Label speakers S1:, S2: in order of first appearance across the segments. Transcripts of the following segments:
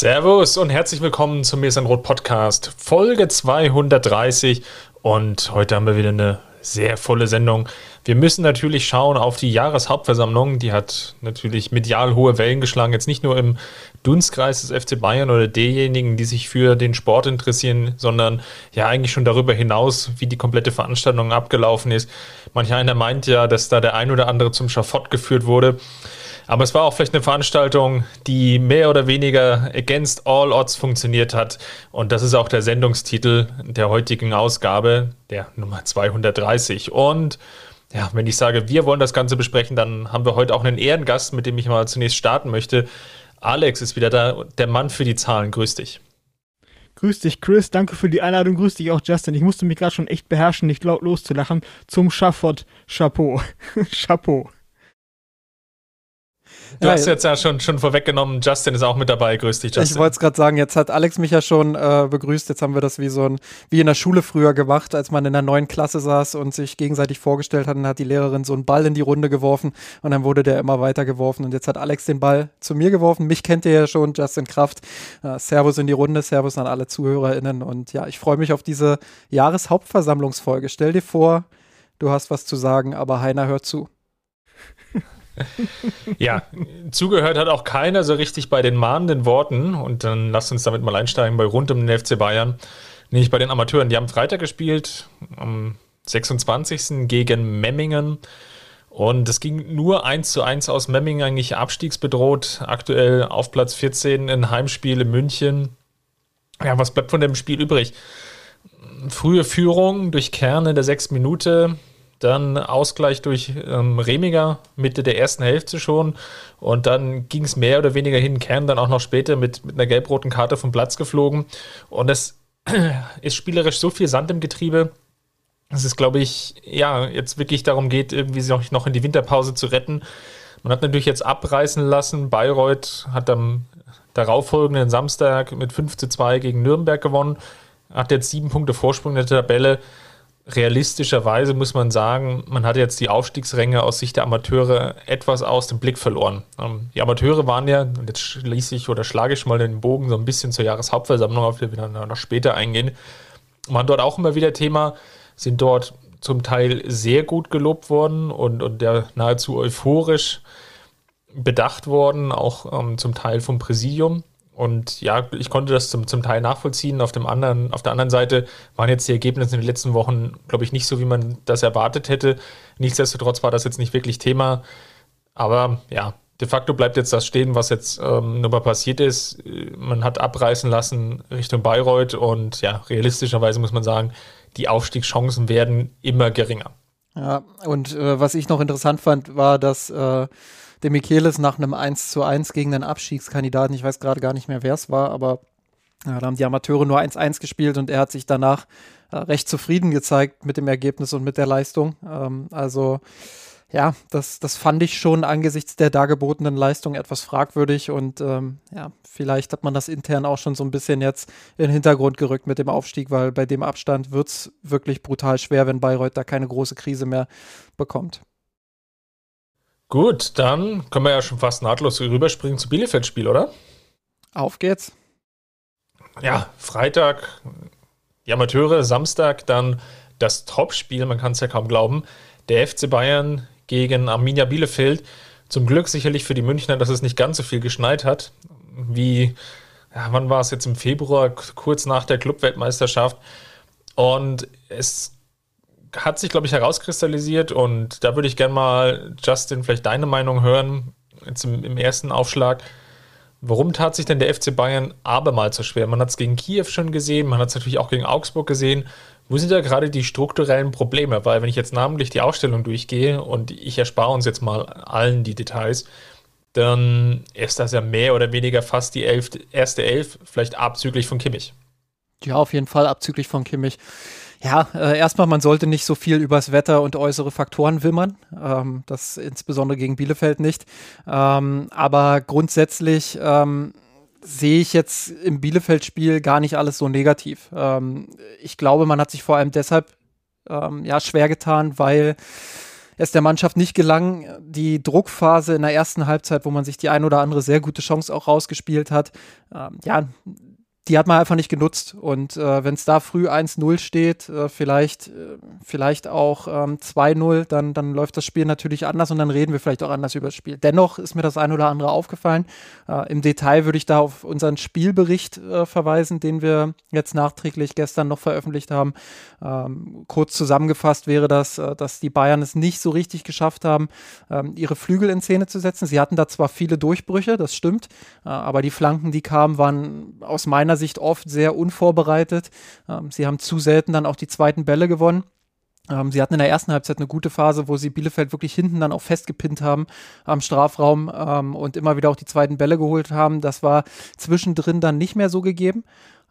S1: Servus und herzlich willkommen zum Mir Rot Podcast, Folge 230. Und heute haben wir wieder eine sehr volle Sendung. Wir müssen natürlich schauen auf die Jahreshauptversammlung. Die hat natürlich medial hohe Wellen geschlagen. Jetzt nicht nur im Dunstkreis des FC Bayern oder derjenigen, die sich für den Sport interessieren, sondern ja eigentlich schon darüber hinaus, wie die komplette Veranstaltung abgelaufen ist. Manch einer meint ja, dass da der ein oder andere zum Schafott geführt wurde. Aber es war auch vielleicht eine Veranstaltung, die mehr oder weniger against all odds funktioniert hat. Und das ist auch der Sendungstitel der heutigen Ausgabe, der Nummer 230. Und ja, wenn ich sage, wir wollen das Ganze besprechen, dann haben wir heute auch einen Ehrengast, mit dem ich mal zunächst starten möchte. Alex ist wieder da, der Mann für die Zahlen. Grüß dich.
S2: Grüß dich, Chris. Danke für die Einladung. Grüß dich auch, Justin. Ich musste mich gerade schon echt beherrschen, nicht laut loszulachen. Zum Schafott. Chapeau. Chapeau.
S1: Du ja, hast jetzt ja schon, schon vorweggenommen, Justin ist auch mit dabei. Grüß dich, Justin.
S3: Ich wollte es gerade sagen, jetzt hat Alex mich ja schon äh, begrüßt. Jetzt haben wir das wie so ein, wie in der Schule früher gemacht, als man in der neuen Klasse saß und sich gegenseitig vorgestellt hat. Dann hat die Lehrerin so einen Ball in die Runde geworfen und dann wurde der immer weiter geworfen. Und jetzt hat Alex den Ball zu mir geworfen. Mich kennt ihr ja schon, Justin Kraft. Äh, Servus in die Runde, Servus an alle ZuhörerInnen. Und ja, ich freue mich auf diese Jahreshauptversammlungsfolge. Stell dir vor, du hast was zu sagen, aber Heiner hört zu.
S1: ja, zugehört hat auch keiner so richtig bei den mahnenden Worten. Und dann lasst uns damit mal einsteigen bei rund um den FC Bayern. Nicht bei den Amateuren. Die haben Freitag gespielt, am 26. gegen Memmingen. Und es ging nur 1 zu 1 aus Memmingen, eigentlich abstiegsbedroht. Aktuell auf Platz 14 in Heimspiel in München. Ja, was bleibt von dem Spiel übrig? Frühe Führung durch Kerne der sechs Minute. Dann Ausgleich durch ähm, Remiger Mitte der ersten Hälfte schon. Und dann ging es mehr oder weniger hin. Kern dann auch noch später mit, mit einer gelb-roten Karte vom Platz geflogen. Und es ist spielerisch so viel Sand im Getriebe, dass es, glaube ich, ja, jetzt wirklich darum geht, irgendwie sich noch in die Winterpause zu retten. Man hat natürlich jetzt abreißen lassen. Bayreuth hat am darauffolgenden Samstag mit 5 zu 2 gegen Nürnberg gewonnen. Hat jetzt sieben Punkte Vorsprung in der Tabelle realistischerweise muss man sagen, man hat jetzt die Aufstiegsränge aus Sicht der Amateure etwas aus dem Blick verloren. Ähm, die Amateure waren ja, und jetzt schließe ich oder schlage ich mal den Bogen so ein bisschen zur Jahreshauptversammlung, auf die wir dann noch später eingehen, waren dort auch immer wieder Thema, sind dort zum Teil sehr gut gelobt worden und, und der nahezu euphorisch bedacht worden, auch ähm, zum Teil vom Präsidium. Und ja, ich konnte das zum, zum Teil nachvollziehen. Auf, dem anderen, auf der anderen Seite waren jetzt die Ergebnisse in den letzten Wochen, glaube ich, nicht so, wie man das erwartet hätte. Nichtsdestotrotz war das jetzt nicht wirklich Thema. Aber ja, de facto bleibt jetzt das stehen, was jetzt ähm, nur mal passiert ist. Man hat abreißen lassen Richtung Bayreuth und ja, realistischerweise muss man sagen, die Aufstiegschancen werden immer geringer.
S3: Ja, und äh, was ich noch interessant fand, war, dass äh, der Michelis nach einem 1 zu 1 gegen einen Abstiegskandidaten, ich weiß gerade gar nicht mehr, wer es war, aber ja, da haben die Amateure nur 1-1 gespielt und er hat sich danach äh, recht zufrieden gezeigt mit dem Ergebnis und mit der Leistung. Ähm, also ja, das, das fand ich schon angesichts der dargebotenen Leistung etwas fragwürdig und ähm, ja, vielleicht hat man das intern auch schon so ein bisschen jetzt in den Hintergrund gerückt mit dem Aufstieg, weil bei dem Abstand wird es wirklich brutal schwer, wenn Bayreuth da keine große Krise mehr bekommt.
S1: Gut, dann können wir ja schon fast nahtlos rüberspringen zu Bielefeld-Spiel, oder?
S3: Auf geht's.
S1: Ja, Freitag die Amateure, Samstag dann das Topspiel, man kann es ja kaum glauben, der FC Bayern gegen Arminia Bielefeld. Zum Glück sicherlich für die Münchner, dass es nicht ganz so viel geschneit hat, wie, ja, wann war es jetzt im Februar, kurz nach der Clubweltmeisterschaft. Und es hat sich, glaube ich, herauskristallisiert und da würde ich gerne mal, Justin, vielleicht deine Meinung hören, jetzt im, im, ersten Aufschlag. Warum tat sich denn der FC Bayern abermals so schwer? Man hat es gegen Kiew schon gesehen, man hat es natürlich auch gegen Augsburg gesehen. Wo sind da gerade die strukturellen Probleme? Weil wenn ich jetzt namentlich die Ausstellung durchgehe und ich erspare uns jetzt mal allen die Details, dann ist das ja mehr oder weniger fast die Elf, erste Elf, vielleicht abzüglich von Kimmich.
S3: Ja, auf jeden Fall abzüglich von Kimmich. Ja, äh, erstmal, man sollte nicht so viel übers Wetter und äußere Faktoren wimmern. Ähm, das insbesondere gegen Bielefeld nicht. Ähm, aber grundsätzlich ähm, sehe ich jetzt im Bielefeld-Spiel gar nicht alles so negativ. Ähm, ich glaube, man hat sich vor allem deshalb ähm, ja, schwer getan, weil es der Mannschaft nicht gelang, die Druckphase in der ersten Halbzeit, wo man sich die ein oder andere sehr gute Chance auch rausgespielt hat, ähm, ja, die hat man einfach nicht genutzt. Und äh, wenn es da früh 1-0 steht, äh, vielleicht, äh, vielleicht auch ähm, 2-0, dann, dann läuft das Spiel natürlich anders und dann reden wir vielleicht auch anders über das Spiel. Dennoch ist mir das ein oder andere aufgefallen. Äh, Im Detail würde ich da auf unseren Spielbericht äh, verweisen, den wir jetzt nachträglich gestern noch veröffentlicht haben. Ähm, kurz zusammengefasst wäre das, äh, dass die Bayern es nicht so richtig geschafft haben, ähm, ihre Flügel in Szene zu setzen. Sie hatten da zwar viele Durchbrüche, das stimmt, aber die Flanken, die kamen, waren aus meiner Sicht oft sehr unvorbereitet. Ähm, sie haben zu selten dann auch die zweiten Bälle gewonnen. Ähm, sie hatten in der ersten Halbzeit eine gute Phase, wo sie Bielefeld wirklich hinten dann auch festgepinnt haben am Strafraum ähm, und immer wieder auch die zweiten Bälle geholt haben. Das war zwischendrin dann nicht mehr so gegeben.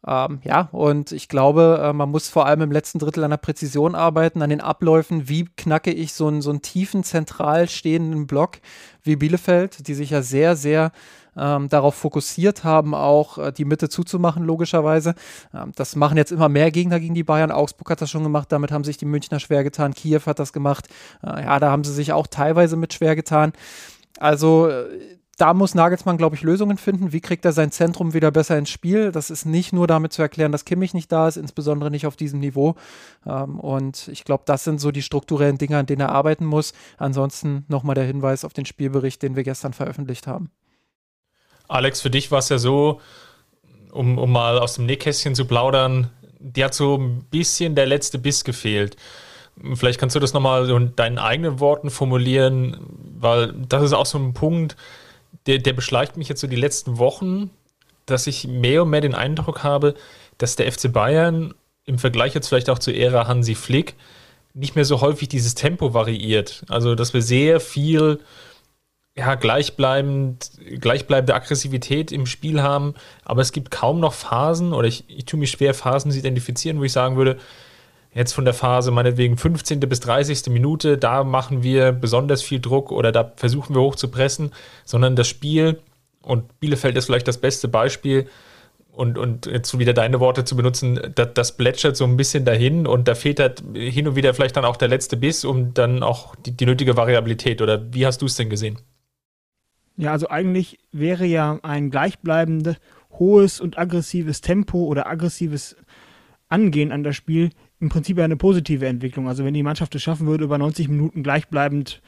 S3: Ähm, ja, und ich glaube, äh, man muss vor allem im letzten Drittel an der Präzision arbeiten, an den Abläufen. Wie knacke ich so einen, so einen tiefen, zentral stehenden Block wie Bielefeld, die sich ja sehr, sehr ähm, darauf fokussiert haben, auch äh, die Mitte zuzumachen, logischerweise. Ähm, das machen jetzt immer mehr Gegner gegen die Bayern. Augsburg hat das schon gemacht, damit haben sich die Münchner schwer getan. Kiew hat das gemacht. Äh, ja, da haben sie sich auch teilweise mit schwer getan. Also äh, da muss Nagelsmann, glaube ich, Lösungen finden. Wie kriegt er sein Zentrum wieder besser ins Spiel? Das ist nicht nur damit zu erklären, dass Kimmich nicht da ist, insbesondere nicht auf diesem Niveau. Ähm, und ich glaube, das sind so die strukturellen Dinge, an denen er arbeiten muss. Ansonsten nochmal der Hinweis auf den Spielbericht, den wir gestern veröffentlicht haben.
S1: Alex, für dich war es ja so, um, um mal aus dem Nähkästchen zu plaudern, dir hat so ein bisschen der letzte Biss gefehlt. Vielleicht kannst du das nochmal so in deinen eigenen Worten formulieren, weil das ist auch so ein Punkt, der, der beschleicht mich jetzt so die letzten Wochen, dass ich mehr und mehr den Eindruck habe, dass der FC Bayern im Vergleich jetzt vielleicht auch zur Ära Hansi Flick nicht mehr so häufig dieses Tempo variiert. Also, dass wir sehr viel ja, gleichbleibend, gleichbleibende Aggressivität im Spiel haben, aber es gibt kaum noch Phasen, oder ich, ich tue mich schwer, Phasen zu identifizieren, wo ich sagen würde, jetzt von der Phase meinetwegen 15. bis 30. Minute, da machen wir besonders viel Druck oder da versuchen wir hoch zu pressen, sondern das Spiel, und Bielefeld ist vielleicht das beste Beispiel, und, und jetzt wieder deine Worte zu benutzen, das, das plätschert so ein bisschen dahin und da fehlt halt hin und wieder vielleicht dann auch der letzte Biss und dann auch die, die nötige Variabilität. Oder wie hast du es denn gesehen?
S2: Ja, also eigentlich wäre ja ein gleichbleibendes, hohes und aggressives Tempo oder aggressives Angehen an das Spiel im Prinzip eine positive Entwicklung. Also wenn die Mannschaft es schaffen würde, über 90 Minuten gleichbleibend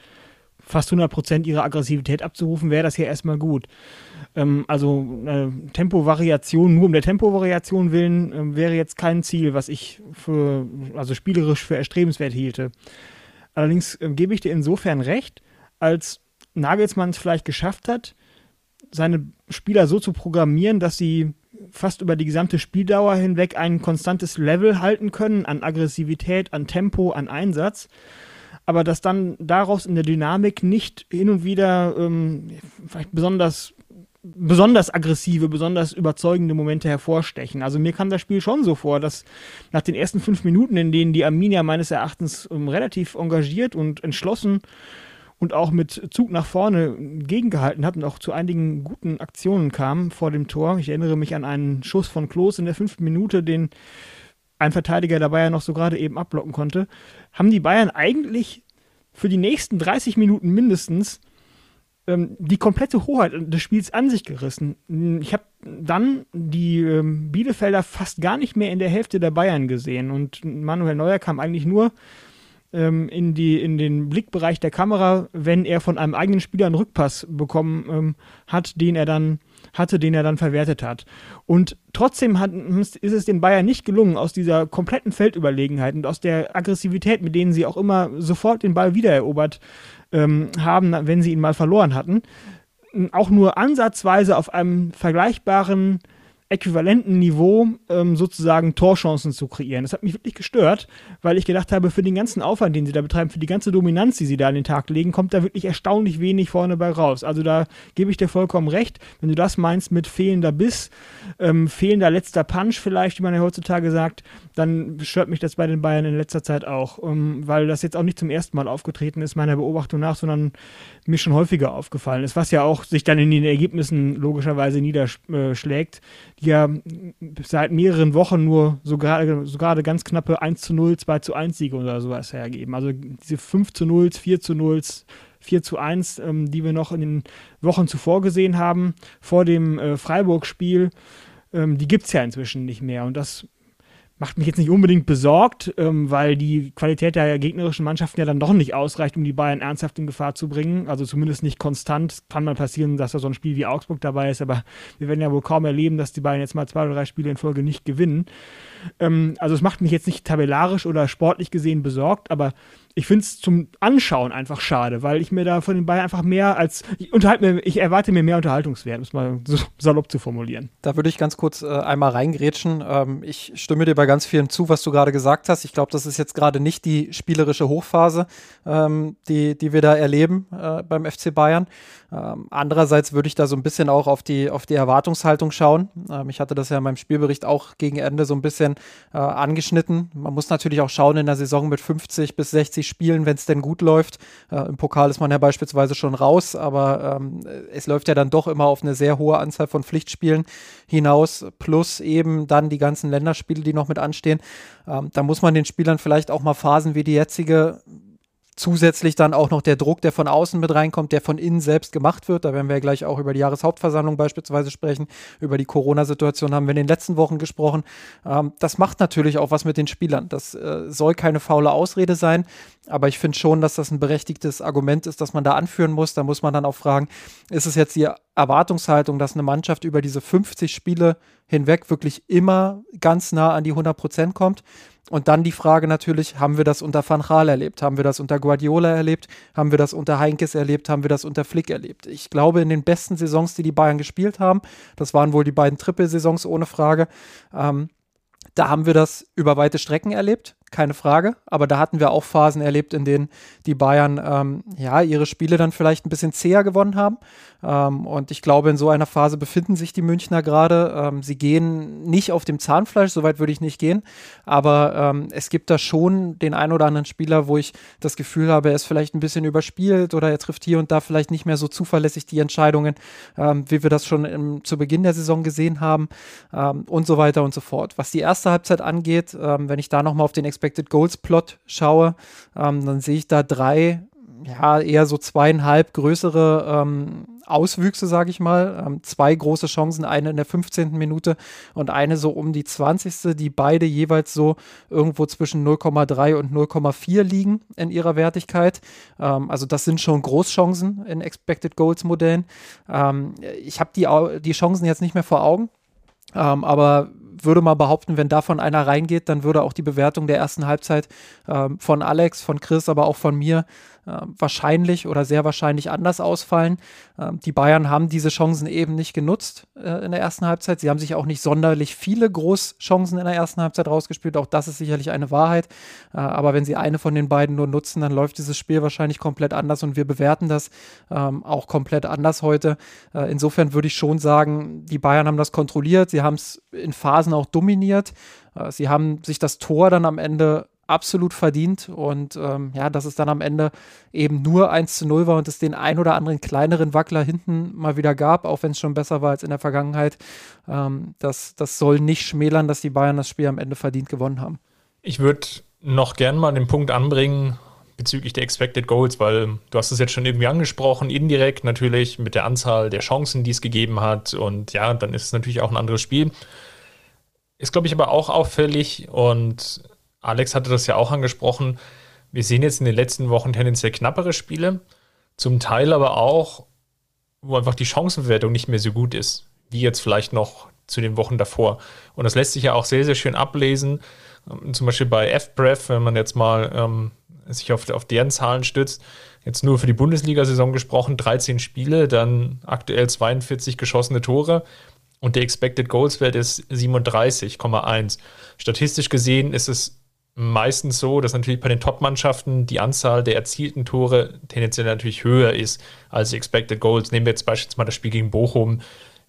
S2: fast 100 Prozent ihrer Aggressivität abzurufen, wäre das ja erstmal gut. Ähm, also äh, Tempovariation, nur um der Tempovariation willen, äh, wäre jetzt kein Ziel, was ich für, also spielerisch für erstrebenswert hielte. Allerdings äh, gebe ich dir insofern recht, als Nagelsmann es vielleicht geschafft hat, seine Spieler so zu programmieren, dass sie fast über die gesamte Spieldauer hinweg ein konstantes Level halten können an Aggressivität, an Tempo, an Einsatz. Aber dass dann daraus in der Dynamik nicht hin und wieder ähm, vielleicht besonders besonders aggressive, besonders überzeugende Momente hervorstechen. Also mir kam das Spiel schon so vor, dass nach den ersten fünf Minuten, in denen die Arminia meines Erachtens ähm, relativ engagiert und entschlossen und auch mit Zug nach vorne gegengehalten hat und auch zu einigen guten Aktionen kam vor dem Tor. Ich erinnere mich an einen Schuss von Klos in der fünften Minute, den ein Verteidiger dabei ja noch so gerade eben abblocken konnte. Haben die Bayern eigentlich für die nächsten 30 Minuten mindestens ähm, die komplette Hoheit des Spiels an sich gerissen. Ich habe dann die ähm, Bielefelder fast gar nicht mehr in der Hälfte der Bayern gesehen und Manuel Neuer kam eigentlich nur ähm, in, die, in den Blickbereich der Kamera, wenn er von einem eigenen Spieler einen Rückpass bekommen ähm, hat, den er dann hatte, den er dann verwertet hat. Und trotzdem hat, ist es den Bayern nicht gelungen, aus dieser kompletten Feldüberlegenheit und aus der Aggressivität, mit denen sie auch immer sofort den Ball wiedererobert ähm, haben, wenn sie ihn mal verloren hatten, auch nur ansatzweise auf einem vergleichbaren äquivalenten Niveau ähm, sozusagen Torchancen zu kreieren. Das hat mich wirklich gestört, weil ich gedacht habe, für den ganzen Aufwand, den sie da betreiben, für die ganze Dominanz, die sie da an den Tag legen, kommt da wirklich erstaunlich wenig vorne bei raus. Also da gebe ich dir vollkommen recht. Wenn du das meinst mit fehlender Biss, ähm, fehlender letzter Punch vielleicht, wie man ja heutzutage sagt, dann stört mich das bei den Bayern in letzter Zeit auch, ähm, weil das jetzt auch nicht zum ersten Mal aufgetreten ist, meiner Beobachtung nach, sondern mir schon häufiger aufgefallen ist, was ja auch sich dann in den Ergebnissen logischerweise niederschlägt, die ja seit mehreren Wochen nur so gerade, so gerade ganz knappe 1 zu 0, 2 zu 1 Siege oder sowas hergeben. Also diese 5 zu 0, 4 zu 0, 4 zu 1, ähm, die wir noch in den Wochen zuvor gesehen haben, vor dem äh, Freiburg-Spiel, ähm, die gibt es ja inzwischen nicht mehr. Und das macht mich jetzt nicht unbedingt besorgt, ähm, weil die Qualität der gegnerischen Mannschaften ja dann doch nicht ausreicht, um die Bayern ernsthaft in Gefahr zu bringen. Also zumindest nicht konstant. Kann mal passieren, dass da so ein Spiel wie Augsburg dabei ist, aber wir werden ja wohl kaum erleben, dass die Bayern jetzt mal zwei oder drei Spiele in Folge nicht gewinnen. Ähm, also es macht mich jetzt nicht tabellarisch oder sportlich gesehen besorgt, aber ich finde es zum Anschauen einfach schade, weil ich mir da von den Bayern einfach mehr als ich, mir, ich erwarte mir mehr Unterhaltungswert, um es mal so salopp zu formulieren.
S3: Da würde ich ganz kurz äh, einmal reingrätschen. Ähm, ich stimme dir bei ganz vielen zu, was du gerade gesagt hast. Ich glaube, das ist jetzt gerade nicht die spielerische Hochphase, ähm, die, die wir da erleben äh, beim FC Bayern. Ähm, andererseits würde ich da so ein bisschen auch auf die, auf die Erwartungshaltung schauen. Ähm, ich hatte das ja in meinem Spielbericht auch gegen Ende so ein bisschen äh, angeschnitten. Man muss natürlich auch schauen in der Saison mit 50 bis 60 Spielen, wenn es denn gut läuft. Äh, Im Pokal ist man ja beispielsweise schon raus, aber ähm, es läuft ja dann doch immer auf eine sehr hohe Anzahl von Pflichtspielen hinaus, plus eben dann die ganzen Länderspiele, die noch mit anstehen. Ähm, da muss man den Spielern vielleicht auch mal Phasen wie die jetzige Zusätzlich dann auch noch der Druck, der von außen mit reinkommt, der von innen selbst gemacht wird. Da werden wir gleich auch über die Jahreshauptversammlung beispielsweise sprechen. Über die Corona-Situation haben wir in den letzten Wochen gesprochen. Ähm, das macht natürlich auch was mit den Spielern. Das äh, soll keine faule Ausrede sein. Aber ich finde schon, dass das ein berechtigtes Argument ist, das man da anführen muss. Da muss man dann auch fragen, ist es jetzt die Erwartungshaltung, dass eine Mannschaft über diese 50 Spiele hinweg wirklich immer ganz nah an die 100 Prozent kommt? Und dann die Frage natürlich, haben wir das unter Van Gaal erlebt? Haben wir das unter Guardiola erlebt? Haben wir das unter Heinkes erlebt? Haben wir das unter Flick erlebt? Ich glaube, in den besten Saisons, die die Bayern gespielt haben, das waren wohl die beiden Triple-Saisons ohne Frage, ähm, da haben wir das über weite Strecken erlebt keine Frage. Aber da hatten wir auch Phasen erlebt, in denen die Bayern ähm, ja ihre Spiele dann vielleicht ein bisschen zäher gewonnen haben. Ähm, und ich glaube, in so einer Phase befinden sich die Münchner gerade. Ähm, sie gehen nicht auf dem Zahnfleisch, soweit würde ich nicht gehen. Aber ähm, es gibt da schon den einen oder anderen Spieler, wo ich das Gefühl habe, er ist vielleicht ein bisschen überspielt oder er trifft hier und da vielleicht nicht mehr so zuverlässig die Entscheidungen, ähm, wie wir das schon im, zu Beginn der Saison gesehen haben ähm, und so weiter und so fort. Was die erste Halbzeit angeht, wenn ich da nochmal auf den Experten Expected Goals Plot schaue, ähm, dann sehe ich da drei, ja, eher so zweieinhalb größere ähm, Auswüchse, sage ich mal. Ähm, zwei große Chancen, eine in der 15. Minute und eine so um die 20. die beide jeweils so irgendwo zwischen 0,3 und 0,4 liegen in ihrer Wertigkeit. Ähm, also das sind schon Großchancen in Expected Goals Modellen. Ähm, ich habe die, die Chancen jetzt nicht mehr vor Augen. Ähm, aber würde mal behaupten, wenn davon einer reingeht, dann würde auch die Bewertung der ersten Halbzeit ähm, von Alex, von Chris, aber auch von mir wahrscheinlich oder sehr wahrscheinlich anders ausfallen. Ähm, die Bayern haben diese Chancen eben nicht genutzt äh, in der ersten Halbzeit. Sie haben sich auch nicht sonderlich viele Großchancen in der ersten Halbzeit rausgespielt. Auch das ist sicherlich eine Wahrheit. Äh, aber wenn sie eine von den beiden nur nutzen, dann läuft dieses Spiel wahrscheinlich komplett anders und wir bewerten das ähm, auch komplett anders heute. Äh, insofern würde ich schon sagen, die Bayern haben das kontrolliert. Sie haben es in Phasen auch dominiert. Sie haben sich das Tor dann am Ende absolut verdient. Und ähm, ja, dass es dann am Ende eben nur 1 zu 0 war und es den ein oder anderen kleineren Wackler hinten mal wieder gab, auch wenn es schon besser war als in der Vergangenheit, ähm, das, das soll nicht schmälern, dass die Bayern das Spiel am Ende verdient gewonnen haben.
S1: Ich würde noch gern mal den Punkt anbringen bezüglich der Expected Goals, weil du hast es jetzt schon irgendwie angesprochen, indirekt natürlich mit der Anzahl der Chancen, die es gegeben hat. Und ja, dann ist es natürlich auch ein anderes Spiel. Ist, glaube ich, aber auch auffällig und Alex hatte das ja auch angesprochen. Wir sehen jetzt in den letzten Wochen tendenziell knappere Spiele, zum Teil aber auch, wo einfach die Chancenbewertung nicht mehr so gut ist, wie jetzt vielleicht noch zu den Wochen davor. Und das lässt sich ja auch sehr, sehr schön ablesen. Ähm, zum Beispiel bei FBref, wenn man jetzt mal ähm, sich auf, auf deren Zahlen stützt, jetzt nur für die Bundesliga-Saison gesprochen, 13 Spiele, dann aktuell 42 geschossene Tore und der Expected Goals Wert ist 37,1. Statistisch gesehen ist es meistens so, dass natürlich bei den Top-Mannschaften die Anzahl der erzielten Tore tendenziell natürlich höher ist als die Expected Goals. Nehmen wir jetzt beispielsweise mal das Spiel gegen Bochum,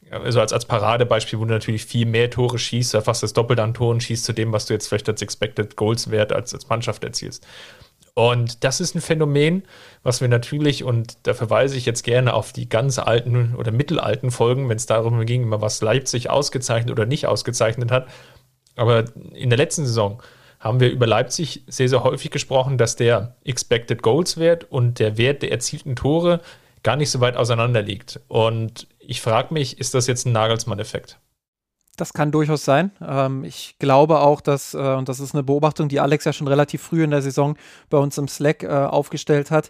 S1: also als, als Paradebeispiel, wo du natürlich viel mehr Tore schießt, fast das Doppelte an Toren schießt zu dem, was du jetzt vielleicht als Expected Goals Wert als, als Mannschaft erzielst. Und das ist ein Phänomen, was wir natürlich, und da verweise ich jetzt gerne auf die ganz alten oder mittelalten Folgen, wenn es darum ging, was Leipzig ausgezeichnet oder nicht ausgezeichnet hat. Aber in der letzten Saison haben wir über Leipzig sehr, sehr häufig gesprochen, dass der Expected Goals Wert und der Wert der erzielten Tore gar nicht so weit auseinander liegt. Und ich frage mich, ist das jetzt ein Nagelsmann-Effekt?
S3: Das kann durchaus sein. Ähm, ich glaube auch, dass, äh, und das ist eine Beobachtung, die Alex ja schon relativ früh in der Saison bei uns im Slack äh, aufgestellt hat,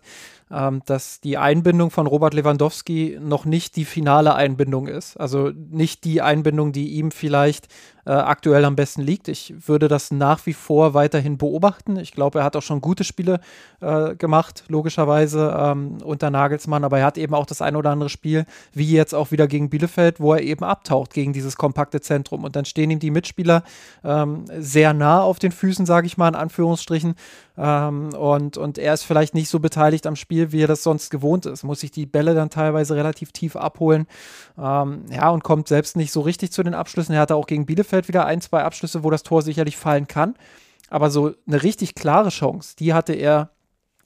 S3: dass die Einbindung von Robert Lewandowski noch nicht die finale Einbindung ist. Also nicht die Einbindung, die ihm vielleicht äh, aktuell am besten liegt. Ich würde das nach wie vor weiterhin beobachten. Ich glaube, er hat auch schon gute Spiele äh, gemacht, logischerweise ähm, unter Nagelsmann, aber er hat eben auch das ein oder andere Spiel, wie jetzt auch wieder gegen Bielefeld, wo er eben abtaucht gegen dieses kompakte Zentrum. Und dann stehen ihm die Mitspieler ähm, sehr nah auf den Füßen, sage ich mal, in Anführungsstrichen. Ähm, und, und er ist vielleicht nicht so beteiligt am Spiel, wie er das sonst gewohnt ist. Muss sich die Bälle dann teilweise relativ tief abholen. Ähm, ja, und kommt selbst nicht so richtig zu den Abschlüssen. Er hatte auch gegen Bielefeld wieder ein, zwei Abschlüsse, wo das Tor sicherlich fallen kann. Aber so eine richtig klare Chance, die hatte er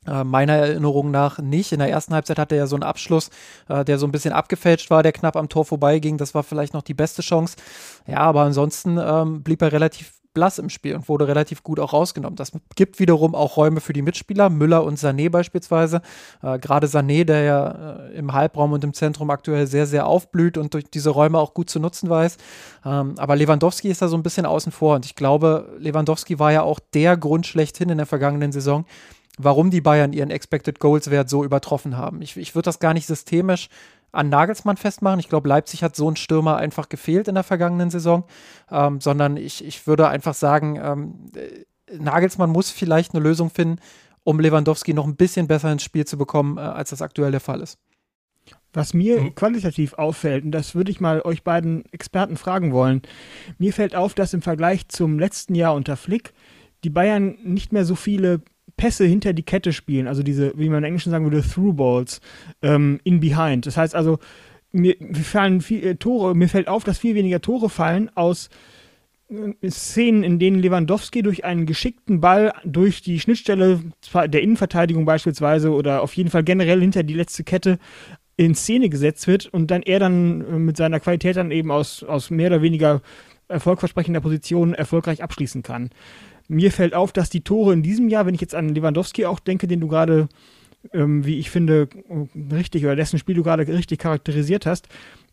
S3: äh, meiner Erinnerung nach nicht. In der ersten Halbzeit hatte er so einen Abschluss, äh, der so ein bisschen abgefälscht war, der knapp am Tor vorbeiging. Das war vielleicht noch die beste Chance. Ja, aber ansonsten ähm, blieb er relativ blass im Spiel und wurde relativ gut auch rausgenommen. Das gibt wiederum auch Räume für die Mitspieler, Müller und Sané beispielsweise. Äh, Gerade Sané, der ja äh, im Halbraum und im Zentrum aktuell sehr, sehr aufblüht und durch diese Räume auch gut zu nutzen weiß. Ähm, aber Lewandowski ist da so ein bisschen außen vor und ich glaube, Lewandowski war ja auch der Grund schlechthin in der vergangenen Saison, warum die Bayern ihren Expected Goals Wert so übertroffen haben. Ich, ich würde das gar nicht systemisch an Nagelsmann festmachen. Ich glaube, Leipzig hat so ein Stürmer einfach gefehlt in der vergangenen Saison, ähm, sondern ich, ich würde einfach sagen, ähm, äh, Nagelsmann muss vielleicht eine Lösung finden, um Lewandowski noch ein bisschen besser ins Spiel zu bekommen, äh, als das aktuell der Fall ist.
S2: Was mir mhm. qualitativ auffällt, und das würde ich mal euch beiden Experten fragen wollen, mir fällt auf, dass im Vergleich zum letzten Jahr unter Flick die Bayern nicht mehr so viele Pässe hinter die Kette spielen, also diese, wie man im Englischen sagen würde, Through Balls ähm, in Behind. Das heißt also, mir, mir fallen viel, äh, Tore, mir fällt auf, dass viel weniger Tore fallen aus äh, Szenen, in denen Lewandowski durch einen geschickten Ball durch die Schnittstelle der Innenverteidigung beispielsweise oder auf jeden Fall generell hinter die letzte Kette in Szene gesetzt wird und dann er dann äh, mit seiner Qualität dann eben aus, aus mehr oder weniger erfolgversprechender Position erfolgreich abschließen kann mir fällt auf, dass die Tore in diesem Jahr, wenn ich jetzt an Lewandowski auch denke, den du gerade, ähm, wie ich finde, richtig oder dessen Spiel du gerade richtig charakterisiert hast,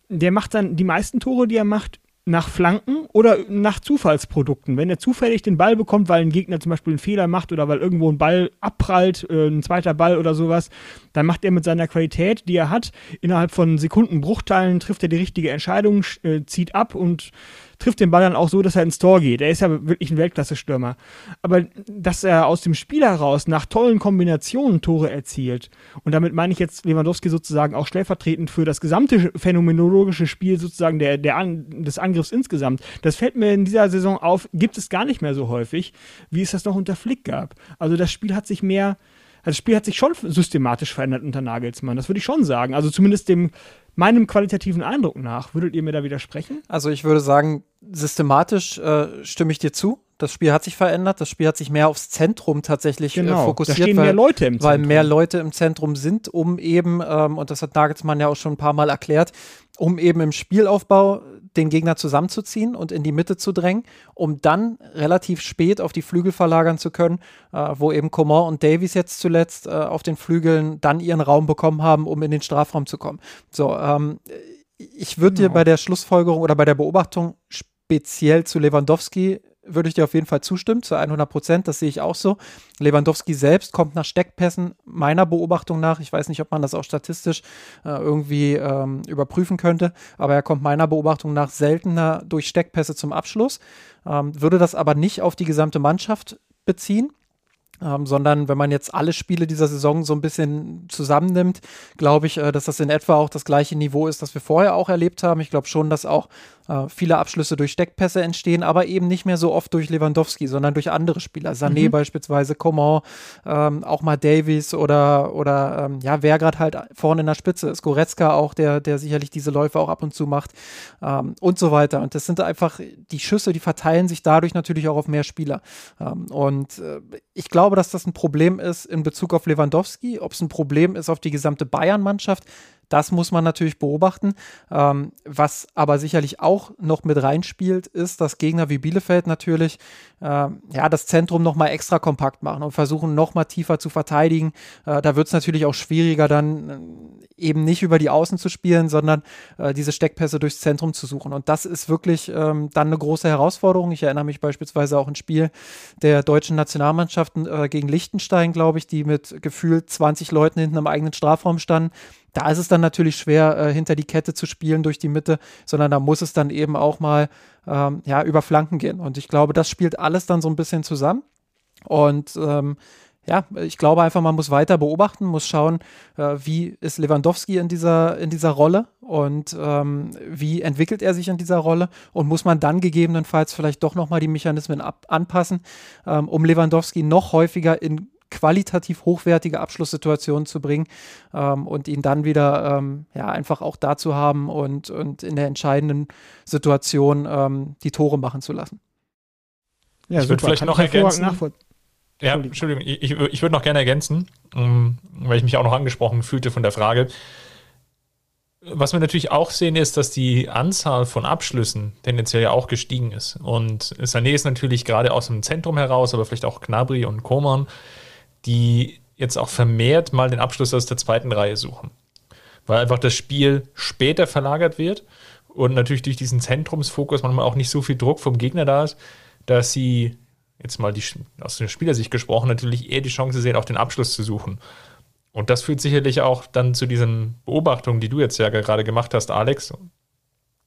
S2: der macht dann die meisten Tore, die er macht, nach Flanken oder nach Zufallsprodukten. Wenn er zufällig den Ball bekommt, weil ein Gegner zum Beispiel einen Fehler macht oder weil irgendwo ein Ball abprallt, äh, ein zweiter Ball oder sowas, dann macht er mit seiner Qualität, die er hat, innerhalb von Sekundenbruchteilen trifft er die richtige Entscheidung, äh, zieht ab und trifft den Ball dann auch so, dass er ins Tor geht. Er ist ja wirklich ein Weltklasse-Stürmer. Aber dass er aus dem Spiel heraus nach tollen Kombinationen Tore erzielt, und damit meine ich jetzt Lewandowski sozusagen auch stellvertretend für das gesamte phänomenologische Spiel sozusagen der, der An des Angriffs insgesamt, das fällt mir in dieser Saison auf, gibt es gar nicht mehr so häufig, wie es das noch unter Flick gab. Also das Spiel hat sich mehr also das Spiel hat sich schon systematisch verändert unter Nagelsmann, das würde ich schon sagen. Also zumindest dem meinem qualitativen Eindruck nach. Würdet ihr mir da widersprechen?
S3: Also ich würde sagen, systematisch äh, stimme ich dir zu. Das Spiel hat sich verändert. Das Spiel hat sich mehr aufs Zentrum tatsächlich äh, genau. äh, fokussiert. Da stehen
S2: weil, mehr Leute im
S3: Zentrum. Weil mehr Leute im Zentrum sind, um eben, ähm, und das hat Nagelsmann ja auch schon ein paar Mal erklärt, um eben im Spielaufbau den Gegner zusammenzuziehen und in die Mitte zu drängen, um dann relativ spät auf die Flügel verlagern zu können, äh, wo eben Coman und Davies jetzt zuletzt äh, auf den Flügeln dann ihren Raum bekommen haben, um in den Strafraum zu kommen. So, ähm, ich würde genau. dir bei der Schlussfolgerung oder bei der Beobachtung speziell zu Lewandowski würde ich dir auf jeden Fall zustimmen, zu 100 Prozent. Das sehe ich auch so. Lewandowski selbst kommt nach Steckpässen meiner Beobachtung nach. Ich weiß nicht, ob man das auch statistisch äh, irgendwie ähm, überprüfen könnte, aber er kommt meiner Beobachtung nach seltener durch Steckpässe zum Abschluss. Ähm, würde das aber nicht auf die gesamte Mannschaft beziehen. Ähm, sondern wenn man jetzt alle Spiele dieser Saison so ein bisschen zusammennimmt, glaube ich, äh, dass das in etwa auch das gleiche Niveau ist, das wir vorher auch erlebt haben. Ich glaube schon, dass auch äh, viele Abschlüsse durch Steckpässe entstehen, aber eben nicht mehr so oft durch Lewandowski, sondern durch andere Spieler. Sané mhm. beispielsweise, Coman, ähm, auch mal Davies oder, oder ähm, ja, wer gerade halt vorne in der Spitze ist. Goretzka auch, der, der sicherlich diese Läufe auch ab und zu macht ähm, und so weiter. Und das sind einfach die Schüsse, die verteilen sich dadurch natürlich auch auf mehr Spieler. Ähm, und äh, ich glaube, dass das ein Problem ist in Bezug auf Lewandowski, ob es ein Problem ist auf die gesamte Bayern-Mannschaft. Das muss man natürlich beobachten. Ähm, was aber sicherlich auch noch mit reinspielt, ist, dass Gegner wie Bielefeld natürlich äh, ja, das Zentrum nochmal extra kompakt machen und versuchen nochmal tiefer zu verteidigen. Äh, da wird es natürlich auch schwieriger, dann äh, eben nicht über die Außen zu spielen, sondern äh, diese Steckpässe durchs Zentrum zu suchen. Und das ist wirklich ähm, dann eine große Herausforderung. Ich erinnere mich beispielsweise auch ein Spiel der deutschen Nationalmannschaften äh, gegen Liechtenstein, glaube ich, die mit gefühlt 20 Leuten hinten im eigenen Strafraum standen da ist es dann natürlich schwer, äh, hinter die Kette zu spielen durch die Mitte, sondern da muss es dann eben auch mal ähm, ja, über Flanken gehen. Und ich glaube, das spielt alles dann so ein bisschen zusammen. Und ähm, ja, ich glaube einfach, man muss weiter beobachten, muss schauen, äh, wie ist Lewandowski in dieser, in dieser Rolle und ähm, wie entwickelt er sich in dieser Rolle und muss man dann gegebenenfalls vielleicht doch nochmal die Mechanismen ab anpassen, ähm, um Lewandowski noch häufiger in qualitativ hochwertige Abschlusssituationen zu bringen ähm, und ihn dann wieder ähm, ja, einfach auch dazu haben und, und in der entscheidenden Situation ähm, die Tore machen zu lassen.
S1: Ja, ich würde vielleicht noch ergänzen. Ja, Entschuldigung, ich, ich, ich würde noch gerne ergänzen, um, weil ich mich auch noch angesprochen fühlte von der Frage. Was wir natürlich auch sehen, ist, dass die Anzahl von Abschlüssen tendenziell ja auch gestiegen ist. Und Sané ist natürlich gerade aus dem Zentrum heraus, aber vielleicht auch Knabri und Koman die jetzt auch vermehrt mal den Abschluss aus der zweiten Reihe suchen. Weil einfach das Spiel später verlagert wird und natürlich durch diesen Zentrumsfokus manchmal auch nicht so viel Druck vom Gegner da ist, dass sie jetzt mal die, aus der Spielersicht gesprochen natürlich eher die Chance sehen, auch den Abschluss zu suchen. Und das führt sicherlich auch dann zu diesen Beobachtungen, die du jetzt ja gerade gemacht hast, Alex,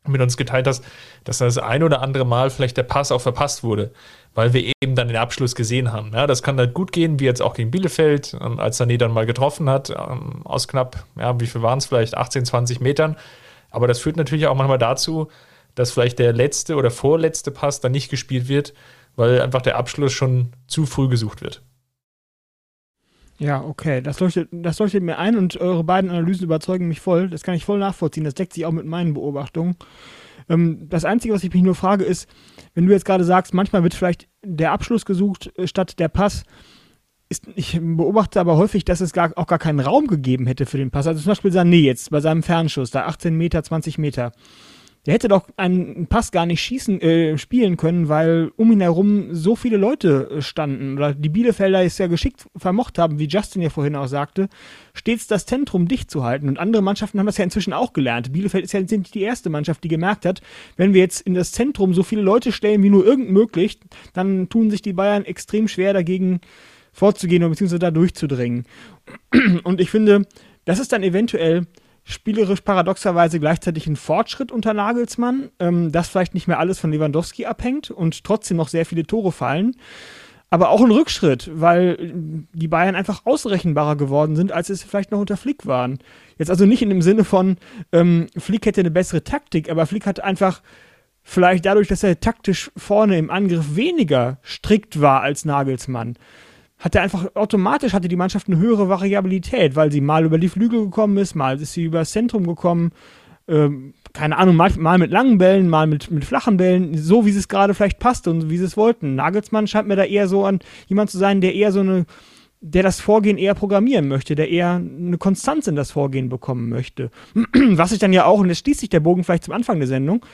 S1: mit uns geteilt hast, dass das ein oder andere Mal vielleicht der Pass auch verpasst wurde, weil wir eben dann den Abschluss gesehen haben. Ja, das kann halt gut gehen, wie jetzt auch gegen Bielefeld, ähm, als Sané dann mal getroffen hat, ähm, aus knapp, ja, wie viel waren es vielleicht, 18, 20 Metern. Aber das führt natürlich auch manchmal dazu, dass vielleicht der letzte oder vorletzte Pass dann nicht gespielt wird, weil einfach der Abschluss schon zu früh gesucht wird.
S2: Ja, okay, das leuchtet, das leuchtet mir ein und eure beiden Analysen überzeugen mich voll. Das kann ich voll nachvollziehen. Das deckt sich auch mit meinen Beobachtungen. Ähm, das Einzige, was ich mich nur frage, ist, wenn du jetzt gerade sagst, manchmal wird vielleicht der Abschluss gesucht äh, statt der Pass. Ist, ich beobachte aber häufig, dass es gar, auch gar keinen Raum gegeben hätte für den Pass. Also zum Beispiel Sané jetzt bei seinem Fernschuss, da 18 Meter, 20 Meter der hätte doch einen Pass gar nicht schießen, äh, spielen können, weil um ihn herum so viele Leute äh, standen. Oder die Bielefelder es ja geschickt vermocht haben, wie Justin ja vorhin auch sagte, stets das Zentrum dicht zu halten. Und andere Mannschaften haben das ja inzwischen auch gelernt. Bielefeld ist ja nicht die erste Mannschaft, die gemerkt hat, wenn wir jetzt in das Zentrum so viele Leute stellen, wie nur irgend möglich, dann tun sich die Bayern extrem schwer dagegen vorzugehen oder beziehungsweise da durchzudringen. Und ich finde, das ist dann eventuell spielerisch paradoxerweise gleichzeitig ein Fortschritt unter Nagelsmann, ähm, dass vielleicht nicht mehr alles von Lewandowski abhängt und trotzdem noch sehr viele Tore fallen. Aber auch ein Rückschritt, weil die Bayern einfach ausrechenbarer geworden sind, als es vielleicht noch unter Flick waren. Jetzt also nicht in dem Sinne von, ähm, Flick hätte eine bessere Taktik, aber Flick hat einfach vielleicht dadurch, dass er taktisch vorne im Angriff weniger strikt war als Nagelsmann, hatte einfach automatisch hatte die Mannschaft eine höhere Variabilität, weil sie mal über die Flügel gekommen ist, mal ist sie über das Zentrum gekommen, ähm, keine Ahnung, mal, mal, mit langen Bällen, mal mit, mit flachen Bällen, so wie es gerade vielleicht passte und wie sie es wollten. Nagelsmann scheint mir da eher so an jemand zu sein, der eher so eine, der das Vorgehen eher programmieren möchte, der eher eine Konstanz in das Vorgehen bekommen möchte. Was sich dann ja auch, und jetzt schließt sich der Bogen vielleicht zum Anfang der Sendung,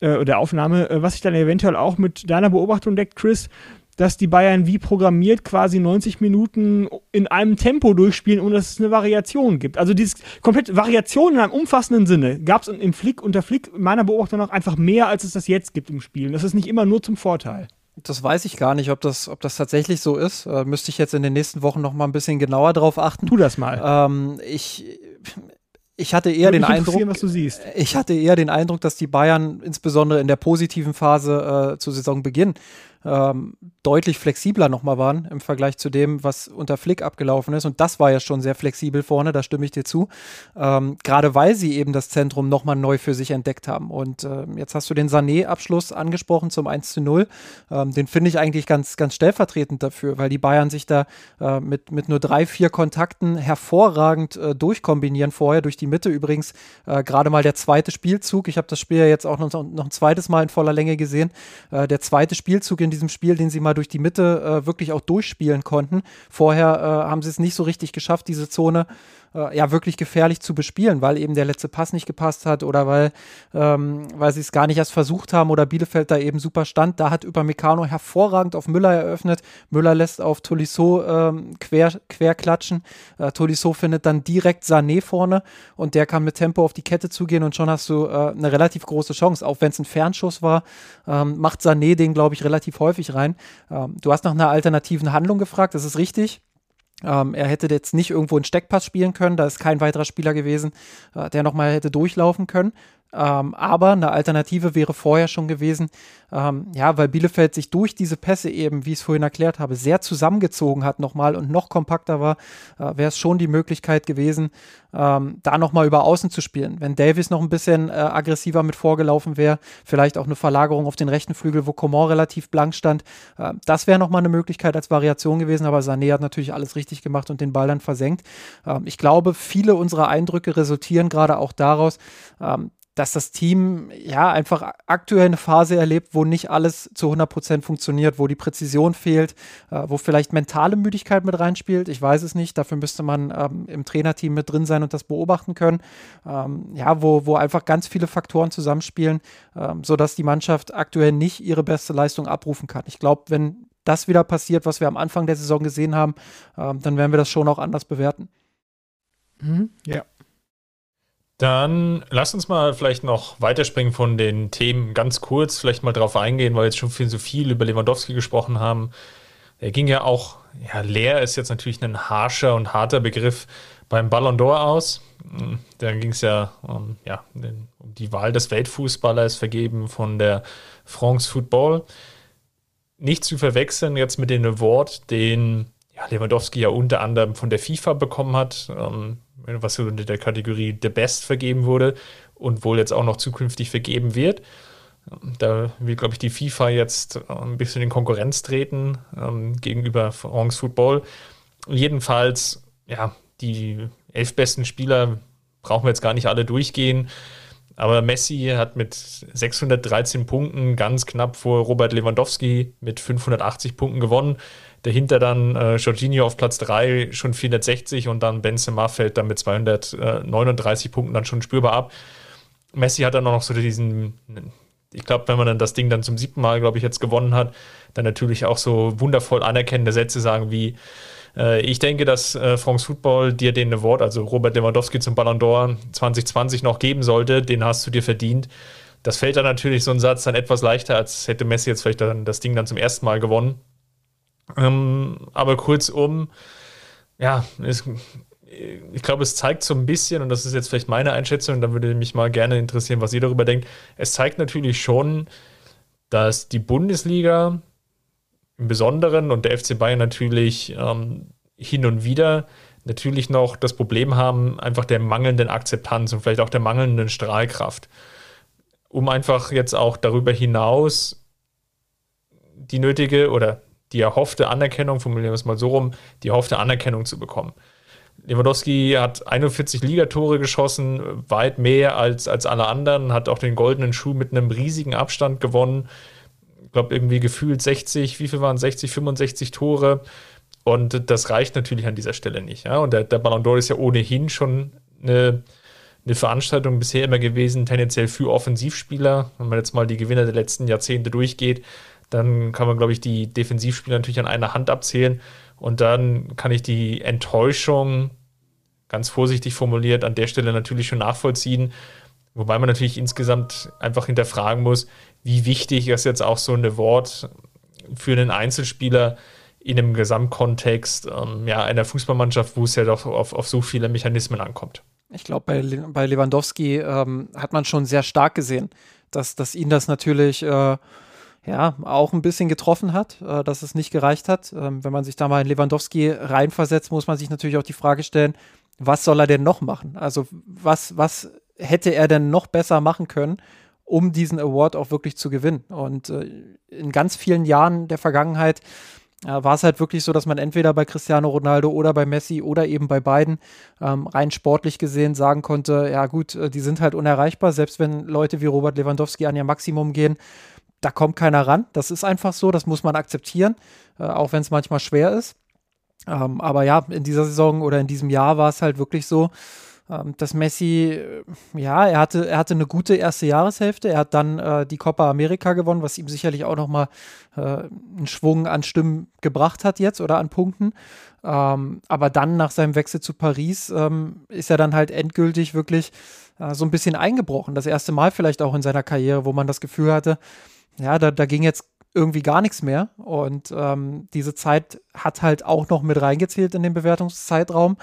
S2: äh, der Aufnahme, äh, was sich dann eventuell auch mit deiner Beobachtung deckt, Chris, dass die Bayern wie programmiert quasi 90 Minuten in einem Tempo durchspielen, ohne dass es eine Variation gibt. Also dieses komplette Variation in einem umfassenden Sinne gab es im Flick unter Flick meiner Beobachtung nach einfach mehr, als es das jetzt gibt im Spiel. Das ist nicht immer nur zum Vorteil.
S3: Das weiß ich gar nicht, ob das, ob das tatsächlich so ist. Äh, müsste ich jetzt in den nächsten Wochen noch mal ein bisschen genauer drauf achten.
S2: Tu das mal.
S3: Ähm, ich ich hatte eher den Eindruck,
S2: was du siehst.
S3: ich hatte eher den Eindruck, dass die Bayern insbesondere in der positiven Phase äh, zu Saisonbeginn ähm, deutlich flexibler nochmal waren im Vergleich zu dem, was unter Flick abgelaufen ist. Und das war ja schon sehr flexibel vorne, da stimme ich dir zu. Ähm, Gerade weil sie eben das Zentrum nochmal neu für sich entdeckt haben. Und äh, jetzt hast du den Sané-Abschluss angesprochen zum 1 zu 0. Ähm, den finde ich eigentlich ganz, ganz stellvertretend dafür, weil die Bayern sich da äh, mit, mit nur drei, vier Kontakten hervorragend äh, durchkombinieren vorher, durch die Mitte übrigens äh, gerade mal der zweite Spielzug. Ich habe das Spiel ja jetzt auch noch, noch ein zweites Mal in voller Länge gesehen. Äh, der zweite Spielzug in diesem Spiel, den sie mal durch die Mitte äh, wirklich auch durchspielen konnten. Vorher äh, haben sie es nicht so richtig geschafft, diese Zone äh, ja wirklich gefährlich zu bespielen, weil eben der letzte Pass nicht gepasst hat oder weil, ähm, weil sie es gar nicht erst versucht haben oder Bielefeld da eben super stand. Da hat Upamecano hervorragend auf Müller eröffnet. Müller lässt auf Tolisso ähm, quer, quer klatschen. Äh, Tolisso findet dann direkt Sané vorne und der kann mit Tempo auf die Kette zugehen und schon hast du äh, eine relativ große Chance. Auch wenn es ein Fernschuss war, ähm, macht Sané den, glaube ich, relativ häufig rein. Ähm, du hast nach einer alternativen Handlung gefragt, das ist richtig. Ähm, er hätte jetzt nicht irgendwo einen Steckpass spielen können, da ist kein weiterer Spieler gewesen, äh, der nochmal hätte durchlaufen können. Ähm, aber eine Alternative wäre vorher schon gewesen, ähm, ja, weil Bielefeld sich durch diese Pässe eben, wie ich es vorhin erklärt habe, sehr zusammengezogen hat nochmal und noch kompakter war, äh, wäre es schon die Möglichkeit gewesen, ähm, da nochmal über Außen zu spielen. Wenn Davis noch ein bisschen äh, aggressiver mit vorgelaufen wäre, vielleicht auch eine Verlagerung auf den rechten Flügel, wo Coman relativ blank stand, äh, das wäre nochmal eine Möglichkeit als Variation gewesen, aber Sané hat natürlich alles richtig gemacht und den Ball dann versenkt. Ähm, ich glaube, viele unserer Eindrücke resultieren gerade auch daraus, ähm, dass das Team ja einfach aktuell eine Phase erlebt, wo nicht alles zu 100 Prozent funktioniert, wo die Präzision fehlt, äh, wo vielleicht mentale Müdigkeit mit reinspielt. Ich weiß es nicht. Dafür müsste man ähm, im Trainerteam mit drin sein und das beobachten können. Ähm, ja, wo, wo einfach ganz viele Faktoren zusammenspielen, ähm, sodass die Mannschaft aktuell nicht ihre beste Leistung abrufen kann. Ich glaube, wenn das wieder passiert, was wir am Anfang der Saison gesehen haben, ähm, dann werden wir das schon auch anders bewerten.
S2: Mhm. Ja,
S1: dann lass uns mal vielleicht noch weiterspringen von den Themen ganz kurz, vielleicht mal drauf eingehen, weil wir jetzt schon viel so viel über Lewandowski gesprochen haben. Er ging ja auch, ja, leer ist jetzt natürlich ein harscher und harter Begriff beim Ballon d'Or aus. Da ging es ja, um, ja um die Wahl des Weltfußballers vergeben von der France Football. Nicht zu verwechseln jetzt mit dem Award, den ja, Lewandowski ja unter anderem von der FIFA bekommen hat. Ähm, was unter der Kategorie The Best vergeben wurde und wohl jetzt auch noch zukünftig vergeben wird. Da will, glaube ich, die FIFA jetzt äh, ein bisschen in Konkurrenz treten ähm, gegenüber France Football. Jedenfalls, ja, die elf besten Spieler brauchen wir jetzt gar nicht alle durchgehen. Aber Messi hat mit 613 Punkten ganz knapp vor Robert Lewandowski mit 580 Punkten gewonnen. Dahinter dann äh, Jorginho auf Platz 3 schon 460 und dann Benzema fällt dann mit 239 Punkten dann schon spürbar ab. Messi hat dann auch noch so diesen, ich glaube, wenn man dann das Ding dann zum siebten Mal, glaube ich, jetzt gewonnen hat, dann natürlich auch so wundervoll anerkennende Sätze sagen wie, äh, ich denke, dass äh, France Football dir den Award, also Robert Lewandowski zum Ballon d'Or 2020 noch geben sollte, den hast du dir verdient. Das fällt dann natürlich so ein Satz dann etwas leichter, als hätte Messi jetzt vielleicht dann das Ding dann zum ersten Mal gewonnen. Ähm, aber kurzum, ja, es, ich glaube, es zeigt so ein bisschen, und das ist jetzt vielleicht meine Einschätzung, da würde mich mal gerne interessieren, was ihr darüber denkt. Es zeigt natürlich schon, dass die Bundesliga im Besonderen und der FC Bayern natürlich ähm, hin und wieder natürlich noch das Problem haben, einfach der mangelnden Akzeptanz und vielleicht auch der mangelnden Strahlkraft. Um einfach jetzt auch darüber hinaus die nötige oder die erhoffte Anerkennung, formulieren wir es mal so rum, die erhoffte Anerkennung zu bekommen. Lewandowski hat 41 Ligatore geschossen, weit mehr als, als alle anderen, hat auch den goldenen Schuh mit einem riesigen Abstand gewonnen. Ich glaube, irgendwie gefühlt 60, wie viel waren 60, 65 Tore. Und das reicht natürlich an dieser Stelle nicht. Ja? Und der, der Ballon d'Or ist ja ohnehin schon eine, eine Veranstaltung bisher immer gewesen, tendenziell für Offensivspieler. Wenn man jetzt mal die Gewinner der letzten Jahrzehnte durchgeht, dann kann man, glaube ich, die Defensivspieler natürlich an einer Hand abzählen. Und dann kann ich die Enttäuschung, ganz vorsichtig formuliert, an der Stelle natürlich schon nachvollziehen. Wobei man natürlich insgesamt einfach hinterfragen muss, wie wichtig ist jetzt auch so ein Award für einen Einzelspieler in einem Gesamtkontext ähm, ja, einer Fußballmannschaft, wo es ja doch auf, auf so viele Mechanismen ankommt.
S3: Ich glaube, bei, Le bei Lewandowski ähm, hat man schon sehr stark gesehen, dass, dass ihn das natürlich äh, ja, auch ein bisschen getroffen hat, äh, dass es nicht gereicht hat. Ähm, wenn man sich da mal in Lewandowski reinversetzt, muss man sich natürlich auch die Frage stellen, was soll er denn noch machen? Also was, was hätte er denn noch besser machen können, um diesen Award auch wirklich zu gewinnen? Und äh, in ganz vielen Jahren der Vergangenheit äh, war es halt wirklich so, dass man entweder bei Cristiano Ronaldo oder bei Messi oder eben bei beiden ähm, rein sportlich gesehen sagen konnte, ja gut, äh, die sind halt unerreichbar, selbst wenn Leute wie Robert Lewandowski an ihr Maximum gehen, da kommt keiner ran. Das ist einfach so, das muss man akzeptieren, äh, auch wenn es manchmal schwer ist. Ähm, aber ja, in dieser Saison oder in diesem Jahr war es halt wirklich so, ähm, dass Messi, äh, ja, er hatte, er hatte eine gute erste Jahreshälfte. Er hat dann äh, die Copa America gewonnen, was ihm sicherlich auch nochmal äh, einen Schwung an Stimmen gebracht hat jetzt oder an Punkten. Ähm, aber dann nach seinem Wechsel zu Paris ähm, ist er dann halt endgültig wirklich äh, so ein bisschen eingebrochen. Das erste Mal vielleicht auch in seiner Karriere, wo man das Gefühl hatte, ja, da, da ging jetzt irgendwie gar nichts mehr. Und ähm, diese Zeit hat halt auch noch mit reingezählt in den Bewertungszeitraum.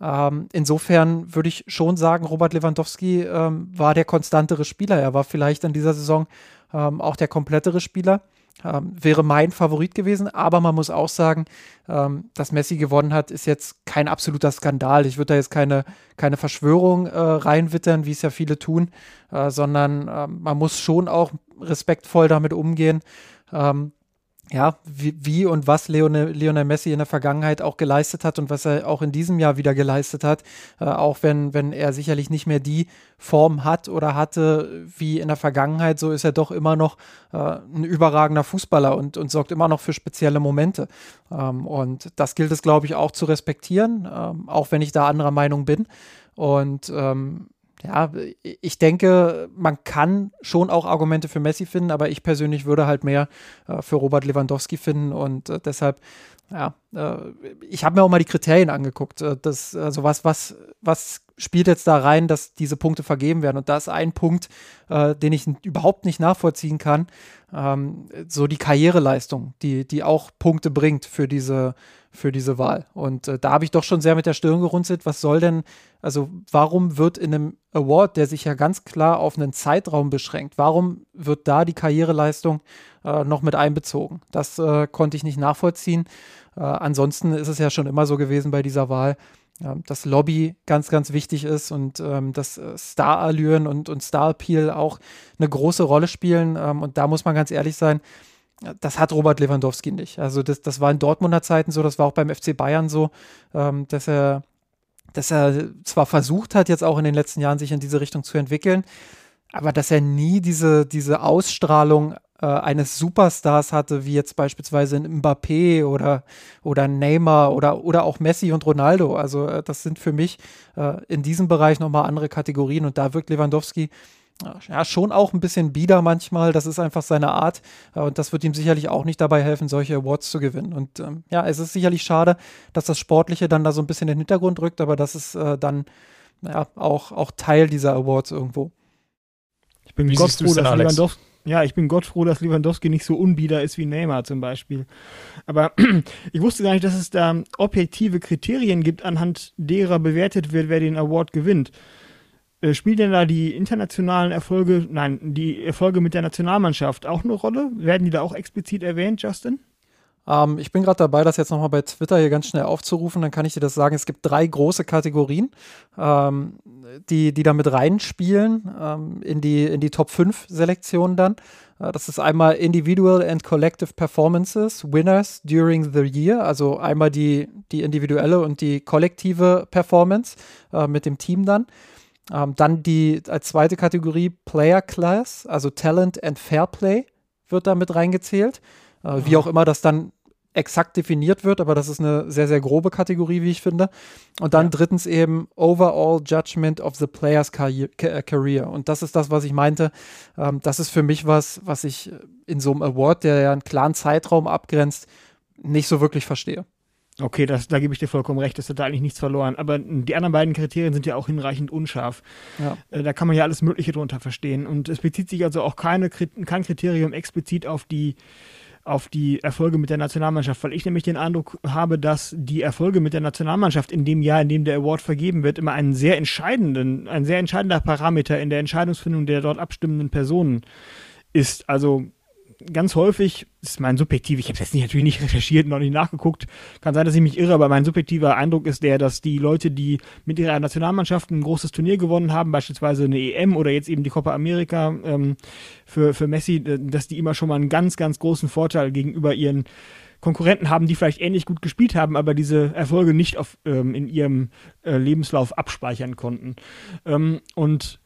S3: Ähm, insofern würde ich schon sagen, Robert Lewandowski ähm, war der konstantere Spieler. Er war vielleicht in dieser Saison ähm, auch der komplettere Spieler. Ähm, wäre mein Favorit gewesen, aber man muss auch sagen, ähm, dass Messi gewonnen hat, ist jetzt kein absoluter Skandal. Ich würde da jetzt keine, keine Verschwörung äh, reinwittern, wie es ja viele tun, äh, sondern äh, man muss schon auch respektvoll damit umgehen, ähm, ja, wie, wie, und was Lionel, Lionel, Messi in der Vergangenheit auch geleistet hat und was er auch in diesem Jahr wieder geleistet hat, äh, auch wenn, wenn er sicherlich nicht mehr die Form hat oder hatte wie in der Vergangenheit, so ist er doch immer noch äh, ein überragender Fußballer und, und sorgt immer noch für spezielle Momente. Ähm, und das gilt es, glaube ich, auch zu respektieren, ähm, auch wenn ich da anderer Meinung bin. Und ähm, ja, ich denke, man kann schon auch Argumente für Messi finden, aber ich persönlich würde halt mehr äh, für Robert Lewandowski finden und äh, deshalb, ja, äh, ich habe mir auch mal die Kriterien angeguckt. Äh, das, also was, was, was spielt jetzt da rein, dass diese Punkte vergeben werden? Und da ist ein Punkt, äh, den ich überhaupt nicht nachvollziehen kann, ähm, so die Karriereleistung, die, die auch Punkte bringt für diese, für diese Wahl. Und äh, da habe ich doch schon sehr mit der Stirn gerunzelt. Was soll denn, also warum wird in einem Award, der sich ja ganz klar auf einen Zeitraum beschränkt, warum wird da die Karriereleistung äh, noch mit einbezogen? Das äh, konnte ich nicht nachvollziehen. Äh, ansonsten ist es ja schon immer so gewesen bei dieser Wahl, dass Lobby ganz, ganz wichtig ist und ähm, dass äh, Star-Allüren und, und Star-Appeal auch eine große Rolle spielen. Ähm, und da muss man ganz ehrlich sein, das hat Robert Lewandowski nicht. Also das, das war in Dortmunder Zeiten so, das war auch beim FC Bayern so, ähm, dass er dass er zwar versucht hat, jetzt auch in den letzten Jahren sich in diese Richtung zu entwickeln, aber dass er nie diese, diese Ausstrahlung äh, eines Superstars hatte, wie jetzt beispielsweise in Mbappé oder, oder Neymar oder, oder auch Messi und Ronaldo. Also äh, das sind für mich äh, in diesem Bereich nochmal andere Kategorien und da wirkt Lewandowski ja, schon auch ein bisschen bieder manchmal. Das ist einfach seine Art. Äh, und das wird ihm sicherlich auch nicht dabei helfen, solche Awards zu gewinnen. Und ähm, ja, es ist sicherlich schade, dass das Sportliche dann da so ein bisschen in den Hintergrund rückt, aber das ist äh, dann ja, auch, auch Teil dieser Awards irgendwo.
S2: Ich bin Gott froh, dass Lewandowski, ja, ich bin Gott froh, dass Lewandowski nicht so unbieder ist wie Neymar zum Beispiel. Aber ich wusste gar nicht, dass es da objektive Kriterien gibt, anhand derer bewertet wird, wer den Award gewinnt. Äh, spielen denn da die internationalen Erfolge, nein, die Erfolge mit der Nationalmannschaft auch eine Rolle? Werden die da auch explizit erwähnt, Justin?
S3: Ähm, ich bin gerade dabei, das jetzt nochmal bei Twitter hier ganz schnell aufzurufen. Dann kann ich dir das sagen. Es gibt drei große Kategorien, ähm, die, die da mit reinspielen ähm, in, die, in die Top 5 Selektionen dann. Äh, das ist einmal Individual and Collective Performances, Winners during the Year. Also einmal die, die individuelle und die kollektive Performance äh, mit dem Team dann. Ähm, dann die als zweite Kategorie Player Class, also Talent and Fair Play wird da mit reingezählt. Äh, wie auch immer das dann exakt definiert wird, aber das ist eine sehr, sehr grobe Kategorie, wie ich finde. Und dann ja. drittens eben Overall Judgment of the Player's äh, Career. Und das ist das, was ich meinte. Ähm, das ist für mich was, was ich in so einem Award, der ja einen klaren Zeitraum abgrenzt, nicht so wirklich verstehe.
S2: Okay, das, da gebe ich dir vollkommen recht, das hat da eigentlich nichts verloren. Aber die anderen beiden Kriterien sind ja auch hinreichend unscharf. Ja. Äh, da kann man ja alles Mögliche drunter verstehen. Und es bezieht sich also auch keine, kein Kriterium explizit auf die auf die Erfolge mit der Nationalmannschaft, weil ich nämlich den Eindruck habe, dass die Erfolge mit der Nationalmannschaft in dem Jahr, in dem der Award vergeben wird, immer einen sehr entscheidenden, ein sehr entscheidender Parameter in der Entscheidungsfindung der dort abstimmenden Personen ist. Also ganz häufig, ist mein subjektiv, ich habe es jetzt nicht, natürlich nicht recherchiert noch nicht nachgeguckt, kann sein, dass ich mich irre, aber mein subjektiver Eindruck ist der, dass die Leute, die mit ihrer Nationalmannschaft ein großes Turnier gewonnen haben, beispielsweise eine EM oder jetzt eben die Copa America ähm, für, für Messi, äh, dass die immer schon mal einen ganz, ganz großen Vorteil gegenüber ihren Konkurrenten haben, die vielleicht ähnlich gut gespielt haben, aber diese Erfolge nicht auf, ähm, in ihrem äh, Lebenslauf abspeichern konnten. Ähm, und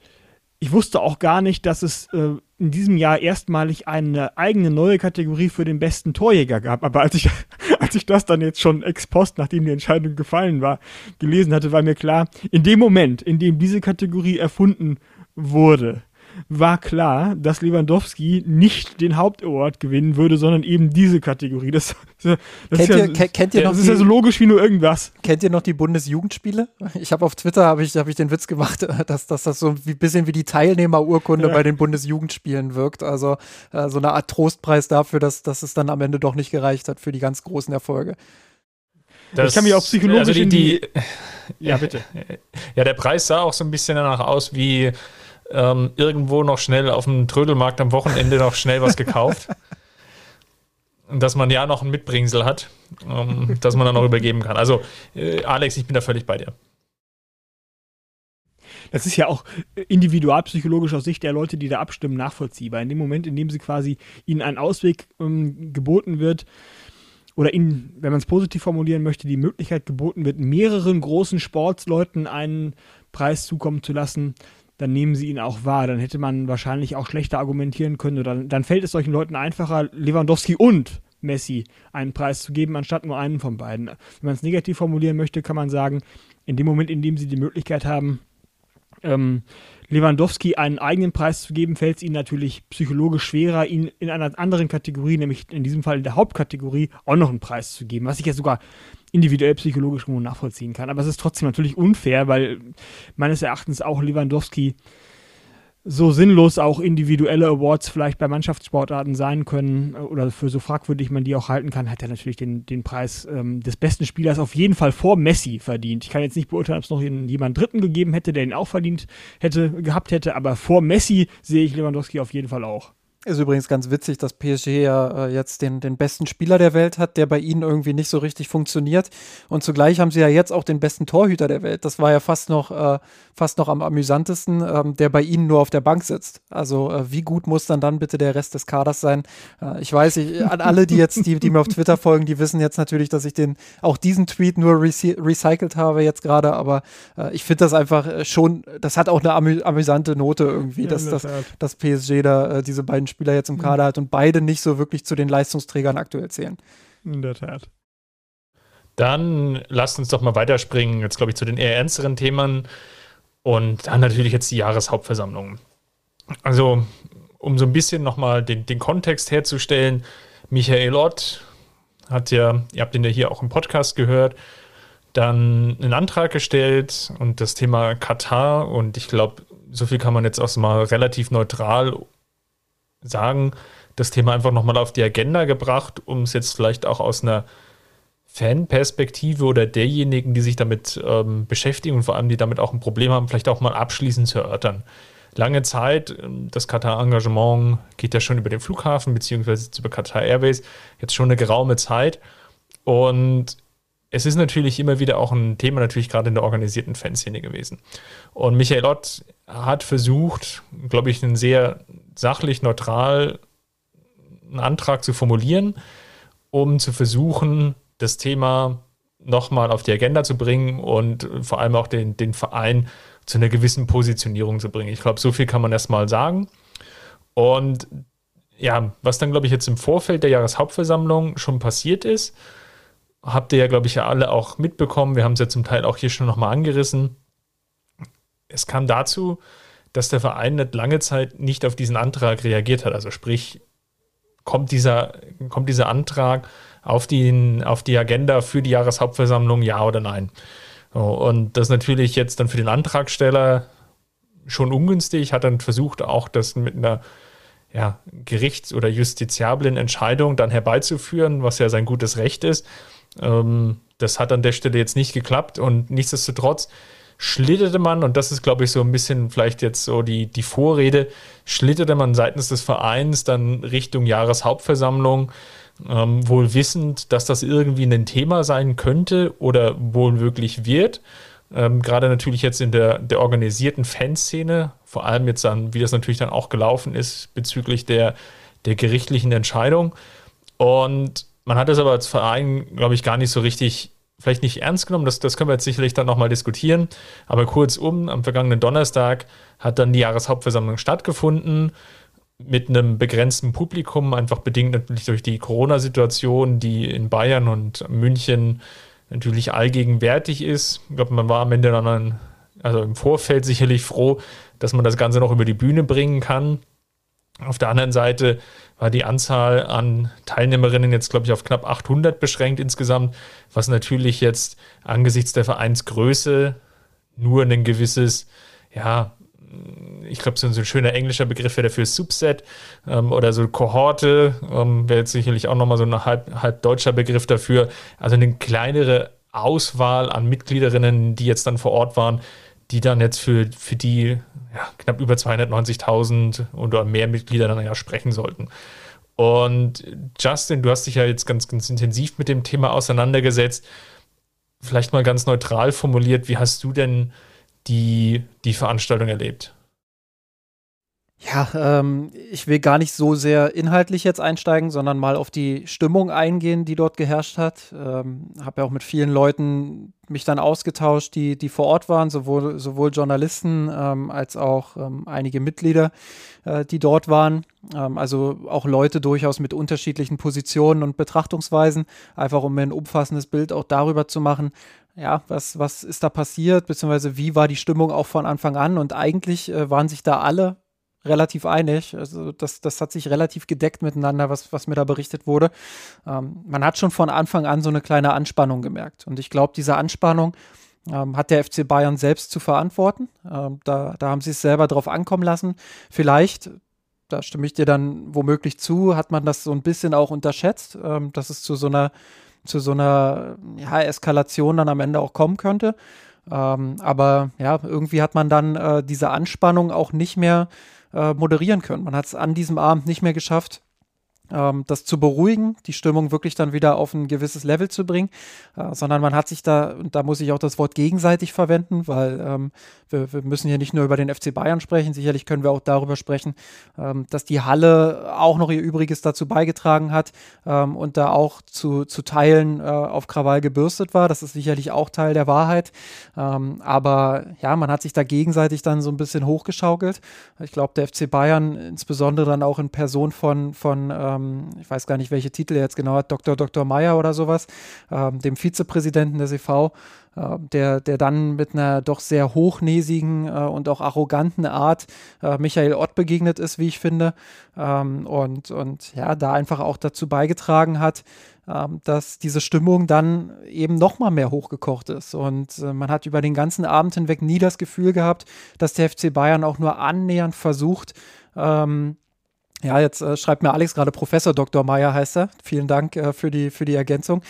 S2: ich wusste auch gar nicht, dass es äh, in diesem Jahr erstmalig eine eigene neue Kategorie für den besten Torjäger gab. Aber als ich, als ich das dann jetzt schon ex post, nachdem die Entscheidung gefallen war, gelesen hatte, war mir klar, in dem Moment, in dem diese Kategorie erfunden wurde, war klar, dass Lewandowski nicht den Hauptaward gewinnen würde, sondern eben diese Kategorie. Das, das,
S3: kennt, ist, ja, ihr, kennt ihr noch
S2: das ist ja so logisch wie nur irgendwas.
S3: Kennt ihr noch die Bundesjugendspiele? Ich habe auf Twitter habe ich, hab ich den Witz gemacht, dass, dass das so ein bisschen wie die Teilnehmerurkunde ja. bei den Bundesjugendspielen wirkt. Also äh, so eine Art Trostpreis dafür, dass, dass es dann am Ende doch nicht gereicht hat für die ganz großen Erfolge.
S2: Das, ich kann mich auch psychologisch also
S1: die, die, ja, bitte. Ja, der Preis sah auch so ein bisschen danach aus wie ähm, irgendwo noch schnell auf dem Trödelmarkt am Wochenende noch schnell was gekauft. dass man ja noch ein Mitbringsel hat, ähm, dass man dann noch übergeben kann. Also, äh, Alex, ich bin da völlig bei dir.
S2: Das ist ja auch individualpsychologisch aus Sicht der Leute, die da abstimmen, nachvollziehbar. In dem Moment, in dem sie quasi ihnen ein Ausweg ähm, geboten wird, oder ihnen, wenn man es positiv formulieren möchte, die Möglichkeit geboten wird, mehreren großen Sportsleuten einen Preis zukommen zu lassen, dann nehmen sie ihn auch wahr. Dann hätte man wahrscheinlich auch schlechter argumentieren können. Oder dann, dann fällt es solchen Leuten einfacher, Lewandowski und Messi einen Preis zu geben, anstatt nur einen von beiden. Wenn man es negativ formulieren möchte, kann man sagen, in dem Moment, in dem sie die Möglichkeit haben, ähm, Lewandowski einen eigenen Preis zu geben, fällt es ihnen natürlich psychologisch schwerer, ihn in einer anderen Kategorie, nämlich in diesem Fall in der Hauptkategorie, auch noch einen Preis zu geben, was ich ja sogar individuell psychologisch nachvollziehen kann. Aber es ist trotzdem natürlich unfair, weil meines Erachtens auch Lewandowski so sinnlos auch individuelle Awards vielleicht bei Mannschaftssportarten sein können oder für so fragwürdig man die auch halten kann, hat er natürlich den, den Preis ähm, des besten Spielers auf jeden Fall vor Messi verdient. Ich kann jetzt nicht beurteilen, ob es noch jemand Dritten gegeben hätte, der ihn auch verdient hätte, gehabt hätte, aber vor Messi sehe ich Lewandowski auf jeden Fall auch.
S3: Ist übrigens ganz witzig, dass PSG ja äh, jetzt den, den besten Spieler der Welt hat, der bei ihnen irgendwie nicht so richtig funktioniert. Und zugleich haben sie ja jetzt auch den besten Torhüter der Welt. Das war ja fast noch, äh, fast noch am amüsantesten, ähm, der bei ihnen nur auf der Bank sitzt. Also äh, wie gut muss dann dann bitte der Rest des Kaders sein? Äh, ich weiß, ich, an alle, die jetzt, die, die mir auf Twitter folgen, die wissen jetzt natürlich, dass ich den, auch diesen Tweet nur rec recycelt habe jetzt gerade, aber äh, ich finde das einfach äh, schon, das hat auch eine amü amüsante Note irgendwie, ja, dass, dass, dass PSG da diese beiden Spieler jetzt im Kader hat und beide nicht so wirklich zu den Leistungsträgern aktuell zählen.
S2: In der Tat.
S1: Dann lasst uns doch mal weiterspringen, jetzt glaube ich zu den eher ernsteren Themen und dann natürlich jetzt die Jahreshauptversammlung. Also, um so ein bisschen nochmal den, den Kontext herzustellen, Michael Ott hat ja, ihr habt ihn ja hier auch im Podcast gehört, dann einen Antrag gestellt und das Thema Katar und ich glaube, so viel kann man jetzt auch mal relativ neutral sagen, das Thema einfach nochmal auf die Agenda gebracht, um es jetzt vielleicht auch aus einer Fanperspektive oder derjenigen, die sich damit ähm, beschäftigen und vor allem die damit auch ein Problem haben, vielleicht auch mal abschließend zu erörtern. Lange Zeit, ähm, das Katar-Engagement geht ja schon über den Flughafen, beziehungsweise über Qatar Airways, jetzt schon eine geraume Zeit. Und es ist natürlich immer wieder auch ein Thema, natürlich gerade in der organisierten Fanszene gewesen. Und Michael Ott hat versucht, glaube ich, einen sehr sachlich neutral einen Antrag zu formulieren, um zu versuchen, das Thema nochmal auf die Agenda zu bringen und vor allem auch den, den Verein zu einer gewissen Positionierung zu bringen. Ich glaube, so viel kann man erstmal sagen. Und ja, was dann, glaube ich, jetzt im Vorfeld der Jahreshauptversammlung schon passiert ist, habt ihr ja, glaube ich, ja alle auch mitbekommen. Wir haben es ja zum Teil auch hier schon nochmal angerissen. Es kam dazu, dass der Verein nicht lange Zeit nicht auf diesen Antrag reagiert hat. Also sprich, kommt dieser, kommt dieser Antrag auf, den, auf die Agenda für die Jahreshauptversammlung, ja oder nein? Und das natürlich jetzt dann für den Antragsteller schon ungünstig, hat dann versucht, auch das mit einer ja, gerichts- oder justiziablen Entscheidung dann herbeizuführen, was ja sein gutes Recht ist. Ähm, das hat an der Stelle jetzt nicht geklappt und nichtsdestotrotz schlitterte man, und das ist, glaube ich, so ein bisschen vielleicht jetzt so die, die Vorrede, schlitterte man seitens des Vereins dann Richtung Jahreshauptversammlung, ähm, wohl wissend, dass das irgendwie ein Thema sein könnte oder wohl wirklich wird. Ähm, Gerade natürlich jetzt in der, der organisierten Fanszene, vor allem jetzt dann, wie das natürlich dann auch gelaufen ist bezüglich der, der gerichtlichen Entscheidung. Und man hat es aber als Verein, glaube ich, gar nicht so richtig, vielleicht nicht ernst genommen. Das, das können wir jetzt sicherlich dann nochmal diskutieren. Aber kurzum, am vergangenen Donnerstag hat dann die Jahreshauptversammlung stattgefunden mit einem begrenzten Publikum, einfach bedingt natürlich durch die Corona-Situation, die in Bayern und München natürlich allgegenwärtig ist. Ich glaube, man war am Ende dann, also im Vorfeld sicherlich froh, dass man das Ganze noch über die Bühne bringen kann. Auf der anderen Seite war die Anzahl an Teilnehmerinnen jetzt, glaube ich, auf knapp 800 beschränkt insgesamt, was natürlich jetzt angesichts der Vereinsgröße nur ein gewisses, ja, ich glaube, so ein schöner englischer Begriff wäre dafür Subset ähm, oder so Kohorte, ähm, wäre jetzt sicherlich auch nochmal so ein halb, halb deutscher Begriff dafür. Also eine kleinere Auswahl an Mitgliederinnen, die jetzt dann vor Ort waren, die dann jetzt für, für die ja, knapp über 290.000 oder mehr Mitglieder dann ja sprechen sollten. Und Justin, du hast dich ja jetzt ganz, ganz intensiv mit dem Thema auseinandergesetzt. Vielleicht mal ganz neutral formuliert, wie hast du denn die, die Veranstaltung erlebt?
S3: Ja, ähm, ich will gar nicht so sehr inhaltlich jetzt einsteigen, sondern mal auf die Stimmung eingehen, die dort geherrscht hat. Ähm, habe ja auch mit vielen Leuten mich dann ausgetauscht, die, die vor Ort waren, sowohl, sowohl Journalisten ähm, als auch ähm, einige Mitglieder, äh, die dort waren. Ähm, also auch Leute durchaus mit unterschiedlichen Positionen und Betrachtungsweisen, einfach um mir ein umfassendes Bild auch darüber zu machen, ja, was, was ist da passiert, beziehungsweise wie war die Stimmung auch von Anfang an. Und eigentlich äh, waren sich da alle relativ einig. Also das, das hat sich relativ gedeckt miteinander, was, was mir da berichtet wurde. Ähm, man hat schon von Anfang an so eine kleine Anspannung gemerkt. Und ich glaube, diese Anspannung ähm, hat der FC Bayern selbst zu verantworten. Ähm, da, da haben sie es selber drauf ankommen lassen. Vielleicht, da stimme ich dir dann womöglich zu, hat man das so ein bisschen auch unterschätzt, ähm, dass es zu so einer zu so einer ja, Eskalation dann am Ende auch kommen könnte. Ähm, aber ja, irgendwie hat man dann äh, diese Anspannung auch nicht mehr äh, moderieren können. Man hat es an diesem Abend nicht mehr geschafft, ähm, das zu beruhigen, die Stimmung wirklich dann wieder auf ein gewisses Level zu bringen, äh, sondern man hat sich da, und da muss ich auch das Wort gegenseitig verwenden, weil ähm, wir, wir, müssen hier nicht nur über den FC Bayern sprechen, sicherlich können wir auch darüber sprechen, ähm, dass die Halle auch noch ihr Übriges dazu beigetragen hat ähm, und da auch zu, zu Teilen äh, auf Krawall gebürstet war. Das ist sicherlich auch Teil der Wahrheit. Ähm, aber ja, man hat sich da gegenseitig dann so ein bisschen hochgeschaukelt. Ich glaube, der FC Bayern, insbesondere dann auch in Person von, von ähm, ich weiß gar nicht, welche Titel er jetzt genau hat, Dr. Dr. Meyer oder sowas, ähm, dem Vizepräsidenten des EV, äh, der, der dann mit einer doch sehr hochnäsigen äh, und auch arroganten Art äh, Michael Ott begegnet ist, wie ich finde. Ähm, und, und ja, da einfach auch dazu beigetragen hat, ähm, dass diese Stimmung dann eben noch mal mehr hochgekocht ist. Und äh, man hat über den ganzen Abend hinweg nie das Gefühl gehabt, dass der FC Bayern auch nur annähernd versucht, ähm, ja, jetzt äh, schreibt mir Alex gerade Professor Dr. Meyer heißt er. Vielen Dank äh, für, die, für die Ergänzung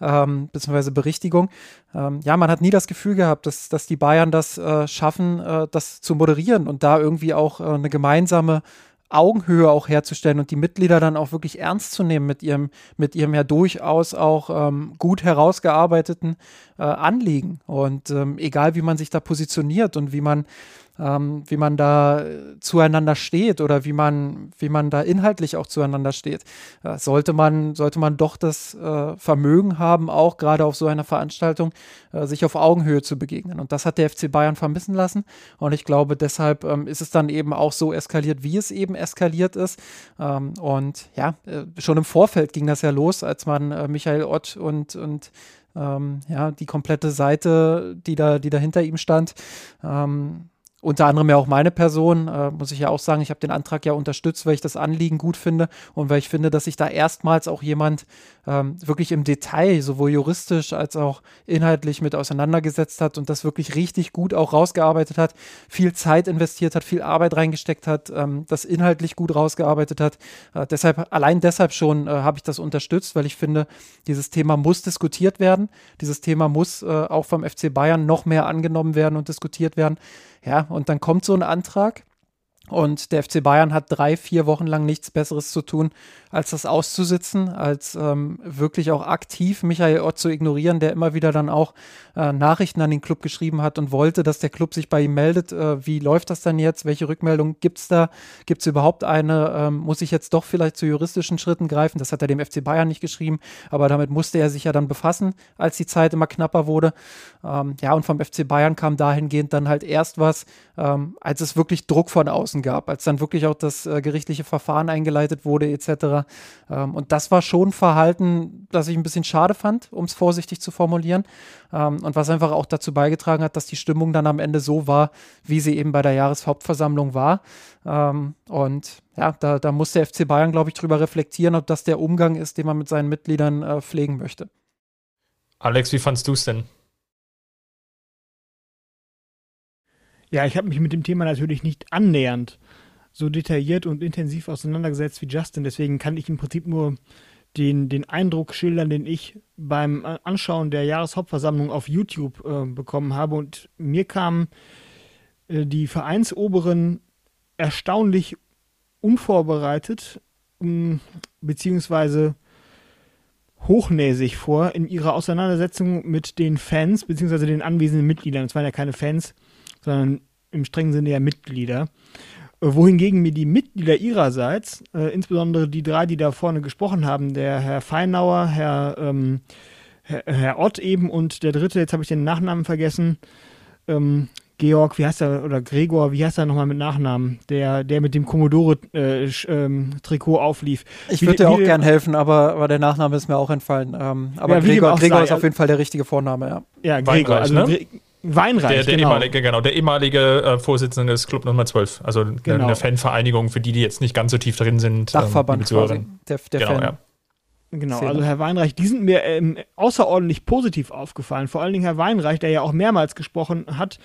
S3: ähm, bzw. Berichtigung. Ähm, ja, man hat nie das Gefühl gehabt, dass, dass die Bayern das äh, schaffen, äh, das zu moderieren und da irgendwie auch äh, eine gemeinsame Augenhöhe auch herzustellen und die Mitglieder dann auch wirklich ernst zu nehmen mit ihrem, mit ihrem ja durchaus auch ähm, gut herausgearbeiteten äh, Anliegen. Und ähm, egal wie man sich da positioniert und wie man ähm, wie man da äh, zueinander steht oder wie man, wie man da inhaltlich auch zueinander steht. Äh, sollte, man, sollte man doch das äh, Vermögen haben, auch gerade auf so einer Veranstaltung, äh, sich auf Augenhöhe zu begegnen. Und das hat der FC Bayern vermissen lassen. Und ich glaube, deshalb ähm, ist es dann eben auch so eskaliert, wie es eben eskaliert ist. Ähm, und ja, äh, schon im Vorfeld ging das ja los, als man äh, Michael Ott und, und ähm, ja, die komplette Seite, die da, die da hinter ihm stand, ähm, unter anderem ja auch meine Person, äh, muss ich ja auch sagen, ich habe den Antrag ja unterstützt, weil ich das Anliegen gut finde und weil ich finde, dass sich da erstmals auch jemand ähm, wirklich im Detail, sowohl juristisch als auch inhaltlich mit auseinandergesetzt hat und das wirklich richtig gut auch rausgearbeitet hat, viel Zeit investiert hat, viel Arbeit reingesteckt hat, ähm, das inhaltlich gut rausgearbeitet hat. Äh, deshalb, allein deshalb schon äh, habe ich das unterstützt, weil ich finde, dieses Thema muss diskutiert werden. Dieses Thema muss äh, auch vom FC Bayern noch mehr angenommen werden und diskutiert werden. Ja, und dann kommt so ein Antrag und der FC Bayern hat drei, vier Wochen lang nichts Besseres zu tun, als das auszusitzen, als ähm, wirklich auch aktiv Michael Ott zu ignorieren, der immer wieder dann auch äh, Nachrichten an den Club geschrieben hat und wollte, dass der Club sich bei ihm meldet. Äh, wie läuft das dann jetzt? Welche Rückmeldung gibt es da? Gibt es überhaupt eine? Ähm, muss ich jetzt doch vielleicht zu juristischen Schritten greifen? Das hat er dem FC Bayern nicht geschrieben, aber damit musste er sich ja dann befassen, als die Zeit immer knapper wurde. Ähm, ja, und vom FC Bayern kam dahingehend dann halt erst was, ähm, als es wirklich Druck von außen gab, als dann wirklich auch das äh, gerichtliche Verfahren eingeleitet wurde etc. Ähm, und das war schon Verhalten, das ich ein bisschen schade fand, um es vorsichtig zu formulieren. Ähm, und was einfach auch dazu beigetragen hat, dass die Stimmung dann am Ende so war, wie sie eben bei der Jahreshauptversammlung war. Ähm, und ja, da, da muss der FC Bayern, glaube ich, drüber reflektieren, ob das der Umgang ist, den man mit seinen Mitgliedern äh, pflegen möchte.
S1: Alex, wie fandst du es denn?
S2: Ja, ich habe mich mit dem Thema natürlich nicht annähernd so detailliert und intensiv auseinandergesetzt wie Justin. Deswegen kann ich im Prinzip nur den, den Eindruck schildern, den ich beim Anschauen der Jahreshauptversammlung auf YouTube äh, bekommen habe. Und mir kamen äh, die Vereinsoberen erstaunlich unvorbereitet, um, beziehungsweise hochnäsig vor in ihrer Auseinandersetzung mit den Fans, beziehungsweise den anwesenden Mitgliedern. Es waren ja keine Fans, sondern im strengen Sinne ja Mitglieder. Äh, wohingegen mir die Mitglieder ihrerseits, äh, insbesondere die drei, die da vorne gesprochen haben, der Herr Feinauer, Herr, ähm, Herr, Herr, Ott eben und der dritte, jetzt habe ich den Nachnamen vergessen, ähm, Georg, wie heißt er, oder Gregor, wie heißt er nochmal mit Nachnamen, der, der mit dem Commodore-Trikot äh, ähm, auflief.
S3: Ich würde dir auch gern helfen, aber, aber der Nachname ist mir auch entfallen. Ähm, aber ja, Gregor, Gregor ist auf jeden Fall der richtige Vorname, ja.
S2: Ja, Gregor, also ne? Weinreich,
S1: der, der genau. Ehemalige, genau. Der ehemalige äh, Vorsitzende des Club Nummer 12. Also genau. eine Fanvereinigung, für die, die jetzt nicht ganz so tief drin sind.
S3: Ähm, Dachverband ähm, quasi. Der, der
S2: genau,
S3: Fan.
S2: Ja. Genau, also Herr Weinreich, die sind mir ähm, außerordentlich positiv aufgefallen. Vor allen Dingen Herr Weinreich, der ja auch mehrmals gesprochen hat,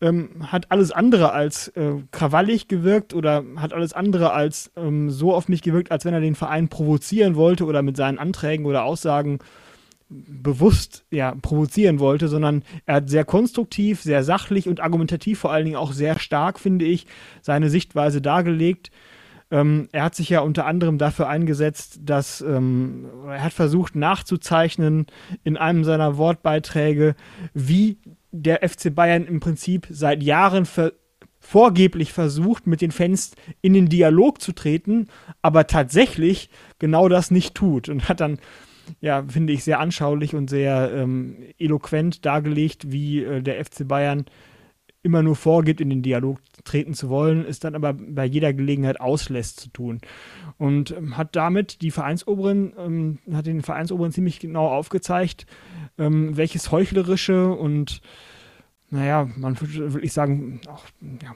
S2: ähm, hat alles andere als äh, krawallig gewirkt oder hat alles andere als ähm, so auf mich gewirkt, als wenn er den Verein provozieren wollte oder mit seinen Anträgen oder Aussagen bewusst ja, provozieren wollte, sondern er hat sehr konstruktiv, sehr sachlich und argumentativ vor allen Dingen auch sehr stark, finde ich, seine Sichtweise dargelegt. Ähm, er hat sich ja unter anderem dafür eingesetzt, dass ähm, er hat versucht nachzuzeichnen in einem seiner Wortbeiträge, wie der FC Bayern im Prinzip seit Jahren ver vorgeblich versucht, mit den Fans in den Dialog zu treten, aber tatsächlich genau das nicht tut und hat dann ja, finde ich, sehr anschaulich und sehr ähm, eloquent dargelegt, wie äh, der FC Bayern immer nur vorgibt, in den Dialog treten zu wollen, es dann aber bei jeder Gelegenheit auslässt zu tun. Und ähm, hat damit die Vereinsoberen, ähm, hat den Vereinsoberen ziemlich genau aufgezeigt, ähm, welches heuchlerische und, naja, man würde wirklich sagen, auch, ja,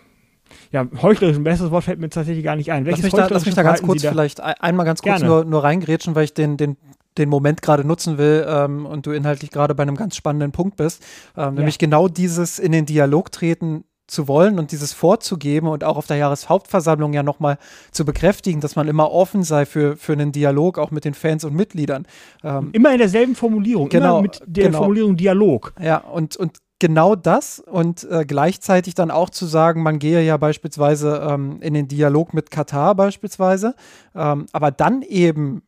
S2: ja, heuchlerisch, ein besseres Wort fällt mir tatsächlich gar nicht ein.
S3: Welches lass mich da, lass mich da ganz kurz vielleicht einmal ganz kurz nur, nur reingrätschen, weil ich den, den den Moment gerade nutzen will ähm, und du inhaltlich gerade bei einem ganz spannenden Punkt bist, ähm, ja. nämlich genau dieses in den Dialog treten zu wollen und dieses vorzugeben und auch auf der Jahreshauptversammlung ja nochmal zu bekräftigen, dass man immer offen sei für, für einen Dialog auch mit den Fans und Mitgliedern.
S2: Ähm, immer in derselben Formulierung, genau, immer mit der genau. Formulierung Dialog.
S3: Ja, und, und genau das und äh, gleichzeitig dann auch zu sagen, man gehe ja beispielsweise ähm, in den Dialog mit Katar beispielsweise, ähm, aber dann eben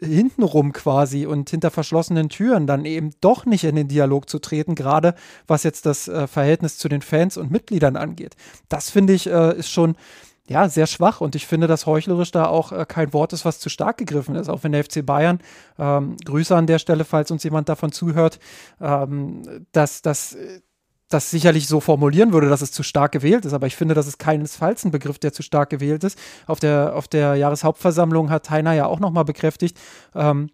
S3: hintenrum quasi und hinter verschlossenen Türen dann eben doch nicht in den Dialog zu treten, gerade was jetzt das äh, Verhältnis zu den Fans und Mitgliedern angeht. Das finde ich äh, ist schon ja, sehr schwach und ich finde, dass heuchlerisch da auch äh, kein Wort ist, was zu stark gegriffen ist. Auch wenn der FC Bayern, ähm, Grüße an der Stelle, falls uns jemand davon zuhört, ähm, dass das äh, das sicherlich so formulieren würde, dass es zu stark gewählt ist, aber ich finde, das ist keinesfalls ein Begriff, der zu stark gewählt ist. Auf der, auf der Jahreshauptversammlung hat Heiner ja auch nochmal bekräftigt, ähm,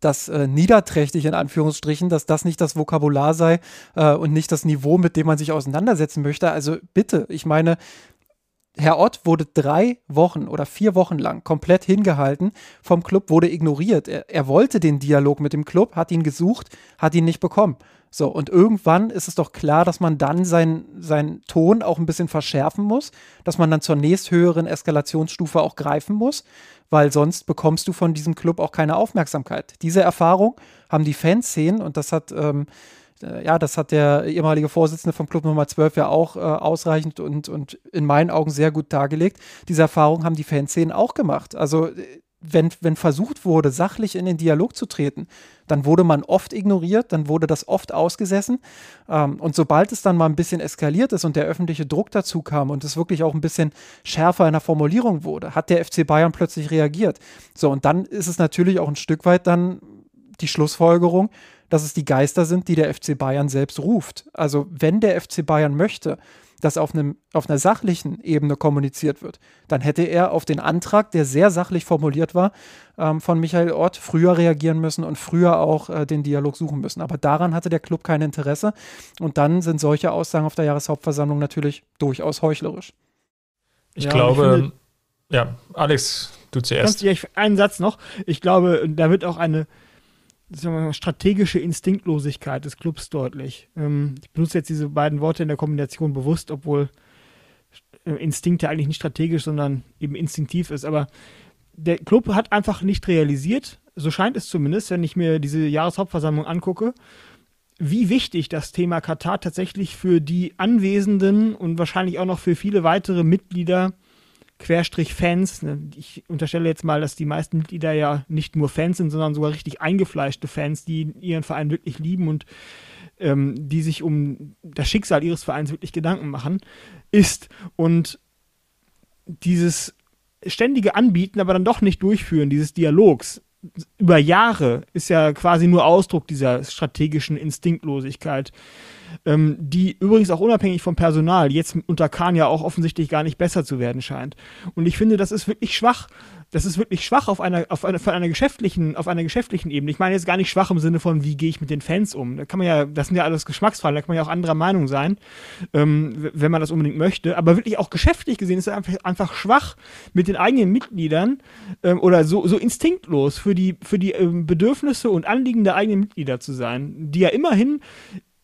S3: das äh, niederträchtig in Anführungsstrichen, dass das nicht das Vokabular sei äh, und nicht das Niveau, mit dem man sich auseinandersetzen möchte. Also bitte, ich meine, Herr Ott wurde drei Wochen oder vier Wochen lang komplett hingehalten vom Club, wurde ignoriert. Er, er, wollte den Dialog mit dem Club, hat ihn gesucht, hat ihn nicht bekommen. So, und irgendwann ist es doch klar, dass man dann seinen sein Ton auch ein bisschen verschärfen muss, dass man dann zur nächsthöheren Eskalationsstufe auch greifen muss, weil sonst bekommst du von diesem Club auch keine Aufmerksamkeit. Diese Erfahrung haben die Fanszenen und das hat ähm, äh, ja, das hat der ehemalige Vorsitzende vom Club Nummer 12 ja auch äh, ausreichend und, und in meinen Augen sehr gut dargelegt. Diese Erfahrung haben die Fanszenen auch gemacht. Also äh, wenn, wenn versucht wurde, sachlich in den Dialog zu treten, dann wurde man oft ignoriert, dann wurde das oft ausgesessen. Ähm, und sobald es dann mal ein bisschen eskaliert ist und der öffentliche Druck dazu kam und es wirklich auch ein bisschen schärfer in der Formulierung wurde, hat der FC Bayern plötzlich reagiert. So, und dann ist es natürlich auch ein Stück weit dann die Schlussfolgerung, dass es die Geister sind, die der FC Bayern selbst ruft. Also wenn der FC Bayern möchte, dass auf, einem, auf einer sachlichen Ebene kommuniziert wird, dann hätte er auf den Antrag, der sehr sachlich formuliert war, ähm, von Michael Ott früher reagieren müssen und früher auch äh, den Dialog suchen müssen. Aber daran hatte der Club kein Interesse. Und dann sind solche Aussagen auf der Jahreshauptversammlung natürlich durchaus heuchlerisch.
S1: Ich ja, glaube, ich finde, ja, Alex, du zuerst.
S2: Ja, einen Satz noch. Ich glaube, da wird auch eine mal, strategische Instinktlosigkeit des Clubs deutlich. Ähm, ich benutze jetzt diese beiden Worte in der Kombination bewusst, obwohl äh, Instinkt ja eigentlich nicht strategisch, sondern eben instinktiv ist. Aber der Club hat einfach nicht realisiert, so scheint es zumindest, wenn ich mir diese Jahreshauptversammlung angucke, wie wichtig das Thema Katar tatsächlich für die Anwesenden und wahrscheinlich auch noch für viele weitere Mitglieder Querstrich Fans. Ne, ich unterstelle jetzt mal, dass die meisten Mitglieder ja nicht nur Fans sind, sondern sogar richtig eingefleischte Fans, die ihren Verein wirklich lieben und ähm, die sich um das Schicksal ihres Vereins wirklich Gedanken machen, ist. Und dieses ständige Anbieten, aber dann doch nicht durchführen, dieses Dialogs über Jahre, ist ja quasi nur Ausdruck dieser strategischen Instinktlosigkeit ähm, die übrigens auch unabhängig vom Personal jetzt unter Kahn ja auch offensichtlich gar nicht besser zu werden scheint. Und ich finde, das ist wirklich schwach. Das ist wirklich schwach auf einer, auf einer, von einer geschäftlichen, auf einer geschäftlichen Ebene. Ich meine jetzt gar nicht schwach im Sinne von, wie gehe ich mit den Fans um. Da kann man ja, das sind ja alles Geschmacksfragen, da kann man ja auch anderer Meinung sein, ähm, wenn man das unbedingt möchte. Aber wirklich auch geschäftlich gesehen ist es einfach, einfach schwach, mit den eigenen Mitgliedern ähm, oder so, so instinktlos für die, für die ähm, Bedürfnisse und Anliegen der eigenen Mitglieder zu sein, die ja immerhin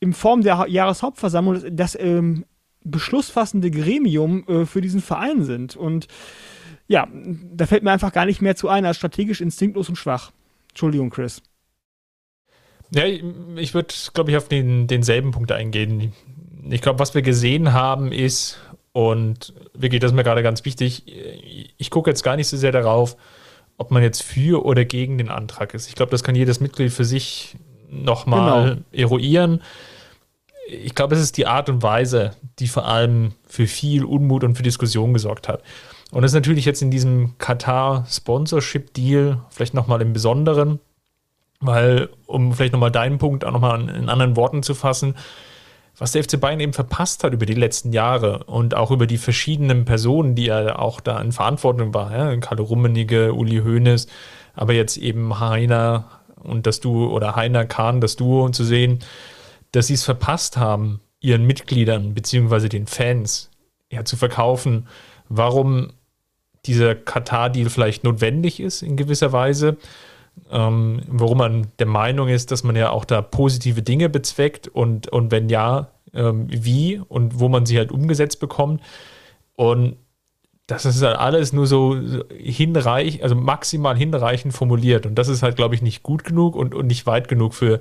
S2: in Form der Jahreshauptversammlung das ähm, beschlussfassende Gremium äh, für diesen Verein sind. Und ja, da fällt mir einfach gar nicht mehr zu ein als strategisch instinktlos und schwach. Entschuldigung, Chris.
S1: Ja, ich würde, glaube ich, auf den, denselben Punkt eingehen. Ich glaube, was wir gesehen haben ist, und wirklich, das ist mir gerade ganz wichtig, ich gucke jetzt gar nicht so sehr darauf, ob man jetzt für oder gegen den Antrag ist. Ich glaube, das kann jedes Mitglied für sich nochmal genau. eruieren ich glaube, es ist die Art und Weise, die vor allem für viel Unmut und für Diskussion gesorgt hat. Und das ist natürlich jetzt in diesem Katar-Sponsorship-Deal vielleicht nochmal im Besonderen, weil, um vielleicht nochmal deinen Punkt auch nochmal in anderen Worten zu fassen, was der FC Bayern eben verpasst hat über die letzten Jahre und auch über die verschiedenen Personen, die er auch da in Verantwortung war, ja, Karl Rummenigge, Uli Hoeneß, aber jetzt eben Heiner und das Duo oder Heiner Kahn, das Duo zu sehen, dass sie es verpasst haben, ihren Mitgliedern bzw. den Fans ja, zu verkaufen, warum dieser Katar-Deal vielleicht notwendig ist in gewisser Weise, ähm, warum man der Meinung ist, dass man ja auch da positive Dinge bezweckt und, und wenn ja, ähm, wie und wo man sie halt umgesetzt bekommt. Und das ist halt alles nur so hinreich, also maximal hinreichend formuliert. Und das ist halt, glaube ich, nicht gut genug und, und nicht weit genug für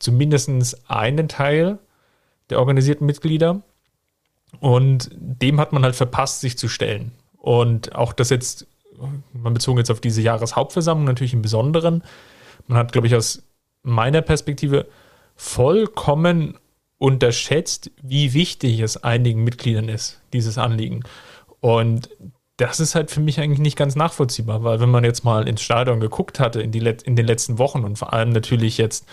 S1: zumindest einen Teil der organisierten Mitglieder. Und dem hat man halt verpasst, sich zu stellen. Und auch das jetzt, man bezogen jetzt auf diese Jahreshauptversammlung natürlich im Besonderen, man hat, glaube ich, aus meiner Perspektive vollkommen unterschätzt, wie wichtig es einigen Mitgliedern ist, dieses Anliegen. Und das ist halt für mich eigentlich nicht ganz nachvollziehbar, weil wenn man jetzt mal ins Stadion geguckt hatte in, die, in den letzten Wochen und vor allem natürlich jetzt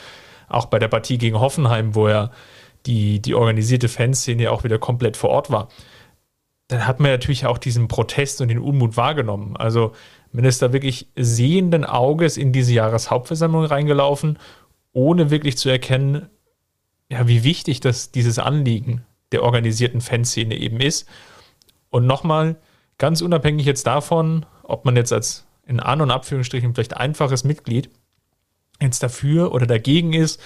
S1: auch bei der Partie gegen Hoffenheim, wo ja die, die organisierte Fanszene ja auch wieder komplett vor Ort war, dann hat man natürlich auch diesen Protest und den Unmut wahrgenommen. Also Man ist da wirklich sehenden Auges in diese Jahreshauptversammlung reingelaufen, ohne wirklich zu erkennen, ja, wie wichtig das, dieses Anliegen der organisierten Fanszene eben ist. Und nochmal, ganz unabhängig jetzt davon, ob man jetzt als in An- und Abführungsstrichen vielleicht einfaches Mitglied jetzt dafür oder dagegen ist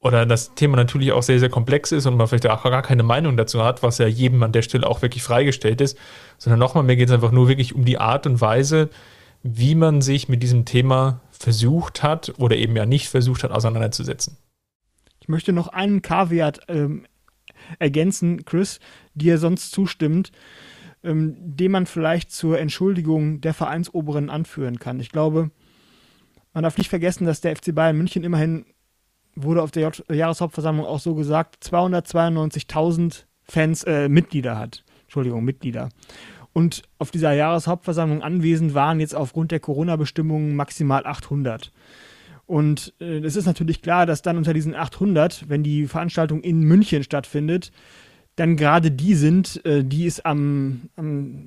S1: oder das Thema natürlich auch sehr, sehr komplex ist und man vielleicht auch gar keine Meinung dazu hat, was ja jedem an der Stelle auch wirklich freigestellt ist, sondern nochmal, mir geht es einfach nur wirklich um die Art und Weise, wie man sich mit diesem Thema versucht hat oder eben ja nicht versucht hat, auseinanderzusetzen.
S2: Ich möchte noch einen Kaviat ähm, ergänzen, Chris, dir sonst zustimmt, ähm, den man vielleicht zur Entschuldigung der Vereinsoberen anführen kann. Ich glaube, man darf nicht vergessen, dass der FC Bayern München immerhin wurde auf der J Jahreshauptversammlung auch so gesagt, 292.000 Fans, äh, Mitglieder hat. Entschuldigung, Mitglieder. Und auf dieser Jahreshauptversammlung anwesend waren jetzt aufgrund der Corona-Bestimmungen maximal 800. Und äh, es ist natürlich klar, dass dann unter diesen 800, wenn die Veranstaltung in München stattfindet, dann gerade die sind, äh, die es am, am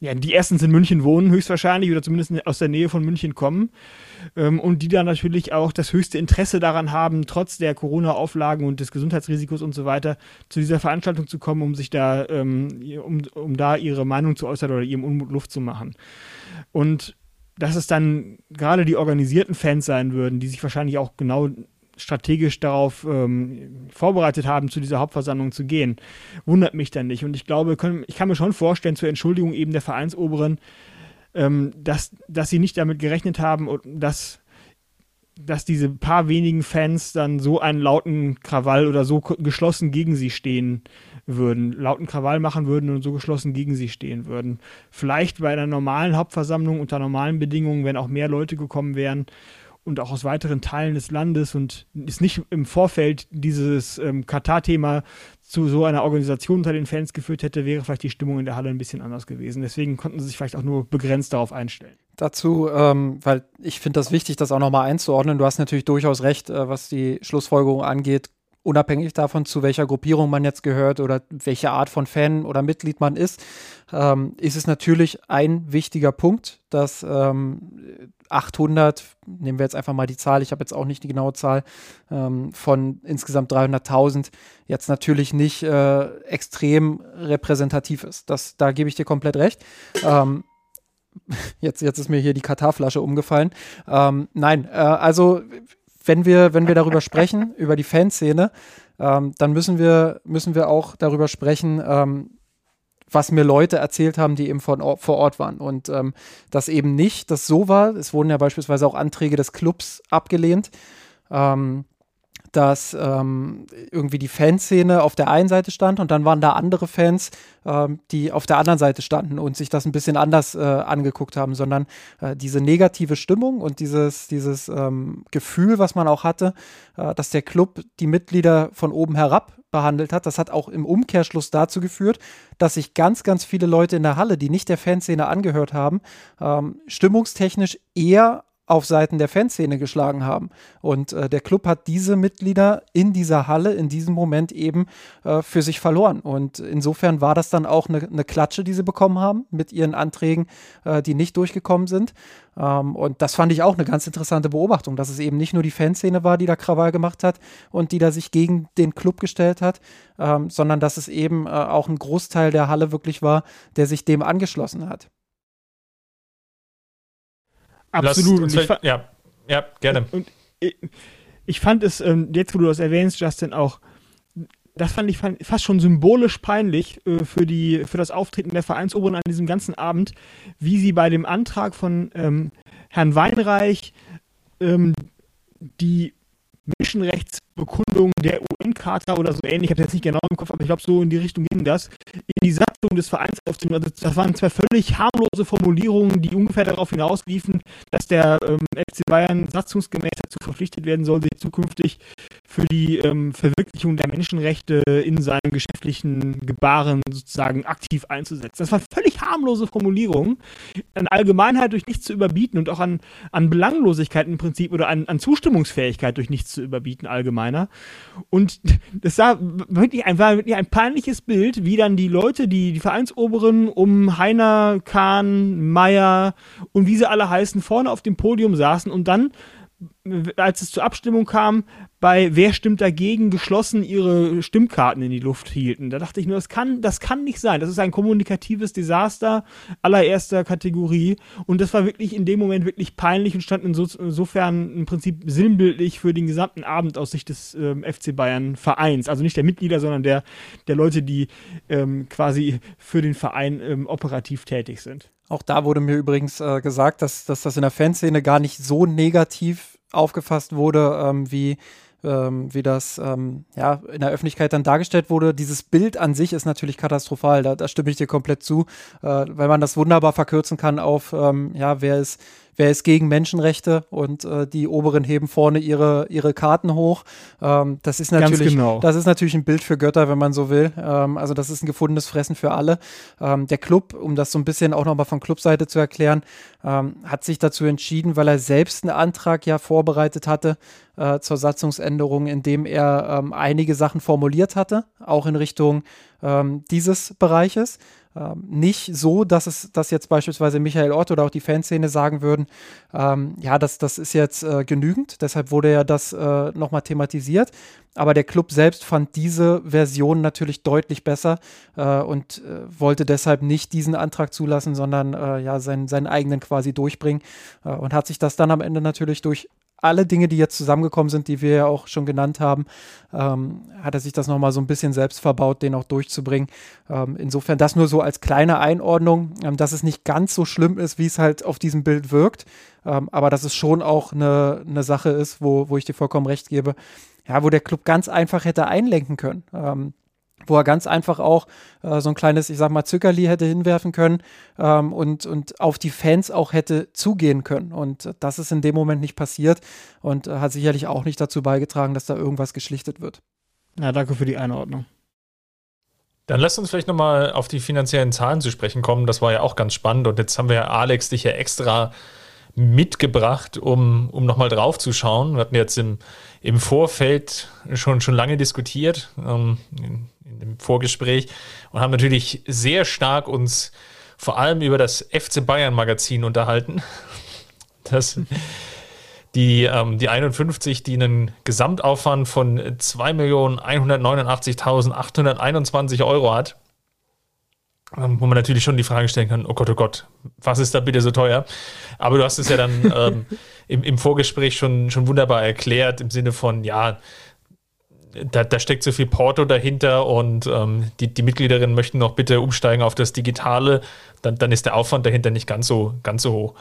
S2: ja, die erstens in München wohnen, höchstwahrscheinlich, oder zumindest aus der Nähe von München kommen. Ähm, und die dann natürlich auch das höchste Interesse daran haben, trotz der Corona-Auflagen und des Gesundheitsrisikos und so weiter, zu dieser Veranstaltung zu kommen, um sich da, ähm, um, um da ihre Meinung zu äußern oder ihrem Unmut Luft zu machen. Und dass es dann gerade die organisierten Fans sein würden, die sich wahrscheinlich auch genau strategisch darauf ähm, vorbereitet haben, zu dieser Hauptversammlung zu gehen, wundert mich dann nicht. Und ich glaube, können, ich kann mir schon vorstellen, zur Entschuldigung eben der Vereinsoberen, ähm, dass, dass sie nicht damit gerechnet haben, dass, dass diese paar wenigen Fans dann so einen lauten Krawall oder so geschlossen gegen sie stehen würden, lauten Krawall machen würden und so geschlossen gegen sie stehen würden. Vielleicht bei einer normalen Hauptversammlung unter normalen Bedingungen, wenn auch mehr Leute gekommen wären und auch aus weiteren Teilen des Landes und ist nicht im Vorfeld dieses ähm, Katar-Thema zu so einer Organisation unter den Fans geführt hätte, wäre vielleicht die Stimmung in der Halle ein bisschen anders gewesen. Deswegen konnten sie sich vielleicht auch nur begrenzt darauf einstellen.
S3: Dazu, ähm, weil ich finde das wichtig, das auch nochmal einzuordnen. Du hast natürlich durchaus recht, äh, was die Schlussfolgerung angeht unabhängig davon, zu welcher Gruppierung man jetzt gehört oder welche Art von Fan oder Mitglied man ist, ähm, ist es natürlich ein wichtiger Punkt, dass ähm, 800, nehmen wir jetzt einfach mal die Zahl, ich habe jetzt auch nicht die genaue Zahl, ähm, von insgesamt 300.000 jetzt natürlich nicht äh, extrem repräsentativ ist. Das, da gebe ich dir komplett recht. Ähm, jetzt, jetzt ist mir hier die Katarflasche umgefallen. Ähm, nein, äh, also wenn wir, wenn wir darüber sprechen, über die Fanszene, ähm, dann müssen wir, müssen wir auch darüber sprechen, ähm, was mir Leute erzählt haben, die eben von, vor Ort waren. Und ähm, das eben nicht, dass so war. Es wurden ja beispielsweise auch Anträge des Clubs abgelehnt. Ähm, dass ähm, irgendwie die Fanszene auf der einen Seite stand und dann waren da andere Fans, ähm, die auf der anderen Seite standen und sich das ein bisschen anders äh, angeguckt haben, sondern äh, diese negative Stimmung und dieses, dieses ähm, Gefühl, was man auch hatte, äh, dass der Club die Mitglieder von oben herab behandelt hat, das hat auch im Umkehrschluss dazu geführt, dass sich ganz, ganz viele Leute in der Halle, die nicht der Fanszene angehört haben, ähm, stimmungstechnisch eher auf Seiten der Fanszene geschlagen haben. Und äh, der Club hat diese Mitglieder in dieser Halle in diesem Moment eben äh, für sich verloren. Und insofern war das dann auch eine, eine Klatsche, die sie bekommen haben mit ihren Anträgen, äh, die nicht durchgekommen sind. Ähm, und das fand ich auch eine ganz interessante Beobachtung, dass es eben nicht nur die Fanszene war, die da Krawall gemacht hat und die da sich gegen den Club gestellt hat, ähm, sondern dass es eben äh, auch ein Großteil der Halle wirklich war, der sich dem angeschlossen hat.
S2: Absolut. Und
S1: ich ja, ja, gerne.
S2: Und ich, ich fand es, ähm, jetzt wo du das erwähnst, Justin, auch, das fand ich fast schon symbolisch peinlich äh, für, die, für das Auftreten der Vereinsoberen an diesem ganzen Abend, wie sie bei dem Antrag von ähm, Herrn Weinreich ähm, die Menschenrechtsbekundung der UN-Charta oder so ähnlich, ich habe jetzt nicht genau im Kopf, aber ich glaube, so in die Richtung ging das, in die Satzung des Vereins aufzunehmen. Also das waren zwei völlig harmlose Formulierungen, die ungefähr darauf hinausliefen, dass der ähm, FC Bayern satzungsgemäß dazu verpflichtet werden soll, sich zukünftig für die ähm, Verwirklichung der Menschenrechte in seinem geschäftlichen Gebaren sozusagen aktiv einzusetzen. Das waren völlig harmlose Formulierungen, an Allgemeinheit durch nichts zu überbieten und auch an, an Belanglosigkeit im Prinzip oder an, an Zustimmungsfähigkeit durch nichts zu überbieten allgemein meiner. Und das sah wirklich ein, war wirklich ein peinliches Bild, wie dann die Leute, die, die Vereinsoberen um Heiner, Kahn, Meier und wie sie alle heißen, vorne auf dem Podium saßen und dann als es zur Abstimmung kam, bei Wer stimmt dagegen geschlossen ihre Stimmkarten in die Luft hielten. Da dachte ich nur, das kann, das kann nicht sein. Das ist ein kommunikatives Desaster allererster Kategorie. Und das war wirklich in dem Moment wirklich peinlich und stand insofern im Prinzip sinnbildlich für den gesamten Abend aus Sicht des ähm, FC Bayern Vereins. Also nicht der Mitglieder, sondern der, der Leute, die ähm, quasi für den Verein ähm, operativ tätig sind.
S3: Auch da wurde mir übrigens äh, gesagt, dass, dass das in der Fanszene gar nicht so negativ aufgefasst wurde, ähm, wie, ähm, wie das ähm, ja, in der Öffentlichkeit dann dargestellt wurde. Dieses Bild an sich ist natürlich katastrophal, da, da stimme ich dir komplett zu, äh, weil man das wunderbar verkürzen kann auf, ähm, ja, wer ist wer ist gegen Menschenrechte und äh, die Oberen heben vorne ihre, ihre Karten hoch. Ähm, das ist natürlich, genau. das ist natürlich ein Bild für Götter, wenn man so will. Ähm, also das ist ein gefundenes Fressen für alle. Ähm, der Club, um das so ein bisschen auch nochmal von Clubseite zu erklären, ähm, hat sich dazu entschieden, weil er selbst einen Antrag ja vorbereitet hatte äh, zur Satzungsänderung, in dem er ähm, einige Sachen formuliert hatte, auch in Richtung ähm, dieses Bereiches. Ähm, nicht so, dass es, dass jetzt beispielsweise Michael Ott oder auch die Fanszene sagen würden, ähm, ja, das, das ist jetzt äh, genügend, deshalb wurde ja das äh, nochmal thematisiert. Aber der Club selbst fand diese Version natürlich deutlich besser äh, und äh, wollte deshalb nicht diesen Antrag zulassen, sondern äh, ja seinen, seinen eigenen quasi durchbringen äh, und hat sich das dann am Ende natürlich durch alle Dinge, die jetzt zusammengekommen sind, die wir ja auch schon genannt haben, ähm, hat er sich das nochmal so ein bisschen selbst verbaut, den auch durchzubringen. Ähm, insofern das nur so als kleine Einordnung, ähm, dass es nicht ganz so schlimm ist, wie es halt auf diesem Bild wirkt, ähm, aber dass es schon auch eine, eine Sache ist, wo, wo ich dir vollkommen recht gebe, ja, wo der Club ganz einfach hätte einlenken können. Wo er ganz einfach auch äh, so ein kleines, ich sag mal, Zückerli hätte hinwerfen können ähm, und, und auf die Fans auch hätte zugehen können. Und das ist in dem Moment nicht passiert und äh, hat sicherlich auch nicht dazu beigetragen, dass da irgendwas geschlichtet wird.
S2: Ja, danke für die Einordnung.
S1: Dann lass uns vielleicht nochmal auf die finanziellen Zahlen zu sprechen kommen. Das war ja auch ganz spannend. Und jetzt haben wir ja Alex dich ja extra mitgebracht, um, um nochmal drauf zu schauen. Wir hatten jetzt im, im Vorfeld schon, schon lange diskutiert. Ähm, im Vorgespräch und haben natürlich sehr stark uns vor allem über das FC Bayern Magazin unterhalten. Das, die, ähm, die 51, die einen Gesamtaufwand von 2.189.821 Euro hat. Ähm, wo man natürlich schon die Frage stellen kann, oh Gott, oh Gott, was ist da bitte so teuer? Aber du hast es ja dann ähm, im, im Vorgespräch schon, schon wunderbar erklärt, im Sinne von, ja, da, da, steckt so viel Porto dahinter und ähm, die, die Mitgliederinnen möchten noch bitte umsteigen auf das Digitale, dann, dann ist der Aufwand dahinter nicht ganz so, ganz so hoch.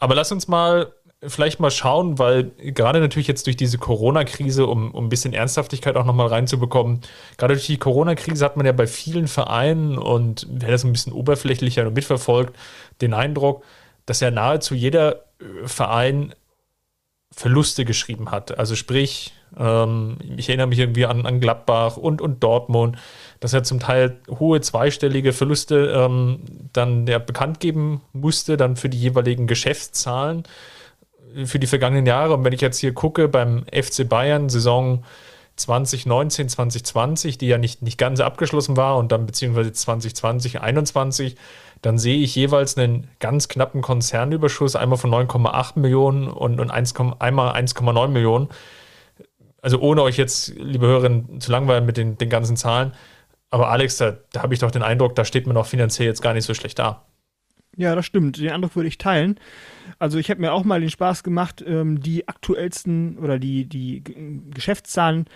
S1: Aber lass uns mal vielleicht mal schauen, weil gerade natürlich jetzt durch diese Corona-Krise, um, um ein bisschen Ernsthaftigkeit auch nochmal reinzubekommen, gerade durch die Corona-Krise hat man ja bei vielen Vereinen und wer das ein bisschen oberflächlicher mitverfolgt, den Eindruck, dass ja nahezu jeder äh, Verein Verluste geschrieben hat. Also sprich, ähm, ich erinnere mich irgendwie an, an Gladbach und, und Dortmund, dass er zum Teil hohe zweistellige Verluste ähm, dann der bekannt geben musste, dann für die jeweiligen Geschäftszahlen für die vergangenen Jahre. Und wenn ich jetzt hier gucke beim FC Bayern, Saison 2019, 2020, die ja nicht, nicht ganz abgeschlossen war und dann beziehungsweise 2020, 2021, dann sehe ich jeweils einen ganz knappen Konzernüberschuss, einmal von 9,8 Millionen und, und 1, einmal 1,9 Millionen. Also ohne euch jetzt, liebe Hörerinnen, zu langweilen mit den, den ganzen Zahlen. Aber Alex, da, da habe ich doch den Eindruck, da steht man auch finanziell jetzt gar nicht so schlecht da.
S2: Ja, das stimmt. Den Eindruck würde ich teilen. Also ich habe mir auch mal den Spaß gemacht, ähm, die aktuellsten oder die, die Geschäftszahlen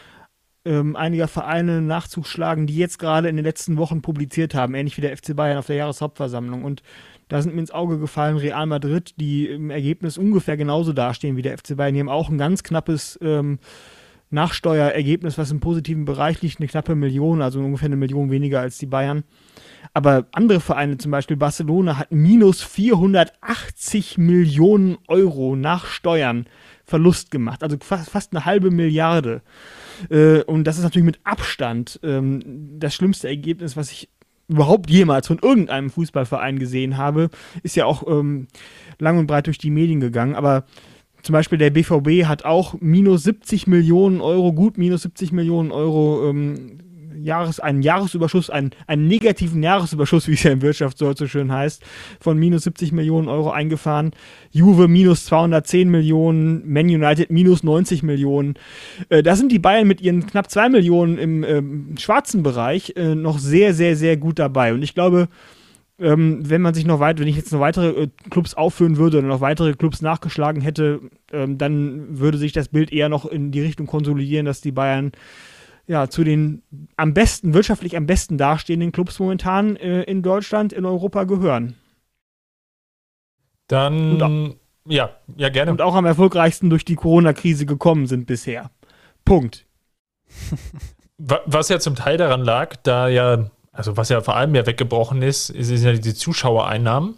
S2: ähm, einiger Vereine nachzuschlagen, die jetzt gerade in den letzten Wochen publiziert haben, ähnlich wie der FC Bayern auf der Jahreshauptversammlung. Und da sind mir ins Auge gefallen Real Madrid, die im Ergebnis ungefähr genauso dastehen wie der FC Bayern. Die haben auch ein ganz knappes ähm, Nachsteuerergebnis, was im positiven Bereich liegt, eine knappe Million, also ungefähr eine Million weniger als die Bayern. Aber andere Vereine, zum Beispiel Barcelona, hat minus 480 Millionen Euro nach Steuern Verlust gemacht, also fast, fast eine halbe Milliarde. Äh, und das ist natürlich mit Abstand ähm, das schlimmste Ergebnis, was ich überhaupt jemals von irgendeinem Fußballverein gesehen habe. Ist ja auch ähm, lang und breit durch die Medien gegangen, aber zum Beispiel der BVB hat auch minus 70 Millionen Euro, gut minus 70 Millionen Euro ähm, Jahres, einen Jahresüberschuss, einen, einen negativen Jahresüberschuss, wie es ja im Wirtschaftsdeutsch so schön heißt, von minus 70 Millionen Euro eingefahren. Juve minus 210 Millionen, Man United minus 90 Millionen. Äh, da sind die Bayern mit ihren knapp 2 Millionen im äh, schwarzen Bereich äh, noch sehr, sehr, sehr gut dabei. Und ich glaube, ähm, wenn man sich noch weit, wenn ich jetzt noch weitere äh, Clubs aufführen würde oder noch weitere Clubs nachgeschlagen hätte, ähm, dann würde sich das Bild eher noch in die Richtung konsolidieren, dass die Bayern ja, zu den am besten, wirtschaftlich am besten dastehenden Clubs momentan äh, in Deutschland, in Europa gehören.
S1: Dann, auch, ja, ja, gerne.
S2: Und auch am erfolgreichsten durch die Corona-Krise gekommen sind bisher. Punkt.
S1: Was ja zum Teil daran lag, da ja, also was ja vor allem ja weggebrochen ist, ist, ist ja die Zuschauereinnahmen.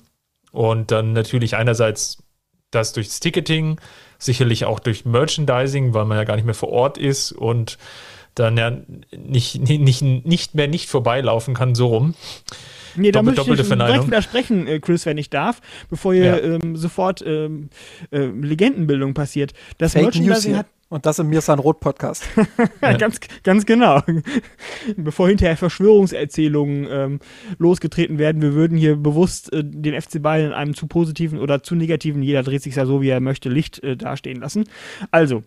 S1: Und dann natürlich einerseits das durchs Ticketing, sicherlich auch durch Merchandising, weil man ja gar nicht mehr vor Ort ist und dann ja nicht, nicht, nicht mehr nicht vorbeilaufen kann, so rum.
S2: Nee, da Doppel, möchte ich direkt widersprechen, äh, Chris, wenn ich darf, bevor hier ja. ähm, sofort ähm, äh, Legendenbildung passiert. Das
S3: Fake Merchandising hat und das im Mirsan Roth Podcast.
S2: ja. ganz, ganz genau. Bevor hinterher Verschwörungserzählungen ähm, losgetreten werden, wir würden hier bewusst äh, den FC Bayern in einem zu positiven oder zu negativen, jeder dreht sich ja so, wie er möchte, Licht äh, dastehen lassen. Also,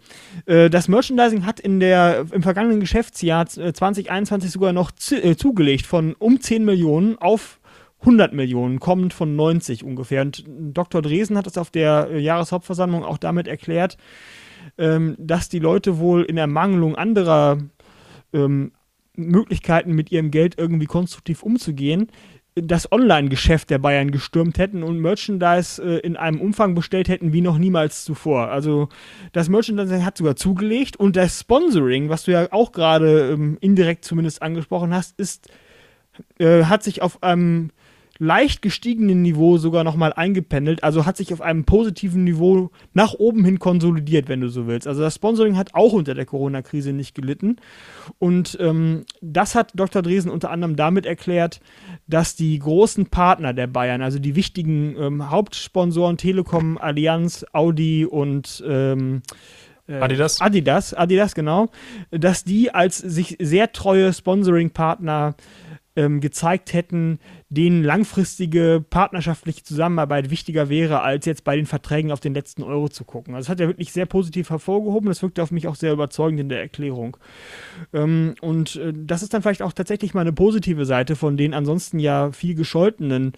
S2: äh, das Merchandising hat in der, im vergangenen Geschäftsjahr 2021 äh, sogar noch äh, zugelegt von um 10 Millionen auf 100 Millionen, kommend von 90 ungefähr. Und Dr. Dresen hat es auf der äh, Jahreshauptversammlung auch damit erklärt, ähm, dass die Leute wohl in Ermangelung anderer ähm, Möglichkeiten, mit ihrem Geld irgendwie konstruktiv umzugehen, das Online-Geschäft der Bayern gestürmt hätten und Merchandise äh, in einem Umfang bestellt hätten wie noch niemals zuvor. Also das Merchandise hat sogar zugelegt und das Sponsoring, was du ja auch gerade ähm, indirekt zumindest angesprochen hast, ist, äh, hat sich auf einem leicht gestiegenen Niveau sogar nochmal eingependelt, also hat sich auf einem positiven Niveau nach oben hin konsolidiert, wenn du so willst. Also das Sponsoring hat auch unter der Corona-Krise nicht gelitten. Und ähm, das hat Dr. Dresen unter anderem damit erklärt, dass die großen Partner der Bayern, also die wichtigen ähm, Hauptsponsoren Telekom, Allianz, Audi und ähm,
S1: äh, Adidas.
S2: Adidas, Adidas, genau, dass die als sich sehr treue Sponsoring-Partner ähm, gezeigt hätten, denen langfristige partnerschaftliche Zusammenarbeit wichtiger wäre, als jetzt bei den Verträgen auf den letzten Euro zu gucken. Also das hat er wirklich sehr positiv hervorgehoben. Das wirkte auf mich auch sehr überzeugend in der Erklärung. Ähm, und äh, das ist dann vielleicht auch tatsächlich mal eine positive Seite von den ansonsten ja viel gescholtenen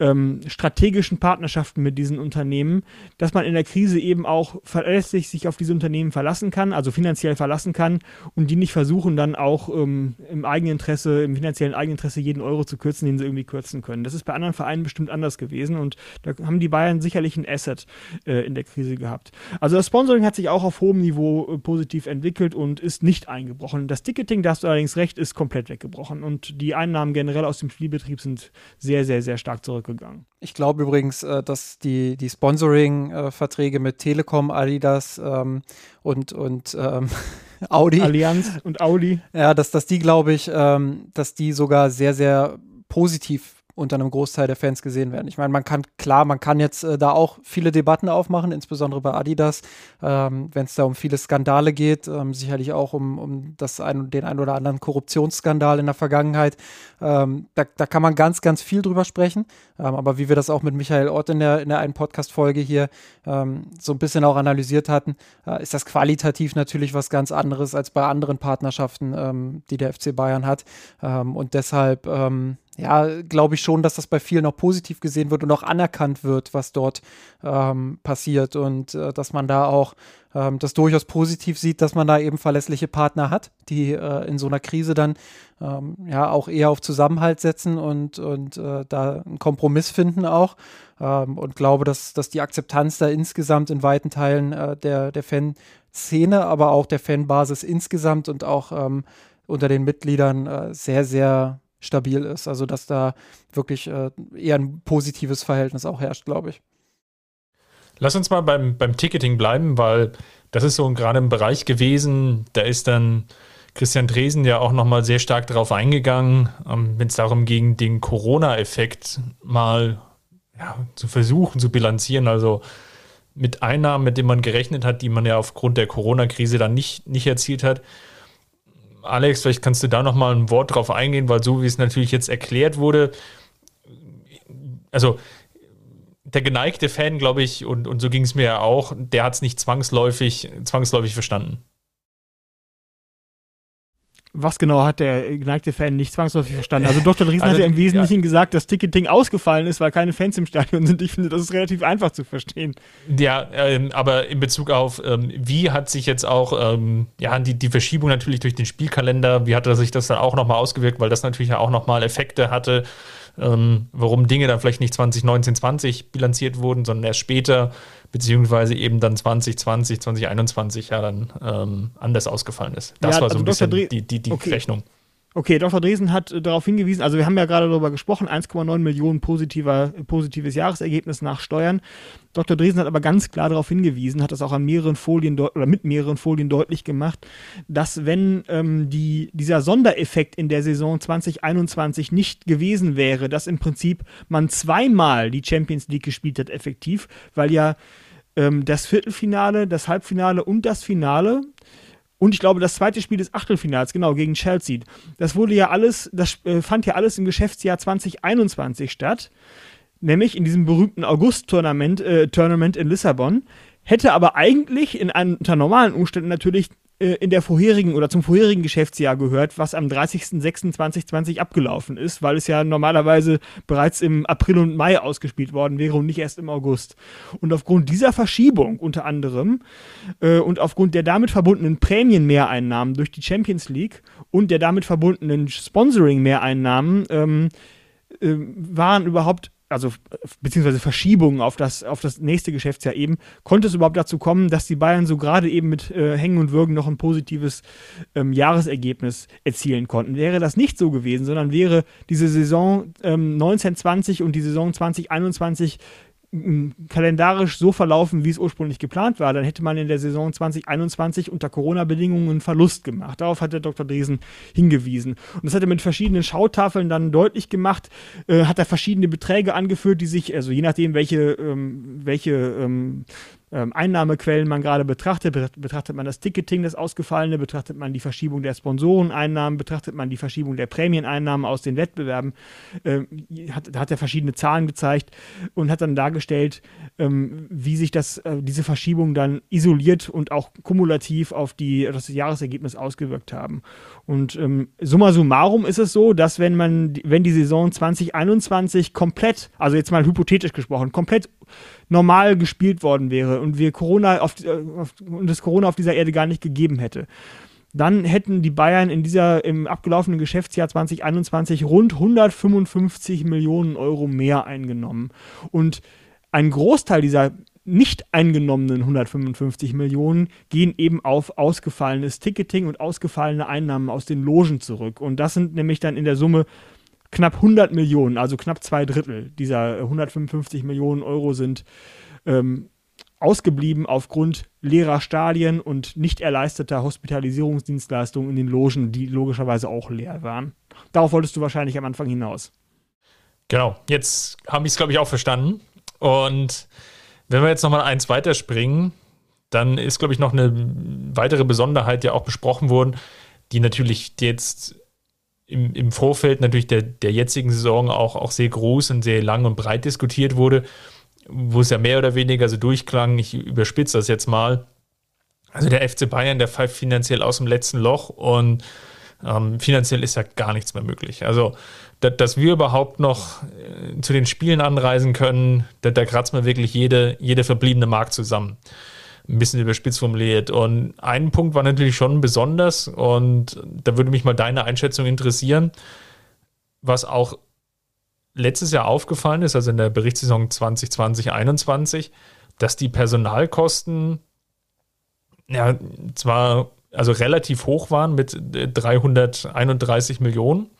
S2: ähm, strategischen Partnerschaften mit diesen Unternehmen, dass man in der Krise eben auch verlässlich sich auf diese Unternehmen verlassen kann, also finanziell verlassen kann und die nicht versuchen dann auch ähm, im eigenen Interesse, im finanziellen Eigeninteresse jeden Euro zu kürzen, den sie irgendwie kürzen können. Das ist bei anderen Vereinen bestimmt anders gewesen und da haben die Bayern sicherlich ein Asset äh, in der Krise gehabt. Also das Sponsoring hat sich auch auf hohem Niveau äh, positiv entwickelt und ist nicht eingebrochen. Das Ticketing, da hast du allerdings recht, ist komplett weggebrochen und die Einnahmen generell aus dem Spielbetrieb sind sehr, sehr, sehr stark zurückgegangen.
S3: Ich glaube übrigens, äh, dass die, die Sponsoring-Verträge mit Telekom, Adidas ähm, und, und ähm, Audi.
S2: Allianz und Audi.
S3: Ja, dass, dass die, glaube ich, ähm, dass die sogar sehr, sehr positiv unter einem Großteil der Fans gesehen werden. Ich meine, man kann, klar, man kann jetzt äh, da auch viele Debatten aufmachen, insbesondere bei Adidas, ähm, wenn es da um viele Skandale geht, ähm, sicherlich auch um, um das ein, den ein oder anderen Korruptionsskandal in der Vergangenheit. Ähm, da, da kann man ganz, ganz viel drüber sprechen. Ähm, aber wie wir das auch mit Michael Ott in der, in der einen Podcast-Folge hier ähm, so ein bisschen auch analysiert hatten, äh, ist das qualitativ natürlich was ganz anderes als bei anderen Partnerschaften, ähm, die der FC Bayern hat. und deshalb ja, glaube ich schon, dass das bei vielen auch positiv gesehen wird und auch anerkannt wird, was dort ähm, passiert und äh, dass man da auch ähm, das durchaus positiv sieht, dass man da eben verlässliche Partner hat, die äh, in so einer Krise dann ähm, ja auch eher auf Zusammenhalt setzen und, und äh, da einen Kompromiss finden auch. Ähm, und glaube, dass, dass die Akzeptanz da insgesamt in weiten Teilen äh, der, der Fanszene, aber auch der Fanbasis insgesamt und auch ähm, unter den Mitgliedern äh, sehr, sehr stabil ist. Also dass da wirklich äh, eher ein positives Verhältnis auch herrscht, glaube ich.
S1: Lass uns mal beim, beim Ticketing bleiben, weil das ist so gerade im Bereich gewesen, da ist dann Christian Dresen ja auch nochmal sehr stark darauf eingegangen, ähm, wenn es darum ging, den Corona-Effekt mal ja, zu versuchen zu bilanzieren. Also mit Einnahmen, mit denen man gerechnet hat, die man ja aufgrund der Corona-Krise dann nicht, nicht erzielt hat. Alex, vielleicht kannst du da nochmal ein Wort drauf eingehen, weil so wie es natürlich jetzt erklärt wurde, also der geneigte Fan, glaube ich, und, und so ging es mir ja auch, der hat es nicht zwangsläufig, zwangsläufig verstanden.
S2: Was genau hat der geneigte Fan nicht zwangsläufig verstanden? Also Dr. Driesen also, hat ja im Wesentlichen ja. gesagt, dass Ticketing ausgefallen ist, weil keine Fans im Stadion sind. Ich finde, das ist relativ einfach zu verstehen.
S1: Ja, ähm, aber in Bezug auf, ähm, wie hat sich jetzt auch ähm, ja, die, die Verschiebung natürlich durch den Spielkalender, wie hat sich das dann auch nochmal ausgewirkt, weil das natürlich ja auch nochmal Effekte hatte ähm, warum Dinge dann vielleicht nicht 2019, 20 bilanziert wurden, sondern erst später, beziehungsweise eben dann 2020, 2021 ja dann ähm, anders ausgefallen ist. Das ja, war so also ein bisschen die, die, die okay. Rechnung.
S2: Okay, Dr. Dresen hat äh, darauf hingewiesen, also wir haben ja gerade darüber gesprochen, 1,9 Millionen positiver, positives Jahresergebnis nach Steuern. Dr. Dresen hat aber ganz klar darauf hingewiesen, hat das auch an mehreren Folien oder mit mehreren Folien deutlich gemacht, dass wenn ähm, die, dieser Sondereffekt in der Saison 2021 nicht gewesen wäre, dass im Prinzip man zweimal die Champions League gespielt hat, effektiv, weil ja ähm, das Viertelfinale, das Halbfinale und das Finale und ich glaube, das zweite Spiel des Achtelfinals, genau, gegen Chelsea. Das wurde ja alles, das äh, fand ja alles im Geschäftsjahr 2021 statt. Nämlich in diesem berühmten August-Tournament äh, Tournament in Lissabon. Hätte aber eigentlich in einem, unter normalen Umständen natürlich in der vorherigen oder zum vorherigen Geschäftsjahr gehört, was am 30.06.2020 abgelaufen ist, weil es ja normalerweise bereits im April und Mai ausgespielt worden wäre und nicht erst im August. Und aufgrund dieser Verschiebung unter anderem äh, und aufgrund der damit verbundenen Prämienmehreinnahmen durch die Champions League und der damit verbundenen Sponsoring-Mehreinnahmen ähm, äh, waren überhaupt also beziehungsweise Verschiebungen auf das, auf das nächste Geschäftsjahr eben, konnte es überhaupt dazu kommen, dass die Bayern so gerade eben mit äh, Hängen und Würgen noch ein positives ähm, Jahresergebnis erzielen konnten. Wäre das nicht so gewesen, sondern wäre diese Saison ähm, 1920 und die Saison 2021 kalendarisch so verlaufen, wie es ursprünglich geplant war, dann hätte man in der Saison 2021 unter Corona-Bedingungen einen Verlust gemacht. Darauf hat der Dr. Dresen hingewiesen. Und das hat er mit verschiedenen Schautafeln dann deutlich gemacht, äh, hat er verschiedene Beträge angeführt, die sich, also je nachdem, welche, ähm, welche ähm, ähm, Einnahmequellen man gerade betrachtet. Betrachtet man das Ticketing, das Ausgefallene, betrachtet man die Verschiebung der Sponsoreneinnahmen, betrachtet man die Verschiebung der Prämieneinnahmen aus den Wettbewerben, ähm, hat, hat er verschiedene Zahlen gezeigt und hat dann dargestellt, ähm, wie sich das, äh, diese Verschiebung dann isoliert und auch kumulativ auf die, das Jahresergebnis ausgewirkt haben. Und ähm, summa summarum ist es so, dass wenn man, wenn die Saison 2021 komplett, also jetzt mal hypothetisch gesprochen, komplett normal gespielt worden wäre und wir Corona auf, äh, auf, und es Corona auf dieser Erde gar nicht gegeben hätte, dann hätten die Bayern in dieser im abgelaufenen Geschäftsjahr 2021 rund 155 Millionen Euro mehr eingenommen. Und ein Großteil dieser nicht eingenommenen 155 Millionen gehen eben auf ausgefallenes Ticketing und ausgefallene Einnahmen aus den Logen zurück. Und das sind nämlich dann in der Summe knapp 100 Millionen, also knapp zwei Drittel dieser 155 Millionen Euro sind ähm, ausgeblieben aufgrund leerer Stadien und nicht erleisteter Hospitalisierungsdienstleistungen in den Logen, die logischerweise auch leer waren. Darauf wolltest du wahrscheinlich am Anfang hinaus.
S1: Genau, jetzt habe ich es, glaube ich, auch verstanden. Und wenn wir jetzt nochmal eins weiterspringen, dann ist, glaube ich, noch eine weitere Besonderheit ja auch besprochen worden, die natürlich jetzt im, im Vorfeld natürlich der, der jetzigen Saison auch, auch sehr groß und sehr lang und breit diskutiert wurde, wo es ja mehr oder weniger so durchklang, ich überspitze das jetzt mal. Also der FC Bayern, der pfeift finanziell aus dem letzten Loch und ähm, finanziell ist ja gar nichts mehr möglich. Also, da, dass wir überhaupt noch äh, zu den Spielen anreisen können, da, da kratzt man wirklich jede, jede verbliebene Mark zusammen ein bisschen überspitzt formuliert. Und ein Punkt war natürlich schon besonders und da würde mich mal deine Einschätzung interessieren, was auch letztes Jahr aufgefallen ist, also in der Berichtssaison 2020-21, dass die Personalkosten ja zwar also relativ hoch waren mit 331 Millionen,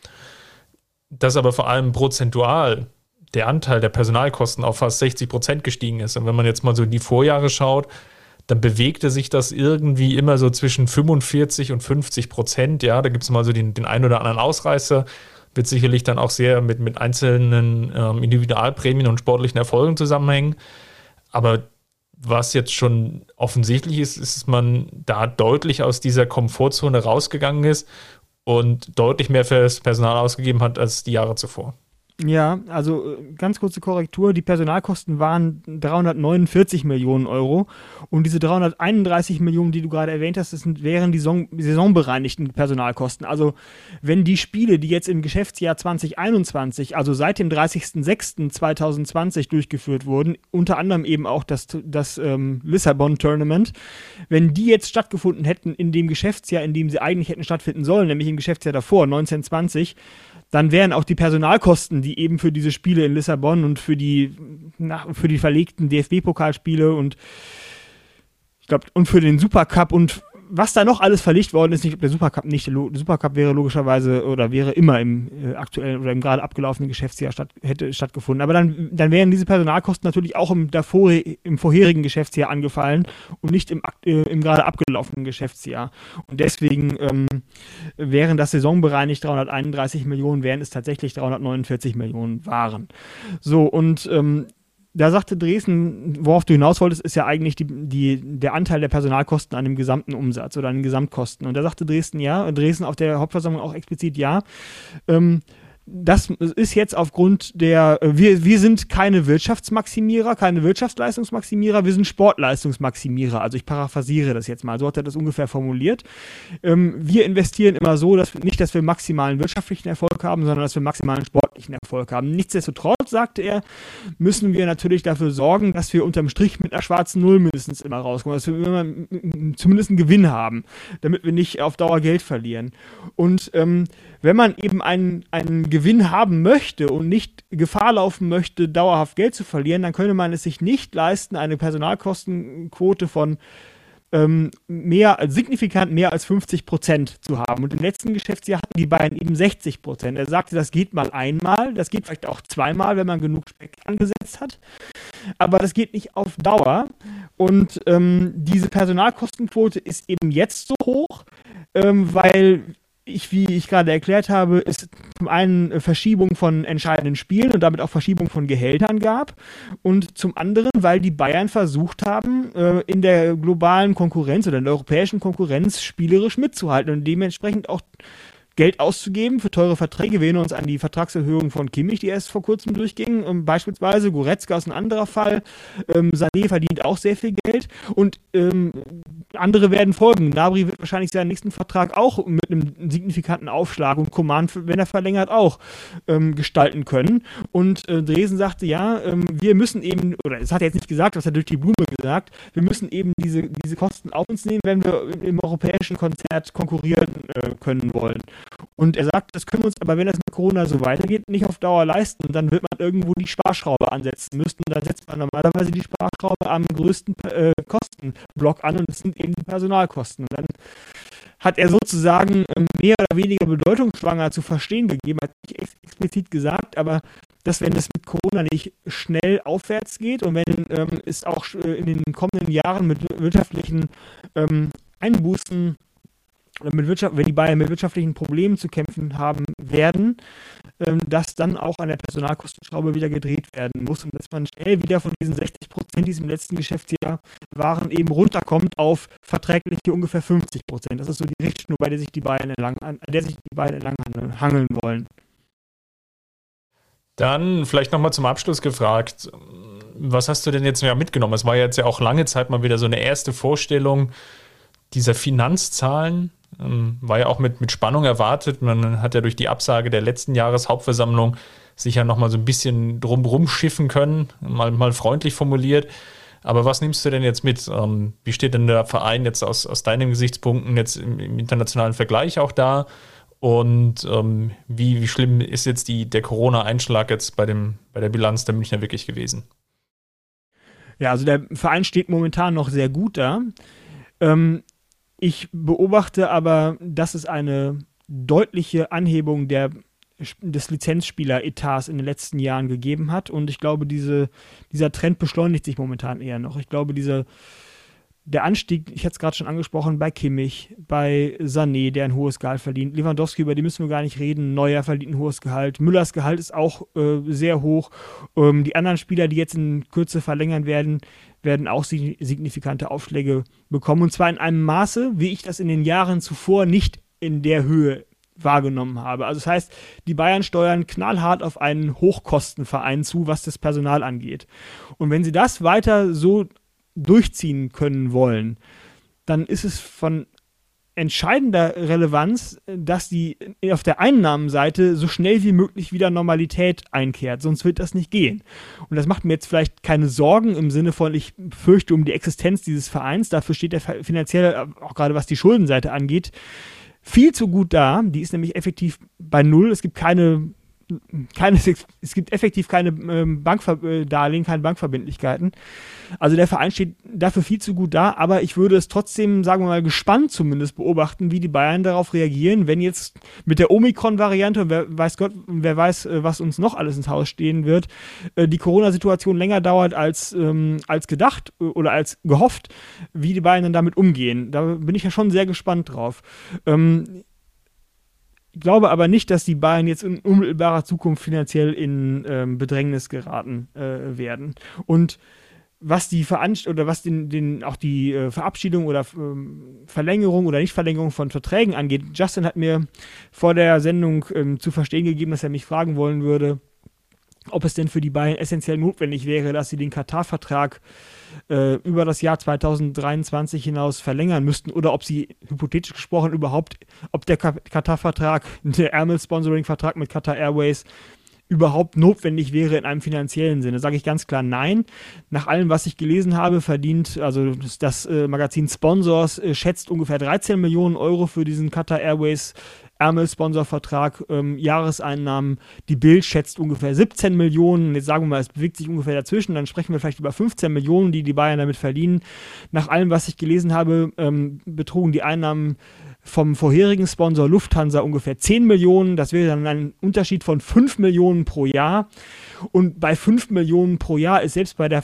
S1: dass aber vor allem prozentual der Anteil der Personalkosten auf fast 60 Prozent gestiegen ist. Und wenn man jetzt mal so in die Vorjahre schaut, dann bewegte sich das irgendwie immer so zwischen 45 und 50 Prozent. Ja, da gibt es mal so den, den einen oder anderen Ausreißer. Wird sicherlich dann auch sehr mit, mit einzelnen ähm, Individualprämien und sportlichen Erfolgen zusammenhängen. Aber was jetzt schon offensichtlich ist, ist, dass man da deutlich aus dieser Komfortzone rausgegangen ist und deutlich mehr fürs Personal ausgegeben hat als die Jahre zuvor.
S2: Ja, also äh, ganz kurze Korrektur. Die Personalkosten waren 349 Millionen Euro und diese 331 Millionen, die du gerade erwähnt hast, das sind, wären die Saison, saisonbereinigten Personalkosten. Also wenn die Spiele, die jetzt im Geschäftsjahr 2021, also seit dem 30.06.2020 durchgeführt wurden, unter anderem eben auch das, das ähm, Lissabon-Tournament, wenn die jetzt stattgefunden hätten in dem Geschäftsjahr, in dem sie eigentlich hätten stattfinden sollen, nämlich im Geschäftsjahr davor, 1920, dann wären auch die Personalkosten, die eben für diese Spiele in Lissabon und für die, na, für die verlegten DFB-Pokalspiele und ich glaube, und für den Supercup und was da noch alles verlegt worden ist, nicht der Supercup nicht. Der Supercup wäre logischerweise oder wäre immer im äh, aktuellen oder im gerade abgelaufenen Geschäftsjahr statt, hätte stattgefunden. Aber dann, dann wären diese Personalkosten natürlich auch im, davor, im vorherigen Geschäftsjahr angefallen und nicht im, äh, im gerade abgelaufenen Geschäftsjahr. Und deswegen ähm, wären das saisonbereinigt 331 Millionen, wären es tatsächlich 349 Millionen waren. So, und ähm, da sagte Dresden, worauf du hinaus wolltest, ist ja eigentlich die, die, der Anteil der Personalkosten an dem gesamten Umsatz oder an den Gesamtkosten. Und da sagte Dresden ja, Dresden auf der Hauptversammlung auch explizit ja. Ähm, das ist jetzt aufgrund der, wir, wir sind keine Wirtschaftsmaximierer, keine Wirtschaftsleistungsmaximierer, wir sind Sportleistungsmaximierer. Also ich paraphrasiere das jetzt mal, so hat er das ungefähr formuliert. Ähm, wir investieren immer so, dass nicht, dass wir maximalen wirtschaftlichen Erfolg haben, sondern dass wir maximalen sportlichen Erfolg haben. Nichtsdestotrotz, sagte er, müssen wir natürlich dafür sorgen, dass wir unterm Strich mit einer schwarzen Null mindestens immer rauskommen, dass wir immer zumindest einen Gewinn haben, damit wir nicht auf Dauer Geld verlieren. Und ähm, wenn man eben einen, einen Gewinn haben möchte und nicht Gefahr laufen möchte, dauerhaft Geld zu verlieren, dann könnte man es sich nicht leisten, eine Personalkostenquote von ähm, mehr, signifikant mehr als 50 Prozent zu haben. Und im letzten Geschäftsjahr hatten die beiden eben 60 Prozent. Er sagte, das geht mal einmal, das geht vielleicht auch zweimal, wenn man genug Speck angesetzt hat. Aber das geht nicht auf Dauer. Und ähm, diese Personalkostenquote ist eben jetzt so hoch, ähm, weil ich, wie ich gerade erklärt habe, es zum einen Verschiebung von entscheidenden Spielen und damit auch Verschiebung von Gehältern gab und zum anderen, weil die Bayern versucht haben, äh, in der globalen Konkurrenz oder in der europäischen Konkurrenz spielerisch mitzuhalten und dementsprechend auch Geld auszugeben für teure Verträge. Wir erinnern uns an die Vertragserhöhung von Kimmich, die erst vor kurzem durchging. Ähm, beispielsweise Goretzka ist ein anderer Fall. Ähm, Sané verdient auch sehr viel Geld und ähm, andere werden folgen. Nabri wird wahrscheinlich seinen nächsten Vertrag auch mit einem signifikanten Aufschlag und Coman, wenn er verlängert, auch ähm, gestalten können. Und äh, Dresen sagte, ja, ähm, wir müssen eben, oder es hat er jetzt nicht gesagt, das hat er durch die Blume gesagt, wir müssen eben diese, diese Kosten auf uns nehmen, wenn wir im europäischen Konzert konkurrieren äh, können wollen. Und er sagt, das können wir uns aber, wenn das mit Corona so weitergeht, nicht auf Dauer leisten. Und dann wird man irgendwo die Sparschraube ansetzen müssen. Und dann setzt man normalerweise die Sparschraube am größten äh, Kostenblock an und das sind eben die Personalkosten. Und dann hat er sozusagen ähm, mehr oder weniger bedeutungsschwanger zu verstehen gegeben, hat nicht ex explizit gesagt, aber dass wenn es mit Corona nicht schnell aufwärts geht und wenn ähm, es auch äh, in den kommenden Jahren mit wirtschaftlichen ähm, Einbußen mit Wirtschaft, wenn die Bayern mit wirtschaftlichen Problemen zu kämpfen haben werden, ähm, dass dann auch an der Personalkostenschraube wieder gedreht werden muss und dass man schnell wieder von diesen 60 Prozent, die es im letzten Geschäftsjahr waren, eben runterkommt auf verträgliche ungefähr 50 Prozent. Das ist so die Richtschnur, bei der sich die Bayern entlang, an der sich die Bayern entlang hangeln wollen.
S1: Dann vielleicht nochmal zum Abschluss gefragt, was hast du denn jetzt mitgenommen? Es war jetzt ja auch lange Zeit mal wieder so eine erste Vorstellung dieser Finanzzahlen war ja auch mit, mit Spannung erwartet. Man hat ja durch die Absage der letzten Jahreshauptversammlung sich ja nochmal so ein bisschen drumrum schiffen können, mal, mal freundlich formuliert. Aber was nimmst du denn jetzt mit? Ähm, wie steht denn der Verein jetzt aus, aus deinen Gesichtspunkten jetzt im, im internationalen Vergleich auch da? Und ähm, wie, wie schlimm ist jetzt die, der Corona-Einschlag jetzt bei, dem, bei der Bilanz der Münchner wirklich gewesen?
S2: Ja, also der Verein steht momentan noch sehr gut da. Ähm, ich beobachte aber, dass es eine deutliche Anhebung der, des Lizenzspieler-Etats in den letzten Jahren gegeben hat. Und ich glaube, diese, dieser Trend beschleunigt sich momentan eher noch. Ich glaube, diese, der Anstieg, ich hatte es gerade schon angesprochen, bei Kimmich, bei Sané, der ein hohes Gehalt verdient, Lewandowski, über die müssen wir gar nicht reden, Neuer verdient ein hohes Gehalt, Müllers Gehalt ist auch äh, sehr hoch. Ähm, die anderen Spieler, die jetzt in Kürze verlängern werden, werden auch signifikante Aufschläge bekommen. Und zwar in einem Maße, wie ich das in den Jahren zuvor nicht in der Höhe wahrgenommen habe. Also das heißt, die Bayern steuern knallhart auf einen Hochkostenverein zu, was das Personal angeht. Und wenn sie das weiter so durchziehen können wollen, dann ist es von entscheidender Relevanz, dass die auf der Einnahmenseite so schnell wie möglich wieder Normalität einkehrt, sonst wird das nicht gehen. Und das macht mir jetzt vielleicht keine Sorgen im Sinne von, ich fürchte um die Existenz dieses Vereins, dafür steht er finanziell, auch gerade was die Schuldenseite angeht, viel zu gut da. Die ist nämlich effektiv bei Null. Es gibt keine keine, es gibt effektiv keine ähm, Bankdarlehen, keine Bankverbindlichkeiten. Also der Verein steht dafür viel zu gut da, aber ich würde es trotzdem, sagen wir mal, gespannt zumindest beobachten, wie die Bayern darauf reagieren, wenn jetzt mit der Omikron-Variante, wer weiß Gott, wer weiß, äh, was uns noch alles ins Haus stehen wird, äh, die Corona-Situation länger dauert als, ähm, als gedacht äh, oder als gehofft, wie die Bayern dann damit umgehen. Da bin ich ja schon sehr gespannt drauf. Ähm, glaube aber nicht, dass die Bayern jetzt in unmittelbarer Zukunft finanziell in ähm, Bedrängnis geraten äh, werden. Und was die Veranst oder was den, den auch die äh, Verabschiedung oder ähm, Verlängerung oder Nichtverlängerung von Verträgen angeht, Justin hat mir vor der Sendung ähm, zu verstehen gegeben, dass er mich fragen wollen würde, ob es denn für die Bayern essentiell notwendig wäre, dass sie den Katar-Vertrag äh, über das Jahr 2023 hinaus verlängern müssten oder ob sie hypothetisch gesprochen überhaupt, ob der Katar-Vertrag, der Ärmel-Sponsoring-Vertrag mit Qatar Airways überhaupt notwendig wäre in einem finanziellen Sinne. Sage ich ganz klar nein. Nach allem, was ich gelesen habe, verdient, also das, das äh, Magazin Sponsors äh, schätzt ungefähr 13 Millionen Euro für diesen Qatar Airways Ärmel-Sponsorvertrag, ähm, Jahreseinnahmen. Die Bild schätzt ungefähr 17 Millionen. Jetzt sagen wir mal, es bewegt sich ungefähr dazwischen. Dann sprechen wir vielleicht über 15 Millionen, die die Bayern damit verdienen. Nach allem, was ich gelesen habe, ähm, betrugen die Einnahmen vom vorherigen Sponsor Lufthansa ungefähr 10 Millionen. Das wäre dann ein Unterschied von 5 Millionen pro Jahr. Und bei 5 Millionen pro Jahr ist selbst bei der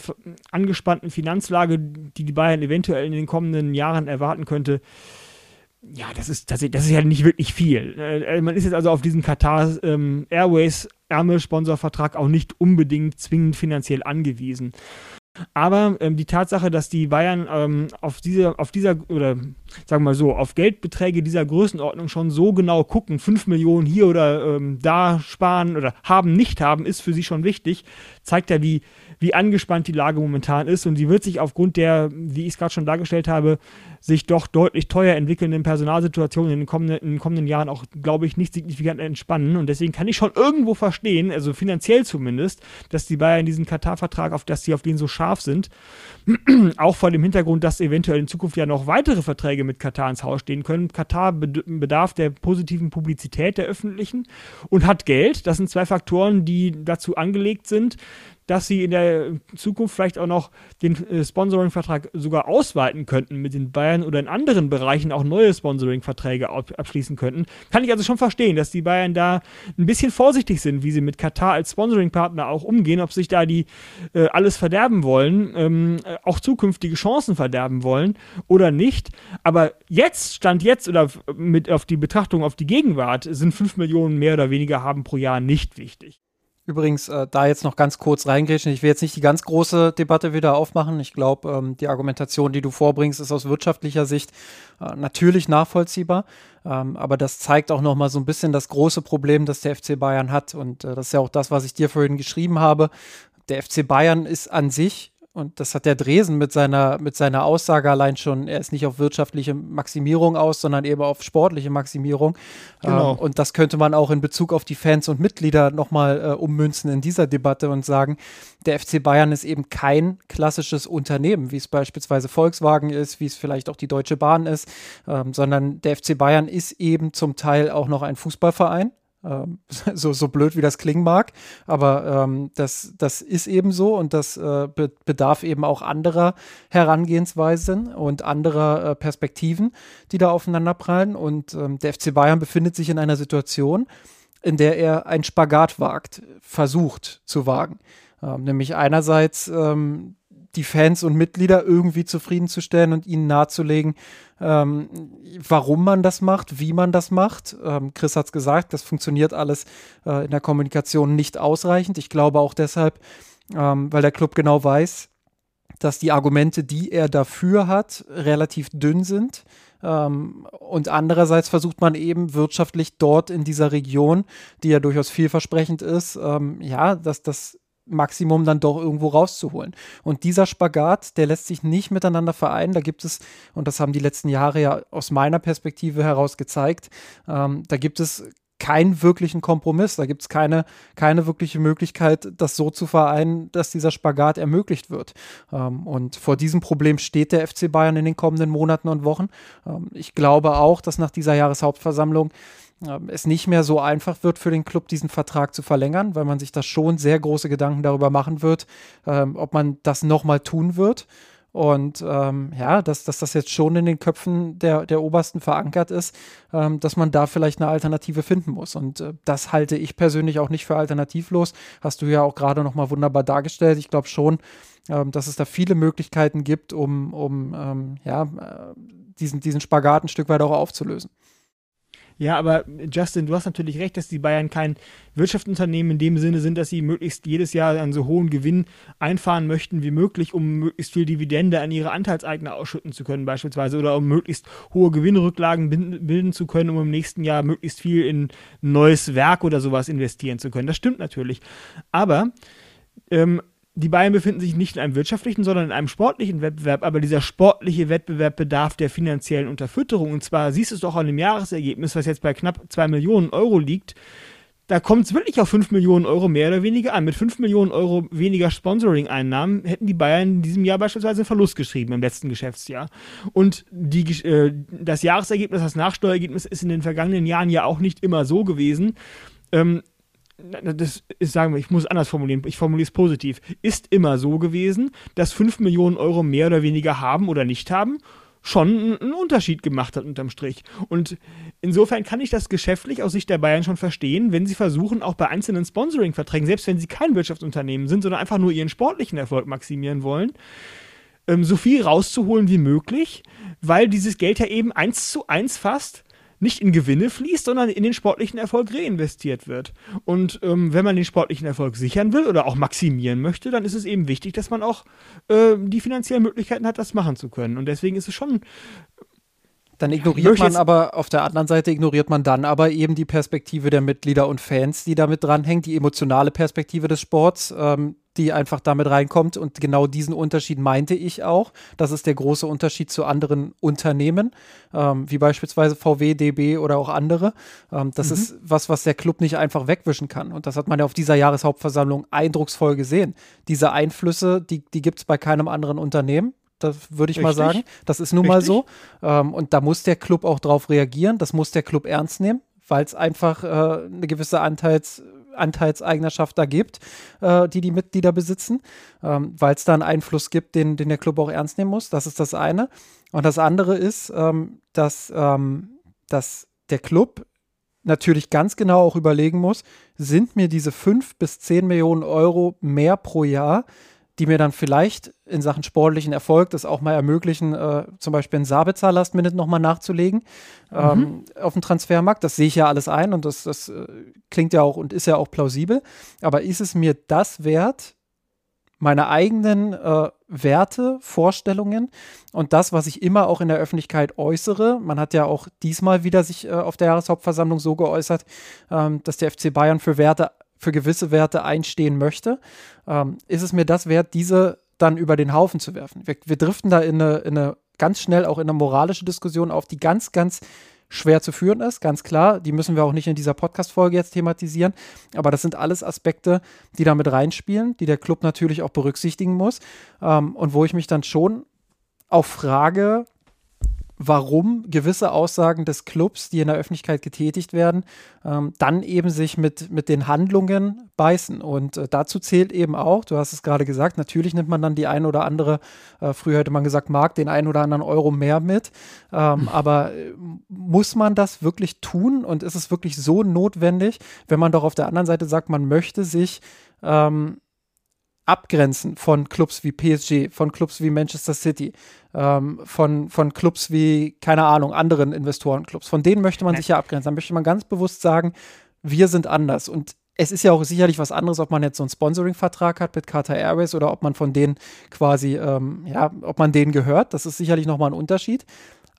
S2: angespannten Finanzlage, die die Bayern eventuell in den kommenden Jahren erwarten könnte, ja, das ist, das, das ist ja nicht wirklich viel. Äh, man ist jetzt also auf diesen Qatar ähm, Airways Ärmel-Sponsorvertrag auch nicht unbedingt zwingend finanziell angewiesen. Aber ähm, die Tatsache, dass die Bayern ähm, auf, diese, auf dieser, oder sagen wir mal so, auf Geldbeträge dieser Größenordnung schon so genau gucken, 5 Millionen hier oder ähm, da sparen oder haben, nicht haben, ist für sie schon wichtig, zeigt ja, wie, wie angespannt die Lage momentan ist. Und sie wird sich aufgrund der, wie ich es gerade schon dargestellt habe, sich doch deutlich teuer entwickelnden Personalsituationen in den kommenden, in den kommenden Jahren auch, glaube ich, nicht signifikant entspannen. Und deswegen kann ich schon irgendwo verstehen, also finanziell zumindest, dass die Bayern diesen Katar-Vertrag, auf dass sie auf den so scharf sind, auch vor dem Hintergrund, dass eventuell in Zukunft ja noch weitere Verträge mit Katar ins Haus stehen können. Katar bedarf der positiven Publizität der öffentlichen und hat Geld. Das sind zwei Faktoren, die dazu angelegt sind, dass sie in der Zukunft vielleicht auch noch den äh, Sponsoring-Vertrag sogar ausweiten könnten mit den Bayern oder in anderen Bereichen auch neue Sponsoring-Verträge abschließen könnten. Kann ich also schon verstehen, dass die Bayern da ein bisschen vorsichtig sind, wie sie mit Katar als Sponsoring-Partner auch umgehen, ob sich da die äh, alles verderben wollen, ähm, äh, auch zukünftige Chancen verderben wollen oder nicht. Aber jetzt, Stand jetzt oder mit auf die Betrachtung auf die Gegenwart, sind 5 Millionen mehr oder weniger haben pro Jahr nicht wichtig.
S3: Übrigens, äh, da jetzt noch ganz kurz reingrätschen. Ich will jetzt nicht die ganz große Debatte wieder aufmachen. Ich glaube, ähm, die Argumentation, die du vorbringst, ist aus wirtschaftlicher Sicht äh, natürlich nachvollziehbar. Ähm, aber das zeigt auch noch mal so ein bisschen das große Problem, das der FC Bayern hat. Und äh, das ist ja auch das, was ich dir vorhin geschrieben habe. Der FC Bayern ist an sich und das hat der Dresen mit seiner, mit seiner Aussage allein schon, er ist nicht auf wirtschaftliche Maximierung aus, sondern eben auf sportliche Maximierung. Genau. Ähm, und das könnte man auch in Bezug auf die Fans und Mitglieder nochmal äh, ummünzen in dieser Debatte und sagen, der FC Bayern ist eben kein klassisches Unternehmen, wie es beispielsweise Volkswagen ist, wie es vielleicht auch die Deutsche Bahn ist, ähm, sondern der FC Bayern ist eben zum Teil auch noch ein Fußballverein ähm, so, so blöd wie das klingen mag, aber ähm, das, das ist eben so und das äh, be bedarf eben auch anderer Herangehensweisen und anderer äh, Perspektiven, die da aufeinander prallen. Und ähm, der FC Bayern befindet sich in einer Situation, in der er einen Spagat wagt, versucht zu wagen. Ähm, nämlich einerseits ähm, die Fans und Mitglieder irgendwie zufriedenzustellen und ihnen nahezulegen, ähm, warum man das macht, wie man das macht. Ähm, Chris hat es gesagt, das funktioniert alles äh, in der Kommunikation nicht ausreichend. Ich glaube auch deshalb, ähm, weil der Club genau weiß, dass die Argumente, die er dafür hat, relativ dünn sind. Ähm, und andererseits versucht man eben wirtschaftlich dort in dieser Region, die ja durchaus vielversprechend ist, ähm, ja, dass das Maximum dann doch irgendwo rauszuholen. Und dieser Spagat, der lässt sich nicht miteinander vereinen. Da gibt es, und das haben die letzten Jahre ja aus meiner Perspektive heraus gezeigt, ähm, da gibt es keinen wirklichen Kompromiss. Da gibt es keine, keine wirkliche Möglichkeit, das so zu vereinen, dass dieser Spagat ermöglicht wird. Ähm, und vor diesem Problem steht der FC Bayern in den kommenden Monaten und Wochen. Ähm, ich glaube auch, dass nach dieser Jahreshauptversammlung es nicht mehr so einfach wird für den Club, diesen Vertrag zu verlängern, weil man sich da schon sehr große Gedanken darüber machen wird, ähm, ob man das nochmal tun wird. Und ähm, ja, dass, dass das jetzt schon in den Köpfen der, der Obersten verankert ist, ähm, dass man da vielleicht eine Alternative finden muss. Und äh, das halte ich persönlich auch nicht für alternativlos. Hast du ja auch gerade nochmal wunderbar dargestellt. Ich glaube schon, ähm, dass es da viele Möglichkeiten gibt, um, um ähm, ja, äh, diesen, diesen Spagat ein Stück weit auch aufzulösen.
S2: Ja, aber Justin, du hast natürlich recht, dass die Bayern kein Wirtschaftsunternehmen in dem Sinne sind, dass sie möglichst jedes Jahr einen so hohen Gewinn einfahren möchten wie möglich, um möglichst viel Dividende an ihre Anteilseigner ausschütten zu können, beispielsweise, oder um möglichst hohe Gewinnrücklagen bilden zu können, um im nächsten Jahr möglichst viel in neues Werk oder sowas investieren zu können. Das stimmt natürlich. Aber ähm, die Bayern befinden sich nicht in einem wirtschaftlichen, sondern in einem sportlichen Wettbewerb, aber dieser sportliche Wettbewerb bedarf der finanziellen Unterfütterung. Und zwar siehst du es doch an dem Jahresergebnis, was jetzt bei knapp 2 Millionen Euro liegt. Da kommt es wirklich auf 5 Millionen Euro mehr oder weniger an. Mit 5 Millionen Euro weniger Sponsoring-Einnahmen hätten die Bayern in diesem Jahr beispielsweise einen Verlust geschrieben im letzten Geschäftsjahr. Und die, äh, das Jahresergebnis, das Nachsteuerergebnis ist in den vergangenen Jahren ja auch nicht immer so gewesen. Ähm, das ist, sagen wir, ich muss anders formulieren, ich formuliere es positiv, ist immer so gewesen, dass 5 Millionen Euro mehr oder weniger haben oder nicht haben, schon einen Unterschied gemacht hat unterm Strich. Und insofern kann ich das geschäftlich aus Sicht der Bayern schon verstehen, wenn sie versuchen, auch bei einzelnen Sponsoring-Verträgen, selbst wenn sie kein Wirtschaftsunternehmen sind, sondern einfach nur ihren sportlichen Erfolg maximieren wollen, ähm, so viel rauszuholen wie möglich, weil dieses Geld ja eben eins zu eins fast nicht in Gewinne fließt, sondern in den sportlichen Erfolg reinvestiert wird. Und ähm, wenn man den sportlichen Erfolg sichern will oder auch maximieren möchte, dann ist es eben wichtig, dass man auch äh, die finanziellen Möglichkeiten hat, das machen zu können. Und deswegen ist es schon
S3: dann ignoriert man aber auf der anderen Seite ignoriert man dann aber eben die Perspektive der Mitglieder und Fans, die damit dranhängt, die emotionale Perspektive des Sports. Ähm, die einfach damit reinkommt. Und genau diesen Unterschied meinte ich auch. Das ist der große Unterschied zu anderen Unternehmen, ähm, wie beispielsweise VW, DB oder auch andere. Ähm, das mhm. ist was, was der Club nicht einfach wegwischen kann. Und das hat man ja auf dieser Jahreshauptversammlung eindrucksvoll gesehen. Diese Einflüsse, die, die gibt es bei keinem anderen Unternehmen. Das würde ich Richtig. mal sagen. Das ist nun Richtig. mal so. Ähm, und da muss der Club auch drauf reagieren. Das muss der Club ernst nehmen, weil es einfach äh, eine gewisse Anteils Anteilseignerschaft da gibt, äh, die die Mitglieder besitzen, ähm, weil es da einen Einfluss gibt, den, den der Club auch ernst nehmen muss. Das ist das eine. Und das andere ist, ähm, dass, ähm, dass der Club natürlich ganz genau auch überlegen muss, sind mir diese fünf bis zehn Millionen Euro mehr pro Jahr die mir dann vielleicht in Sachen sportlichen Erfolg das auch mal ermöglichen, äh, zum Beispiel einen Sabitzer Last Minute nochmal nachzulegen mhm. ähm, auf dem Transfermarkt. Das sehe ich ja alles ein und das, das äh, klingt ja auch und ist ja auch plausibel. Aber ist es mir das wert, meine eigenen äh, Werte, Vorstellungen und das, was ich immer auch in der Öffentlichkeit äußere. Man hat ja auch diesmal wieder sich äh, auf der Jahreshauptversammlung so geäußert, ähm, dass der FC Bayern für Werte für gewisse Werte einstehen möchte, ähm, ist es mir das wert, diese dann über den Haufen zu werfen. Wir, wir driften da in eine, in eine ganz schnell auch in eine moralische Diskussion auf, die ganz, ganz schwer zu führen ist, ganz klar. Die müssen wir auch nicht in dieser Podcast-Folge jetzt thematisieren. Aber das sind alles Aspekte, die da mit reinspielen, die der Club natürlich auch berücksichtigen muss. Ähm, und wo ich mich dann schon auch frage, warum gewisse Aussagen des Clubs, die in der Öffentlichkeit getätigt werden, ähm, dann eben sich mit, mit den Handlungen beißen. Und äh, dazu zählt eben auch, du hast es gerade gesagt, natürlich nimmt man dann die ein oder andere, äh, früher hätte man gesagt, mag den ein oder anderen Euro mehr mit. Ähm, mhm. Aber äh, muss man das wirklich tun und ist es wirklich so notwendig, wenn man doch auf der anderen Seite sagt, man möchte sich ähm, abgrenzen von Clubs wie PSG, von Clubs wie Manchester City, ähm, von, von Clubs wie, keine Ahnung, anderen Investorenclubs. Von denen möchte man sich ja abgrenzen. Da möchte man ganz bewusst sagen, wir sind anders. Und es ist ja auch sicherlich was anderes, ob man jetzt so einen Sponsoring-Vertrag hat mit Qatar Airways oder ob man von denen quasi, ähm, ja, ob man denen gehört. Das ist sicherlich nochmal ein Unterschied.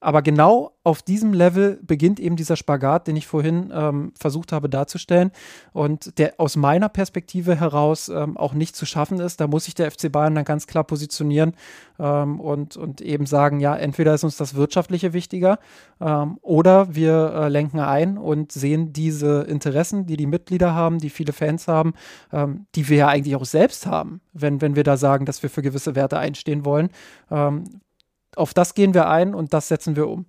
S3: Aber genau auf diesem Level beginnt eben dieser Spagat, den ich vorhin ähm, versucht habe darzustellen und der aus meiner Perspektive heraus ähm, auch nicht zu schaffen ist. Da muss sich der FC Bayern dann ganz klar positionieren ähm, und, und eben sagen, ja, entweder ist uns das Wirtschaftliche wichtiger ähm, oder wir äh, lenken ein und sehen diese Interessen, die die Mitglieder haben, die viele Fans haben, ähm, die wir ja eigentlich auch selbst haben, wenn, wenn wir da sagen, dass wir für gewisse Werte einstehen wollen ähm, auf das gehen wir ein und das setzen wir um.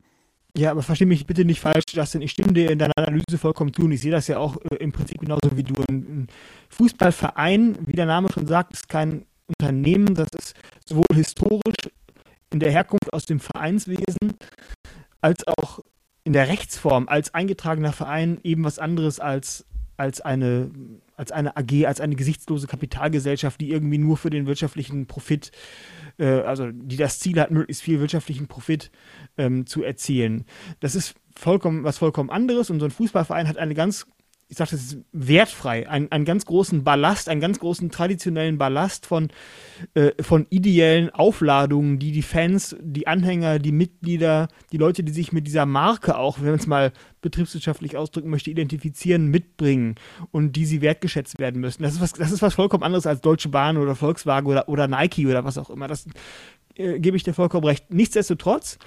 S2: Ja, aber verstehe mich bitte nicht falsch, Justin. Ich stimme dir in deiner Analyse vollkommen zu und ich sehe das ja auch äh, im Prinzip genauso wie du. Ein Fußballverein, wie der Name schon sagt, ist kein Unternehmen. Das ist sowohl historisch in der Herkunft aus dem Vereinswesen als auch in der Rechtsform als eingetragener Verein eben was anderes als, als, eine, als eine AG, als eine gesichtslose Kapitalgesellschaft, die irgendwie nur für den wirtschaftlichen Profit äh, also die das Ziel hat, möglichst viel wirtschaftlichen Profit ähm, zu erzielen. Das ist vollkommen was vollkommen anderes und so ein Fußballverein hat eine ganz ich sage das ist wertfrei, einen, einen ganz großen Ballast, einen ganz großen traditionellen Ballast von, äh, von ideellen Aufladungen, die die Fans, die Anhänger, die Mitglieder, die Leute, die sich mit dieser Marke auch, wenn man es mal betriebswirtschaftlich ausdrücken möchte, identifizieren, mitbringen und die sie wertgeschätzt werden müssen. Das ist was, das ist was vollkommen anderes als Deutsche Bahn oder Volkswagen oder, oder Nike oder was auch immer. Das äh, gebe ich dir vollkommen recht. Nichtsdestotrotz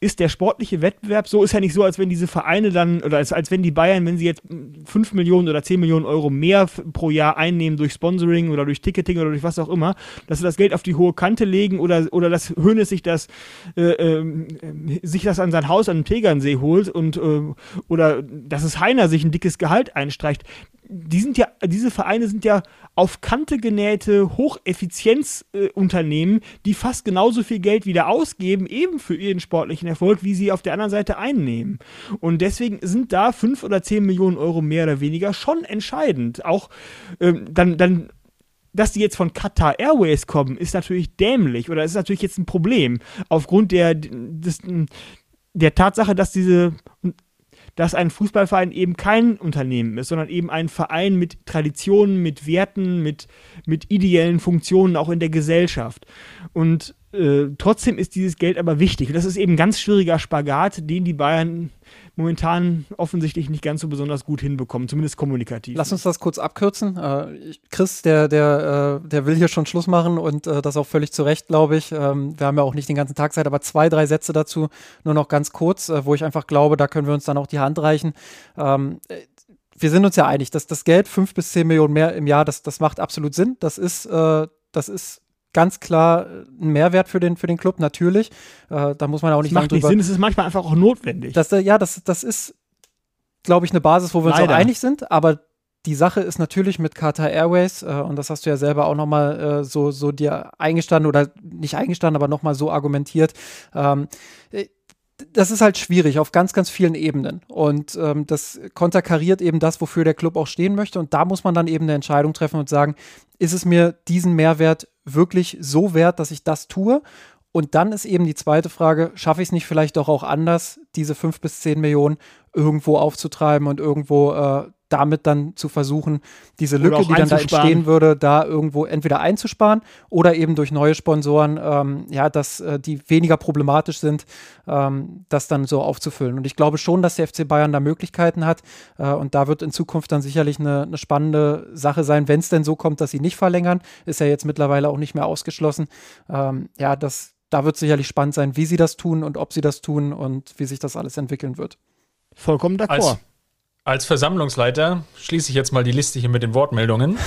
S2: ist der sportliche Wettbewerb so, ist ja nicht so, als wenn diese Vereine dann, oder als, als wenn die Bayern, wenn sie jetzt 5 Millionen oder 10 Millionen Euro mehr pro Jahr einnehmen durch Sponsoring oder durch Ticketing oder durch was auch immer, dass sie das Geld auf die hohe Kante legen oder, oder dass Hönes sich das, äh, äh, sich das an sein Haus an dem Tegernsee holt und, äh, oder dass es Heiner sich ein dickes Gehalt einstreicht die sind ja, diese Vereine sind ja auf Kante genähte Hocheffizienzunternehmen, äh, die fast genauso viel Geld wieder ausgeben, eben für ihren sportlichen Erfolg, wie sie auf der anderen Seite einnehmen. Und deswegen sind da fünf oder zehn Millionen Euro mehr oder weniger schon entscheidend. Auch ähm, dann, dann dass die jetzt von Qatar Airways kommen, ist natürlich dämlich oder ist natürlich jetzt ein Problem aufgrund der, des, der Tatsache, dass diese dass ein Fußballverein eben kein Unternehmen ist, sondern eben ein Verein mit Traditionen, mit Werten, mit, mit ideellen Funktionen auch in der Gesellschaft. Und äh, trotzdem ist dieses Geld aber wichtig. Und das ist eben ein ganz schwieriger Spagat, den die Bayern momentan offensichtlich nicht ganz so besonders gut hinbekommen, zumindest kommunikativ.
S3: Lass uns das kurz abkürzen. Äh, Chris, der, der, äh, der will hier schon Schluss machen und äh, das auch völlig zu Recht, glaube ich. Ähm, wir haben ja auch nicht den ganzen Tag Zeit, aber zwei, drei Sätze dazu, nur noch ganz kurz, wo ich einfach glaube, da können wir uns dann auch die Hand reichen. Ähm, äh, wir sind uns ja einig, dass das Geld, fünf bis zehn Millionen mehr im Jahr, das, das macht absolut Sinn. Das ist, das ist ganz klar ein Mehrwert für den, für den Club, natürlich. Äh, da muss man auch nicht
S2: das macht nicht Sinn, es ist manchmal einfach auch notwendig.
S3: Das, äh, ja, das, das ist, glaube ich, eine Basis, wo wir Leider. uns auch einig sind, aber die Sache ist natürlich mit Qatar Airways, äh, und das hast du ja selber auch nochmal äh, so, so dir eingestanden oder nicht eingestanden, aber nochmal so argumentiert. Ähm, äh, das ist halt schwierig auf ganz, ganz vielen Ebenen. Und ähm, das konterkariert eben das, wofür der Club auch stehen möchte. Und da muss man dann eben eine Entscheidung treffen und sagen, ist es mir diesen Mehrwert wirklich so wert, dass ich das tue? Und dann ist eben die zweite Frage, schaffe ich es nicht vielleicht doch auch anders, diese fünf bis zehn Millionen irgendwo aufzutreiben und irgendwo äh, damit dann zu versuchen, diese Lücke, die dann da entstehen würde, da irgendwo entweder einzusparen oder eben durch neue Sponsoren, ähm, ja, dass äh, die weniger problematisch sind, ähm, das dann so aufzufüllen. Und ich glaube schon, dass der FC Bayern da Möglichkeiten hat äh, und da wird in Zukunft dann sicherlich eine, eine spannende Sache sein, wenn es denn so kommt, dass sie nicht verlängern, ist ja jetzt mittlerweile auch nicht mehr ausgeschlossen. Ähm, ja, das, da wird sicherlich spannend sein, wie sie das tun und ob sie das tun und wie sich das alles entwickeln wird.
S2: Vollkommen d'accord.
S1: Als Versammlungsleiter schließe ich jetzt mal die Liste hier mit den Wortmeldungen.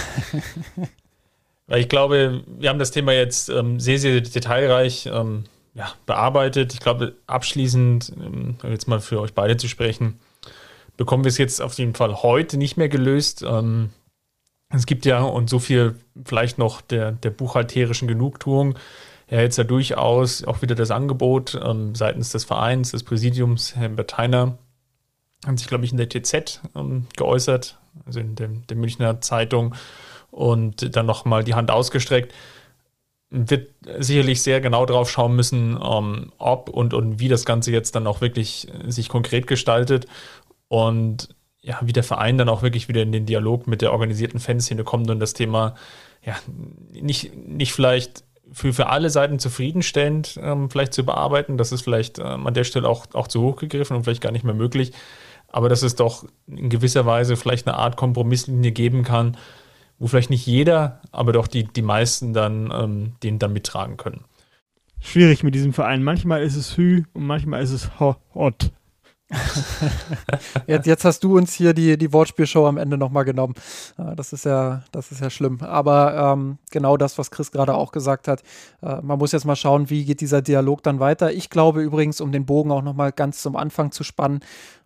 S1: Weil ich glaube, wir haben das Thema jetzt ähm, sehr, sehr detailreich ähm, ja, bearbeitet. Ich glaube, abschließend, ähm, jetzt mal für euch beide zu sprechen, bekommen wir es jetzt auf jeden Fall heute nicht mehr gelöst. Ähm, es gibt ja, und so viel vielleicht noch der, der buchhalterischen Genugtuung, ja jetzt ja durchaus auch wieder das Angebot ähm, seitens des Vereins, des Präsidiums, Herrn Berteiner, hat sich, glaube ich, in der TZ ähm, geäußert, also in dem, der Münchner Zeitung, und dann nochmal die Hand ausgestreckt. Wird sicherlich sehr genau drauf schauen müssen, ähm, ob und, und wie das Ganze jetzt dann auch wirklich sich konkret gestaltet und ja, wie der Verein dann auch wirklich wieder in den Dialog mit der organisierten Fanszene kommt und das Thema ja nicht, nicht vielleicht für, für alle Seiten zufriedenstellend ähm, vielleicht zu bearbeiten. Das ist vielleicht ähm, an der Stelle auch, auch zu hoch gegriffen und vielleicht gar nicht mehr möglich. Aber dass es doch in gewisser Weise vielleicht eine Art Kompromisslinie geben kann, wo vielleicht nicht jeder, aber doch die, die meisten dann ähm, den dann mittragen können.
S2: Schwierig mit diesem Verein. Manchmal ist es Hü und manchmal ist es Hot.
S3: jetzt, jetzt, hast du uns hier die, die Wortspielshow am Ende nochmal genommen. Das ist ja, das ist ja schlimm. Aber ähm, genau das, was Chris gerade auch gesagt hat. Äh, man muss jetzt mal schauen, wie geht dieser Dialog dann weiter. Ich glaube übrigens, um den Bogen auch nochmal ganz zum Anfang zu spannen,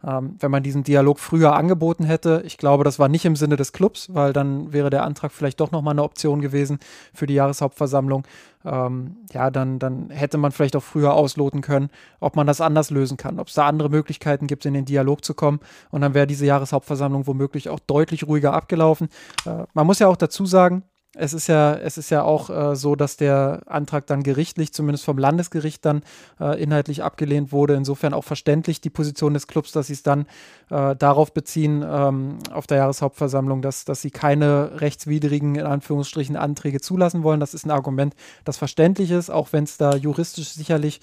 S3: ähm, wenn man diesen Dialog früher angeboten hätte, ich glaube, das war nicht im Sinne des Clubs, weil dann wäre der Antrag vielleicht doch nochmal eine Option gewesen für die Jahreshauptversammlung ähm, ja, dann, dann hätte man vielleicht auch früher ausloten können, ob man das anders lösen kann, ob es da andere Möglichkeiten gibt, in den Dialog zu kommen. Und dann wäre diese Jahreshauptversammlung womöglich auch deutlich ruhiger abgelaufen. Äh, man muss ja auch dazu sagen, es ist ja, es ist ja auch äh, so, dass der Antrag dann gerichtlich, zumindest vom Landesgericht dann äh, inhaltlich abgelehnt wurde. Insofern auch verständlich die Position des Clubs, dass sie es dann äh, darauf beziehen, ähm, auf der Jahreshauptversammlung, dass, dass sie keine rechtswidrigen, in Anführungsstrichen, Anträge zulassen wollen. Das ist ein Argument, das verständlich ist, auch wenn es da juristisch sicherlich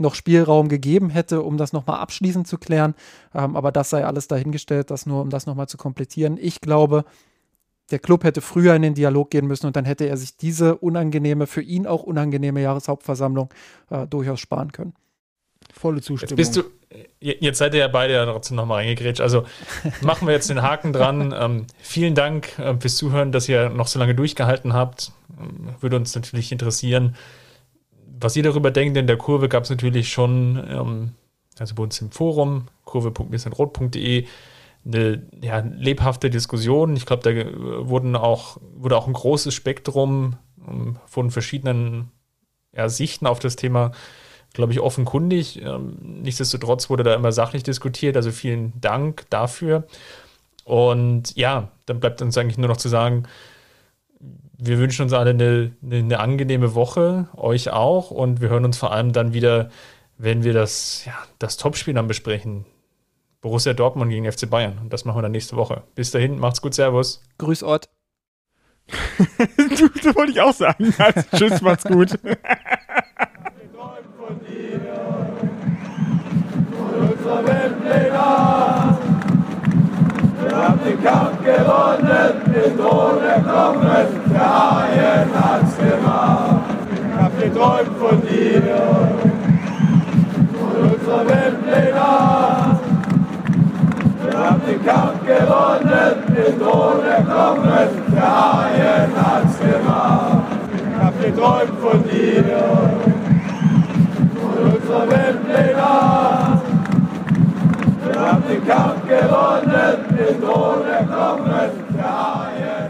S3: noch Spielraum gegeben hätte, um das nochmal abschließend zu klären. Ähm, aber das sei alles dahingestellt, das nur, um das nochmal zu komplettieren. Ich glaube, der Club hätte früher in den Dialog gehen müssen und dann hätte er sich diese unangenehme, für ihn auch unangenehme Jahreshauptversammlung äh, durchaus sparen können.
S2: Volle Zustimmung.
S1: Jetzt, bist du, jetzt seid ihr ja beide ja trotzdem nochmal reingegrätscht. Also machen wir jetzt den Haken dran. Ähm, vielen Dank äh, fürs Zuhören, dass ihr noch so lange durchgehalten habt. Ähm, würde uns natürlich interessieren, was ihr darüber denkt. In der Kurve gab es natürlich schon, ähm, also bei uns im Forum, kurve.rot.de, eine ja, lebhafte Diskussion. Ich glaube, da wurden auch, wurde auch ein großes Spektrum ähm, von verschiedenen ja, Sichten auf das Thema, glaube ich, offenkundig. Ähm, nichtsdestotrotz wurde da immer sachlich diskutiert. Also vielen Dank dafür. Und ja, dann bleibt uns eigentlich nur noch zu sagen, wir wünschen uns alle eine, eine, eine angenehme Woche, euch auch. Und wir hören uns vor allem dann wieder, wenn wir das, ja, das Topspiel dann besprechen. Borussia Dortmund gegen FC Bayern. Und das machen wir dann nächste Woche. Bis dahin, macht's gut, Servus.
S3: Grüß Ort.
S2: das wollte ich auch sagen. Also, tschüss, macht's gut. Wir haben den Kampf gewonnen, den Thron erklommen, der Haien hat's gemacht. Ich hab geträumt von dir, von unserer Weltpläne. Wir haben den Kampf gewonnen, den Thron erklommen, der Haien hat's gemacht. Ich hab geträumt von dir, von unserer Weltpläne. Wir haben den Kampf gewonnen, den Drohnen kommen der ARD.